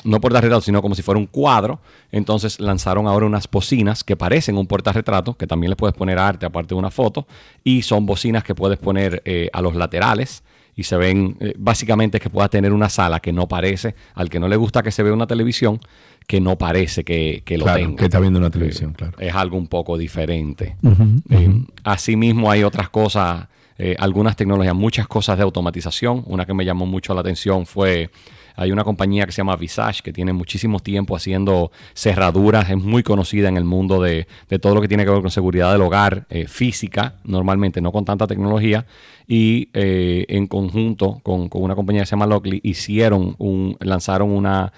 [SPEAKER 36] No portarretrato, sino como si fuera un cuadro. Entonces lanzaron ahora unas bocinas que parecen un portarretrato, que también le puedes poner arte aparte de una foto. Y son bocinas que puedes poner eh, a los laterales y se ven, eh, básicamente es que pueda tener una sala que no parece, al que no le gusta que se vea una televisión, que no parece que, que lo
[SPEAKER 1] Claro,
[SPEAKER 36] tenga.
[SPEAKER 1] que está viendo una televisión, claro.
[SPEAKER 36] Es algo un poco diferente. Eh, asimismo hay otras cosas, eh, algunas tecnologías, muchas cosas de automatización. Una que me llamó mucho la atención fue, hay una compañía que se llama Visage, que tiene muchísimo tiempo haciendo cerraduras, es muy conocida en el mundo de, de todo lo que tiene que ver con seguridad del hogar, eh, física, normalmente, no con tanta tecnología. Y eh, en conjunto con, con una compañía que se llama Lockley, hicieron un, lanzaron una...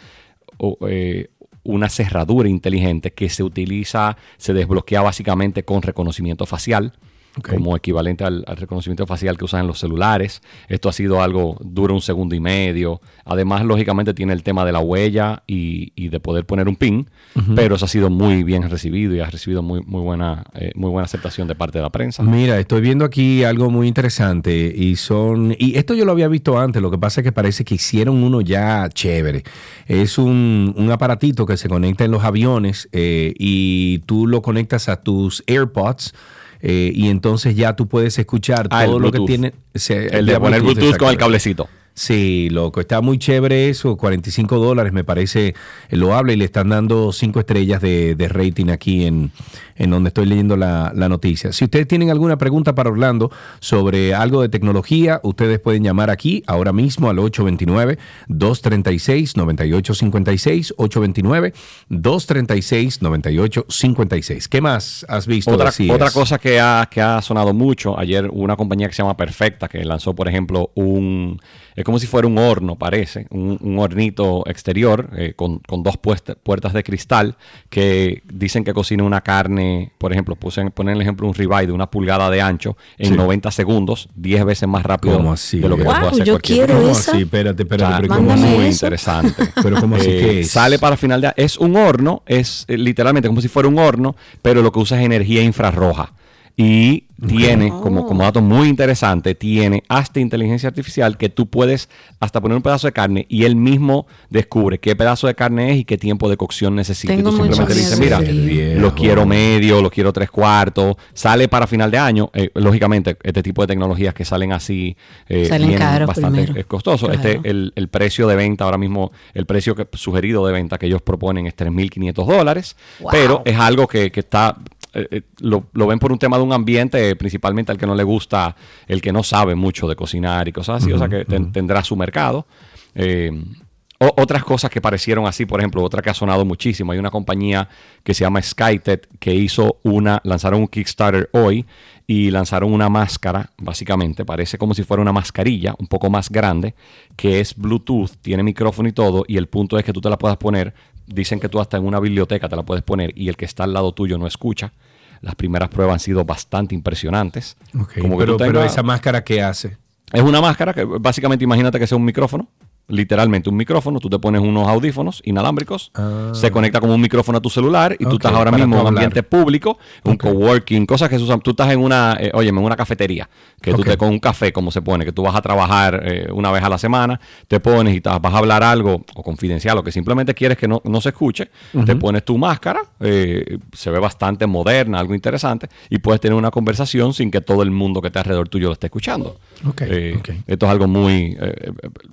[SPEAKER 36] eh, una cerradura inteligente que se utiliza, se desbloquea básicamente con reconocimiento facial, como equivalente al, al reconocimiento facial que usan en los celulares. Esto ha sido algo, dura un segundo y medio. Además, lógicamente, tiene el tema de la huella y, y de poder poner un pin, pero eso ha sido muy bien recibido y ha recibido muy, muy, buena, eh, muy buena aceptación de parte de la prensa.
[SPEAKER 1] Mira, estoy viendo aquí algo muy interesante y son y esto yo lo había visto antes, lo que pasa es que parece que hicieron uno ya chévere. Es un, un aparatito que se conecta en los aviones eh, y tú lo conectas a tus AirPods. Eh, y entonces ya tú puedes escuchar
[SPEAKER 36] Ah,
[SPEAKER 1] todo lo que tiene. se-
[SPEAKER 36] El de poner Bluetooth con el cablecito.
[SPEAKER 1] Sí, loco, está muy chévere eso, 45 dólares me parece loable y le están dando 5 estrellas de, de rating aquí en, en donde estoy leyendo la, la noticia. Si ustedes tienen alguna pregunta para Orlando sobre algo de tecnología, ustedes pueden llamar aquí ahora mismo al 829-236-9856, 829-236-9856. ¿Qué más has visto?
[SPEAKER 36] Otra, otra cosa que ha, que ha sonado mucho, ayer una compañía que se llama Perfecta, que lanzó, por ejemplo, un... Es como si fuera un horno, parece, un, un hornito exterior eh, con, con dos puesta- puertas de cristal que dicen que cocina una carne, por ejemplo, puse, ponen el ejemplo un ribeye de una pulgada de ancho en
[SPEAKER 1] Sí.
[SPEAKER 36] 90 segundos, 10 veces más rápido
[SPEAKER 1] ¿Cómo así?
[SPEAKER 36] de lo que
[SPEAKER 1] Wow,
[SPEAKER 36] puede hacer
[SPEAKER 1] yo
[SPEAKER 36] cualquier
[SPEAKER 1] quiero ¿Cómo esa. así? Espérate, espérate,
[SPEAKER 36] O sea,
[SPEAKER 1] pero ¿cómo así?
[SPEAKER 36] muy
[SPEAKER 1] eso?
[SPEAKER 36] interesante. [laughs]
[SPEAKER 1] Pero ¿cómo así?
[SPEAKER 36] Eh,
[SPEAKER 1] ¿Qué es?
[SPEAKER 36] Sale para final de Es un horno, es eh, literalmente como si fuera un horno, pero lo que usa es energía infrarroja. Y tiene, como, como dato muy interesante, tiene hasta inteligencia artificial que tú puedes hasta poner un pedazo de carne y él mismo descubre qué pedazo de carne es y qué tiempo de cocción necesita. y tú simplemente le dices, mira,
[SPEAKER 2] miedo.
[SPEAKER 36] lo quiero medio, lo quiero tres cuartos, sale para final de año. Eh, lógicamente, este tipo de tecnologías que salen así eh,
[SPEAKER 2] Salen caros
[SPEAKER 36] bastante
[SPEAKER 2] primero.
[SPEAKER 36] es costoso.
[SPEAKER 2] Claro.
[SPEAKER 36] Este, el, el precio de venta ahora mismo, el precio que, sugerido de venta que ellos proponen es 3.500 dólares,
[SPEAKER 2] Wow.
[SPEAKER 36] pero es algo que, que está, eh, eh, lo, lo ven por un tema de un ambiente, principalmente al que no le gusta, el que no sabe mucho de cocinar y cosas así, o sea que ten- tendrá su mercado. Eh, o- otras cosas que parecieron así, por ejemplo, otra que ha sonado muchísimo. Hay una compañía que se llama SkyTet que hizo una, lanzaron un Kickstarter hoy y lanzaron una máscara, básicamente, parece como si fuera una mascarilla, un poco más grande, que es Bluetooth, tiene micrófono y todo, y el punto es que tú te la puedas poner, dicen que tú hasta en una biblioteca te la puedes poner y el que está al lado tuyo no escucha. Las primeras pruebas han sido bastante impresionantes.
[SPEAKER 1] Ok,
[SPEAKER 36] Como que
[SPEAKER 1] pero, pero esa máscara, ¿qué hace?
[SPEAKER 36] es una máscara que básicamente imagínate que sea un micrófono. Literalmente un micrófono, tú te pones unos audífonos inalámbricos, se conecta como un micrófono a tu celular y tú
[SPEAKER 1] Ah.
[SPEAKER 36] Estás ahora mismo en un ambiente público, un coworking, cosas que se usan. Tú estás en una, eh, óyeme, en una cafetería, que tú te con un café, como se pone, que tú vas a trabajar eh, una vez a la semana, te pones y te- vas a hablar algo o confidencial o que simplemente quieres que no, no se escuche, te pones tu máscara, eh, se ve bastante moderna, algo interesante, y puedes tener una conversación sin que todo el mundo que está alrededor tuyo lo esté escuchando.
[SPEAKER 1] Ok,
[SPEAKER 36] Eh, Esto es algo muy...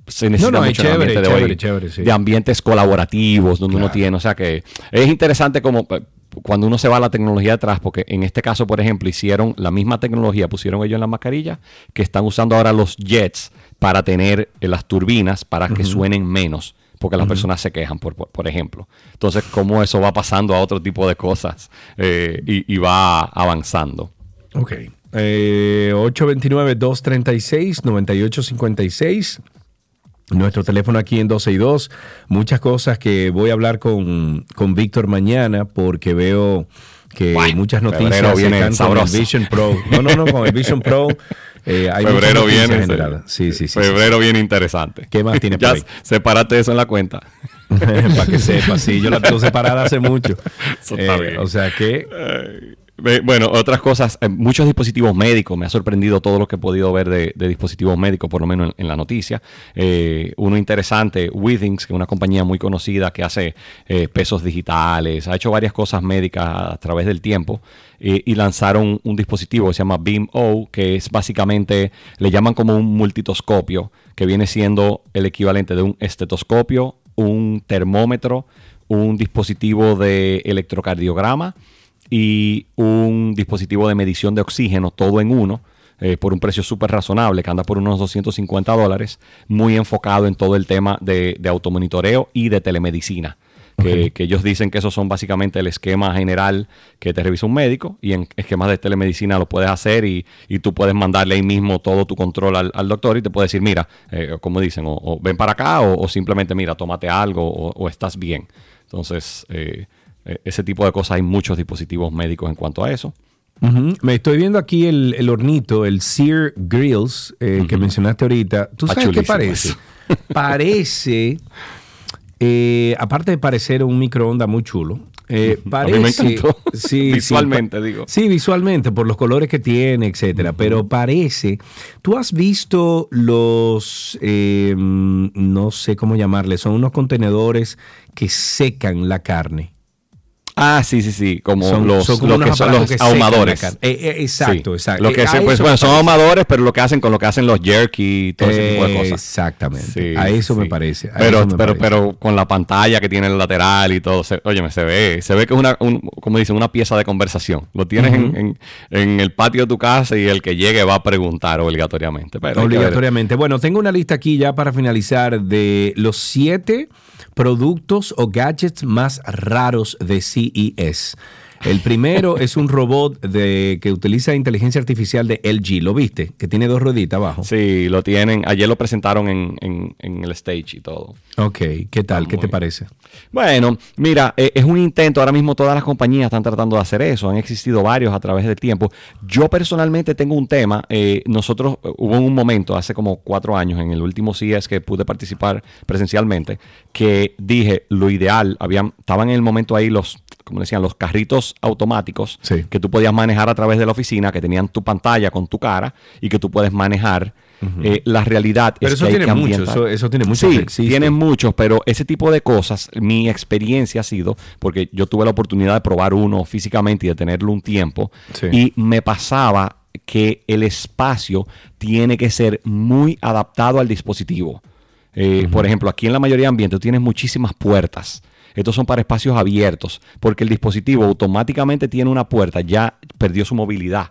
[SPEAKER 36] se necesita
[SPEAKER 1] No, no, es
[SPEAKER 36] mucho en el
[SPEAKER 1] chévere,
[SPEAKER 36] ambiente de hoy,
[SPEAKER 1] chévere, chévere, sí.
[SPEAKER 36] de ambientes colaborativos donde uno tiene, o sea que es interesante como eh, cuando uno se va a la tecnología atrás, porque en este caso, por ejemplo, hicieron la misma tecnología, pusieron ellos en la mascarilla, que están usando ahora los jets para tener eh, las turbinas para que suenen menos. Porque las personas se quejan, por, por, por ejemplo. Entonces, cómo eso va pasando a otro tipo de cosas eh, y, y va avanzando.
[SPEAKER 1] Ok. Eh, 829-236-9856. Nuestro teléfono aquí en 12 y 2. Muchas cosas que voy a hablar con, con Víctor mañana porque veo que muchas noticias
[SPEAKER 36] febrero viene
[SPEAKER 1] están con el. Vision Pro. No, no, no, con el Vision Pro. eh, hay
[SPEAKER 36] Febrero viene.
[SPEAKER 1] Sí, sí, sí.
[SPEAKER 36] Febrero viene interesante.
[SPEAKER 1] ¿Qué más tiene ahí?
[SPEAKER 36] sepárate eso en la cuenta. [laughs]
[SPEAKER 1] Para que sepa, sí, yo la tengo separada hace mucho.
[SPEAKER 36] Eso está
[SPEAKER 1] Eh,
[SPEAKER 36] bien.
[SPEAKER 1] o sea que
[SPEAKER 36] Bueno, otras cosas, eh, muchos dispositivos médicos, me ha sorprendido todo lo que he podido ver de, dispositivos médicos, por lo menos en, la noticia. Eh, uno interesante, Withings, que es una compañía muy conocida que hace eh, pesos digitales, ha hecho varias cosas médicas a través del tiempo y lanzaron un dispositivo que se llama Beam O, que es básicamente, le llaman como un multitoscopio, que viene siendo el equivalente de un estetoscopio, un termómetro, un dispositivo de electrocardiograma y un dispositivo de medición de oxígeno, todo en uno, eh, por un precio súper razonable, que anda por unos 250 dólares, muy enfocado en todo el tema de, de automonitoreo y de telemedicina. Que, que ellos dicen que esos son básicamente el esquema general que te revisa un médico y en esquemas de telemedicina lo puedes hacer y, y tú puedes mandarle ahí mismo todo tu control al, al doctor y te puede decir, mira, eh, como dicen, o, o ven para acá o, o simplemente, mira, tómate algo o, o estás bien. Entonces, eh, ese tipo de cosas hay muchos dispositivos médicos en cuanto a eso.
[SPEAKER 1] Me estoy viendo aquí el, el hornito, el Sear Grills eh, que mencionaste ahorita. ¿Tú sabes qué parece? [laughs] parece, eh, aparte de parecer un microondas muy chulo, eh,
[SPEAKER 36] A mí me
[SPEAKER 1] parece...
[SPEAKER 36] encantó. [laughs] [laughs]
[SPEAKER 1] Sí,
[SPEAKER 36] Visualmente, digo.
[SPEAKER 1] Sí, visualmente, por los colores que tiene, etcétera. Pero parece... ¿Tú has visto los... eh, mm, no sé cómo llamarles, son unos contenedores que secan la carne?
[SPEAKER 36] Ah, sí, sí, sí, como
[SPEAKER 1] Son-
[SPEAKER 36] los,
[SPEAKER 1] son como
[SPEAKER 36] que son los
[SPEAKER 1] que
[SPEAKER 36] ahumadores.
[SPEAKER 1] Eh, eh, exacto, exacto.
[SPEAKER 36] Lo que
[SPEAKER 1] Eh,
[SPEAKER 36] se-
[SPEAKER 1] a
[SPEAKER 36] pues, bueno, son ahumadores, pero lo que hacen con lo que hacen los jerky y todo ese tipo de cosas.
[SPEAKER 1] Exactamente. A eso me parece, a
[SPEAKER 36] Pero,
[SPEAKER 1] eso me
[SPEAKER 36] pero,
[SPEAKER 1] parece.
[SPEAKER 36] pero con la pantalla que tiene el lateral y todo, se, óyeme, se ve, se ve que es una, un- como dicen, una pieza de conversación. Lo tienes en-
[SPEAKER 1] Ujú.
[SPEAKER 36] en, en el patio de tu casa y el que llegue va a preguntar obligatoriamente. Pero que.
[SPEAKER 1] Obligatoriamente. Bueno, tengo una lista aquí ya para finalizar de los siete productos o gadgets más raros de CES. El primero es un robot de, que utiliza inteligencia artificial de LG. ¿Lo viste? Que tiene dos rueditas abajo.
[SPEAKER 36] Sí, lo tienen. Ayer lo presentaron en, en- en el stage y todo.
[SPEAKER 1] Ok, ¿qué tal? ¿Qué te parece?
[SPEAKER 36] Bueno, mira, eh, es un intento. Ahora mismo todas las compañías están tratando de hacer eso. Han existido varios a través del tiempo. Yo personalmente tengo un tema. eh, nosotros eh, hubo un momento hace como cuatro años en el último CES que pude participar presencialmente que dije lo ideal. Habían, estaban en el momento ahí los, como decían, los carritos automáticos que tú podías manejar a través de la oficina, que tenían tu pantalla con tu cara y que tú puedes manejar. Eh, la realidad
[SPEAKER 1] Pero
[SPEAKER 36] es
[SPEAKER 1] eso
[SPEAKER 36] que hay
[SPEAKER 1] tiene
[SPEAKER 36] que
[SPEAKER 1] mucho, eso- eso tiene mucho
[SPEAKER 36] Sí, muchos, pero ese tipo de cosas, mi experiencia ha sido, porque yo tuve la oportunidad de probar uno físicamente y de tenerlo un tiempo,
[SPEAKER 1] Sí.
[SPEAKER 36] y me pasaba que el espacio tiene que ser muy adaptado al dispositivo. Eh, Por ejemplo, aquí en la mayoría de ambientes tienes muchísimas puertas. Estos son para espacios abiertos, porque el dispositivo automáticamente tiene una puerta, ya perdió su movilidad.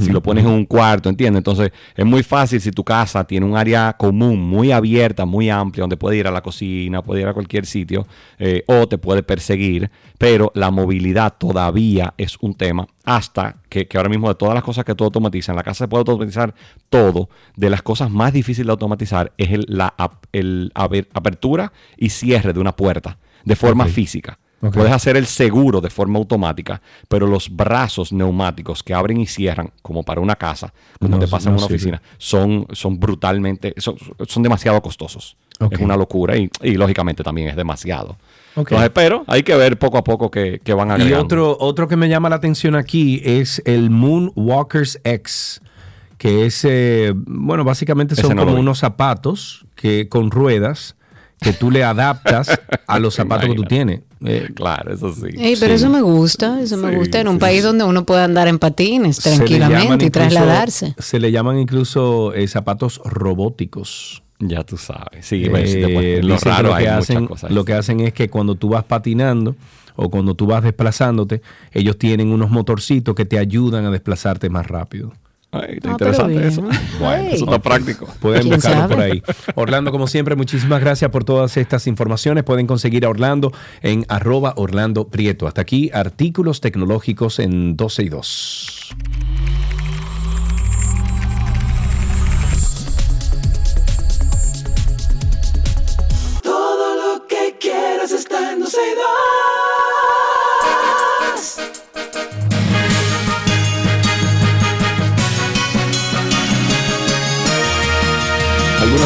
[SPEAKER 36] si lo pones en un cuarto, ¿entiendes? Entonces es muy fácil si tu casa tiene un área común muy abierta, muy amplia, donde puede ir a la cocina, puede ir a cualquier sitio, eh, o te puede perseguir, pero la movilidad todavía es un tema hasta que, que ahora mismo de todas las cosas que tú automatizas, en la casa se puede automatizar todo, de las cosas más difíciles de automatizar es el- la el apertura y cierre de una puerta de forma física. Puedes hacer el seguro de forma automática, pero los brazos neumáticos que abren y cierran, como para una casa, como
[SPEAKER 1] No,
[SPEAKER 36] te pasa en
[SPEAKER 1] no
[SPEAKER 36] una
[SPEAKER 1] sirve.
[SPEAKER 36] oficina, son, son brutalmente, son, son demasiado costosos. Es una locura y, y lógicamente también es demasiado.
[SPEAKER 1] Ok.
[SPEAKER 36] Entonces, pero hay que ver poco a poco que, que van
[SPEAKER 1] Y
[SPEAKER 36] agregando.
[SPEAKER 1] otro, otro que me llama la atención aquí es el Moonwalkers X, que es, eh, bueno, básicamente son
[SPEAKER 36] no
[SPEAKER 1] como unos zapatos que con ruedas que tú le adaptas a los [laughs] zapatos que tú tienes. Eh,
[SPEAKER 36] claro, eso sí.
[SPEAKER 2] Ey, pero eso me gusta, eso me gusta en un
[SPEAKER 1] sí,
[SPEAKER 2] país donde uno puede andar en patines
[SPEAKER 1] Se le llaman
[SPEAKER 2] tranquilamente y
[SPEAKER 1] incluso-
[SPEAKER 2] trasladarse.
[SPEAKER 1] Se le llaman incluso eh, zapatos robóticos.
[SPEAKER 36] Ya tú sabes. Sí, pones- en lo raro
[SPEAKER 1] lo que
[SPEAKER 36] hay muchas
[SPEAKER 1] hacen,
[SPEAKER 36] cosas.
[SPEAKER 1] Lo que hacen es que cuando tú vas patinando o cuando tú vas desplazándote, ellos tienen unos motorcitos que te ayudan a desplazarte más rápido.
[SPEAKER 36] Ay, está
[SPEAKER 2] Ah,
[SPEAKER 36] interesante eso. Bueno, [laughs] eso está práctico.
[SPEAKER 1] Pueden
[SPEAKER 2] ¿Quién
[SPEAKER 1] buscarlo
[SPEAKER 2] sabe?
[SPEAKER 1] por ahí. Orlando, como siempre, muchísimas gracias por todas estas informaciones. Pueden conseguir a Orlando en arroba Orlando Prieto. Hasta aquí, artículos tecnológicos en 12 y 2.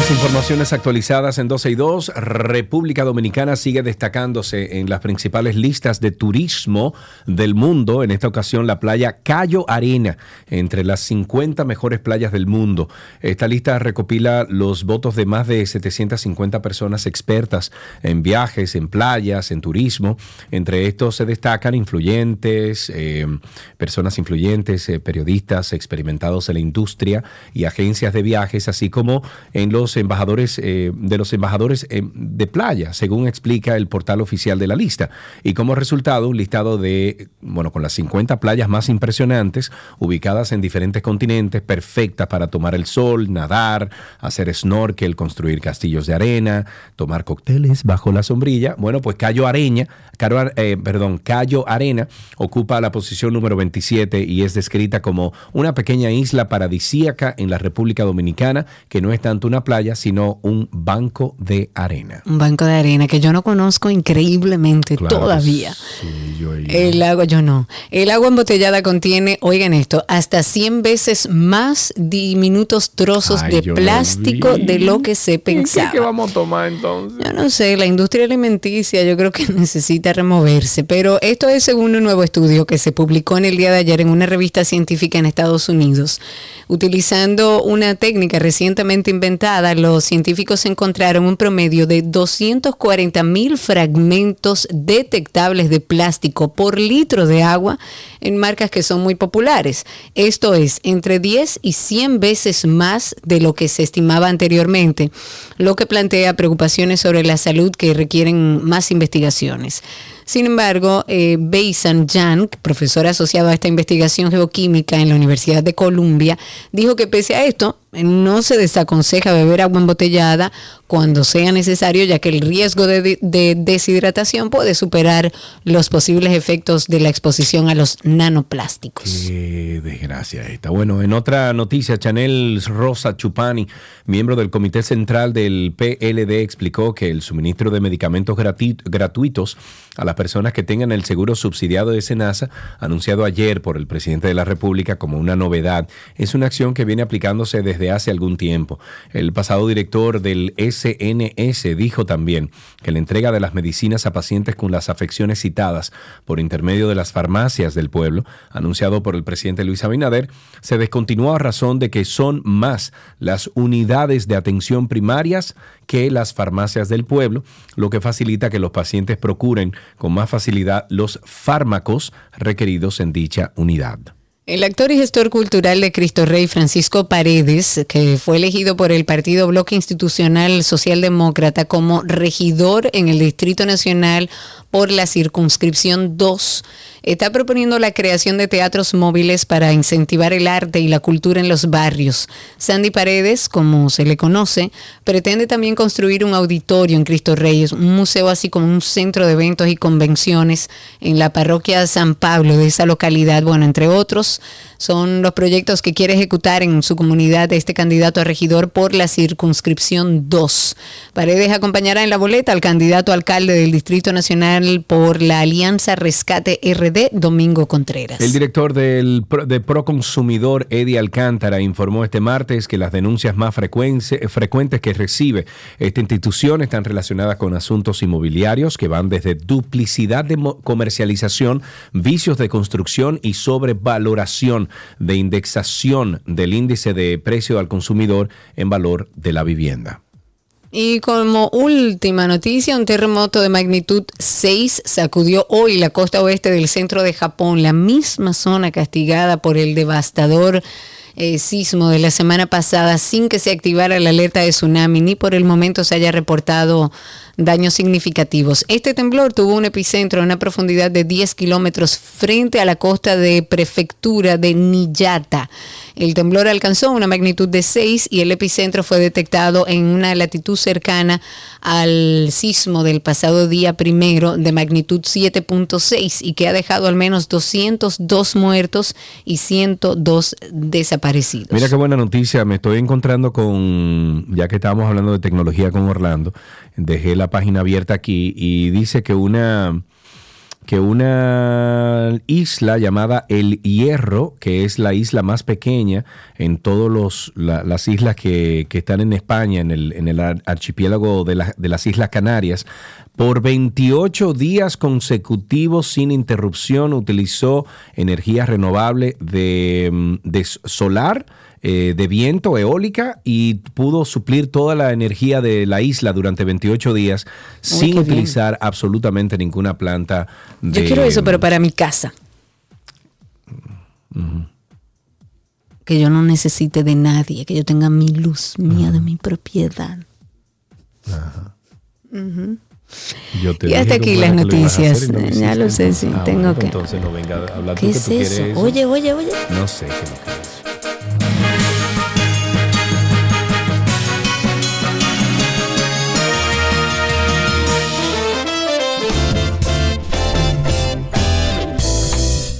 [SPEAKER 1] Informaciones actualizadas en 12 y 2. República Dominicana sigue destacándose en las principales listas de turismo del mundo. En esta ocasión, la playa Cayo Arena, entre las 50 mejores playas del mundo. Esta lista recopila los votos de más de 750 personas expertas en viajes, en playas, en turismo. Entre estos se destacan influyentes, eh, personas influyentes, eh, periodistas experimentados en la industria y agencias de viajes, así como en los embajadores eh, de los embajadores eh, de playa, según explica el portal oficial de la lista. Y como resultado, un listado de, bueno, con las 50 playas más impresionantes, ubicadas en diferentes continentes, perfectas para tomar el sol, nadar, hacer snorkel, construir castillos de arena, tomar cócteles bajo la sombrilla. Bueno, pues Cayo Areña, Caro- eh, perdón, Cayo Arena ocupa la posición número 27 y es descrita como una pequeña isla paradisíaca en la República Dominicana que no es tanto una playa, sino un banco de arena.
[SPEAKER 2] Un banco de arena que yo no conozco increíblemente
[SPEAKER 1] Claro
[SPEAKER 2] todavía.
[SPEAKER 1] sí, yo ahí-
[SPEAKER 2] El agua, yo no. El agua embotellada contiene, oigan esto, hasta 100 veces más diminutos trozos
[SPEAKER 1] Ay,
[SPEAKER 2] de
[SPEAKER 1] lo
[SPEAKER 2] plástico de lo que se pensaba.
[SPEAKER 1] vamos a tomar entonces?
[SPEAKER 2] Yo no sé, la industria alimenticia yo creo que [laughs] necesita removerse, pero esto es según un nuevo estudio que se publicó en el día de ayer en una revista científica en Estados Unidos. Utilizando una técnica recientemente inventada, los científicos encontraron un promedio de 240 mil fragmentos detectables de plástico por litro de agua en marcas que son muy populares. Esto es entre 10 y 100 veces más de lo que se estimaba anteriormente, lo que plantea preocupaciones sobre la salud que requieren más investigaciones. Sin embargo, eh, Beisan Yang, profesor asociado a esta investigación geoquímica en la Universidad de Columbia, dijo que pese a esto, no se desaconseja beber agua embotellada cuando sea necesario, ya que el riesgo de, de deshidratación puede superar los posibles efectos de la exposición a los nanoplásticos.
[SPEAKER 1] Qué desgracia esta. Bueno, en otra noticia, Chanel Rosa Chupani, miembro del Comité Central del PLD, explicó que el suministro de medicamentos gratuitos a las personas que tengan el seguro subsidiado de SENASA, anunciado ayer por el presidente de la República como una novedad, es una acción que viene aplicándose desde hace algún tiempo. El pasado director del SNS dijo también que la entrega de las medicinas a pacientes con las afecciones citadas por intermedio de las farmacias del pueblo, anunciado por el presidente Luis Abinader, se descontinuó a razón de que son más las unidades de atención primarias que las farmacias del pueblo, lo que facilita que los pacientes procuren con más facilidad los fármacos requeridos en dicha unidad.
[SPEAKER 2] El actor y gestor cultural de Cristo Rey, Francisco Paredes, que fue elegido por el Partido Bloque Institucional Socialdemócrata como regidor en el Distrito Nacional por la circunscripción 2 está proponiendo la creación de teatros móviles para incentivar el arte y la cultura en los barrios. Sandy Paredes, como se le conoce, pretende también construir un auditorio en Cristo Reyes, un museo así como un centro de eventos y convenciones en la parroquia San Pablo de esa localidad. Bueno, entre otros, son los proyectos que quiere ejecutar en su comunidad este candidato a regidor por la circunscripción 2. Paredes acompañará en la boleta al candidato alcalde del Distrito Nacional por la Alianza Rescate RD, Domingo Contreras.
[SPEAKER 1] El director del de Proconsumidor, Eddie Alcántara, informó este martes que las denuncias más frecuentes que recibe esta institución están relacionadas con asuntos inmobiliarios que van desde duplicidad de comercialización, vicios de construcción y sobrevaloración de indexación del índice de precio al consumidor en valor de la vivienda.
[SPEAKER 2] Y como última noticia, un terremoto de magnitud 6 sacudió hoy la costa oeste del centro de Japón, la misma zona castigada por el devastador eh, sismo de la semana pasada sin que se activara la alerta de tsunami ni por el momento se haya reportado daños significativos. Este temblor tuvo un epicentro a una profundidad de 10 kilómetros frente a la costa de prefectura de Niigata. El temblor alcanzó una magnitud de 6 y el epicentro fue detectado en una latitud cercana al sismo del pasado día primero de magnitud 7.6 y que ha dejado al menos 202 muertos y 102 desaparecidos.
[SPEAKER 1] Mira qué buena noticia, me estoy encontrando con, ya que estábamos hablando de tecnología con Orlando, dejé la página abierta aquí y dice que una que una isla llamada El Hierro, que es la isla más pequeña en todas las islas que, que están en España, en el, en el ar- archipiélago de, la- de las Islas Canarias, por 28 días consecutivos sin interrupción utilizó energía renovable de, mm, de solar, eh, de viento, eólica y pudo suplir toda la energía de la isla durante 28 días sin
[SPEAKER 2] bien.
[SPEAKER 1] utilizar absolutamente ninguna planta de...
[SPEAKER 2] Yo quiero eso, pero para mi casa. Que yo no necesite de nadie, que yo tenga mi luz mía de mi propiedad.
[SPEAKER 1] Yo te
[SPEAKER 2] Y hasta aquí las
[SPEAKER 1] lo
[SPEAKER 2] noticias.
[SPEAKER 1] no
[SPEAKER 2] Ya lo sé, sí,
[SPEAKER 1] Ah,
[SPEAKER 2] tengo
[SPEAKER 1] bueno,
[SPEAKER 2] que-
[SPEAKER 1] Entonces no venga a hablar
[SPEAKER 2] ¿Qué
[SPEAKER 1] tú que
[SPEAKER 2] es
[SPEAKER 1] quieres
[SPEAKER 2] eso? Oye, oye, oye.
[SPEAKER 1] No sé qué es lo que es.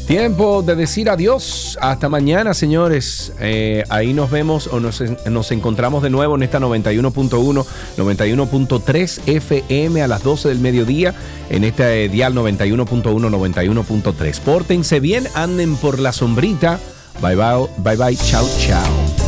[SPEAKER 1] Tiempo de decir adiós. Hasta mañana, señores. Eh, ahí nos vemos o nos, nos encontramos de nuevo en esta 91.1, 91.3 FM a las 12 del mediodía en este dial 91.1, 91.3. Pórtense bien, anden por la sombrita. Bye bye, bye bye, chao, chao.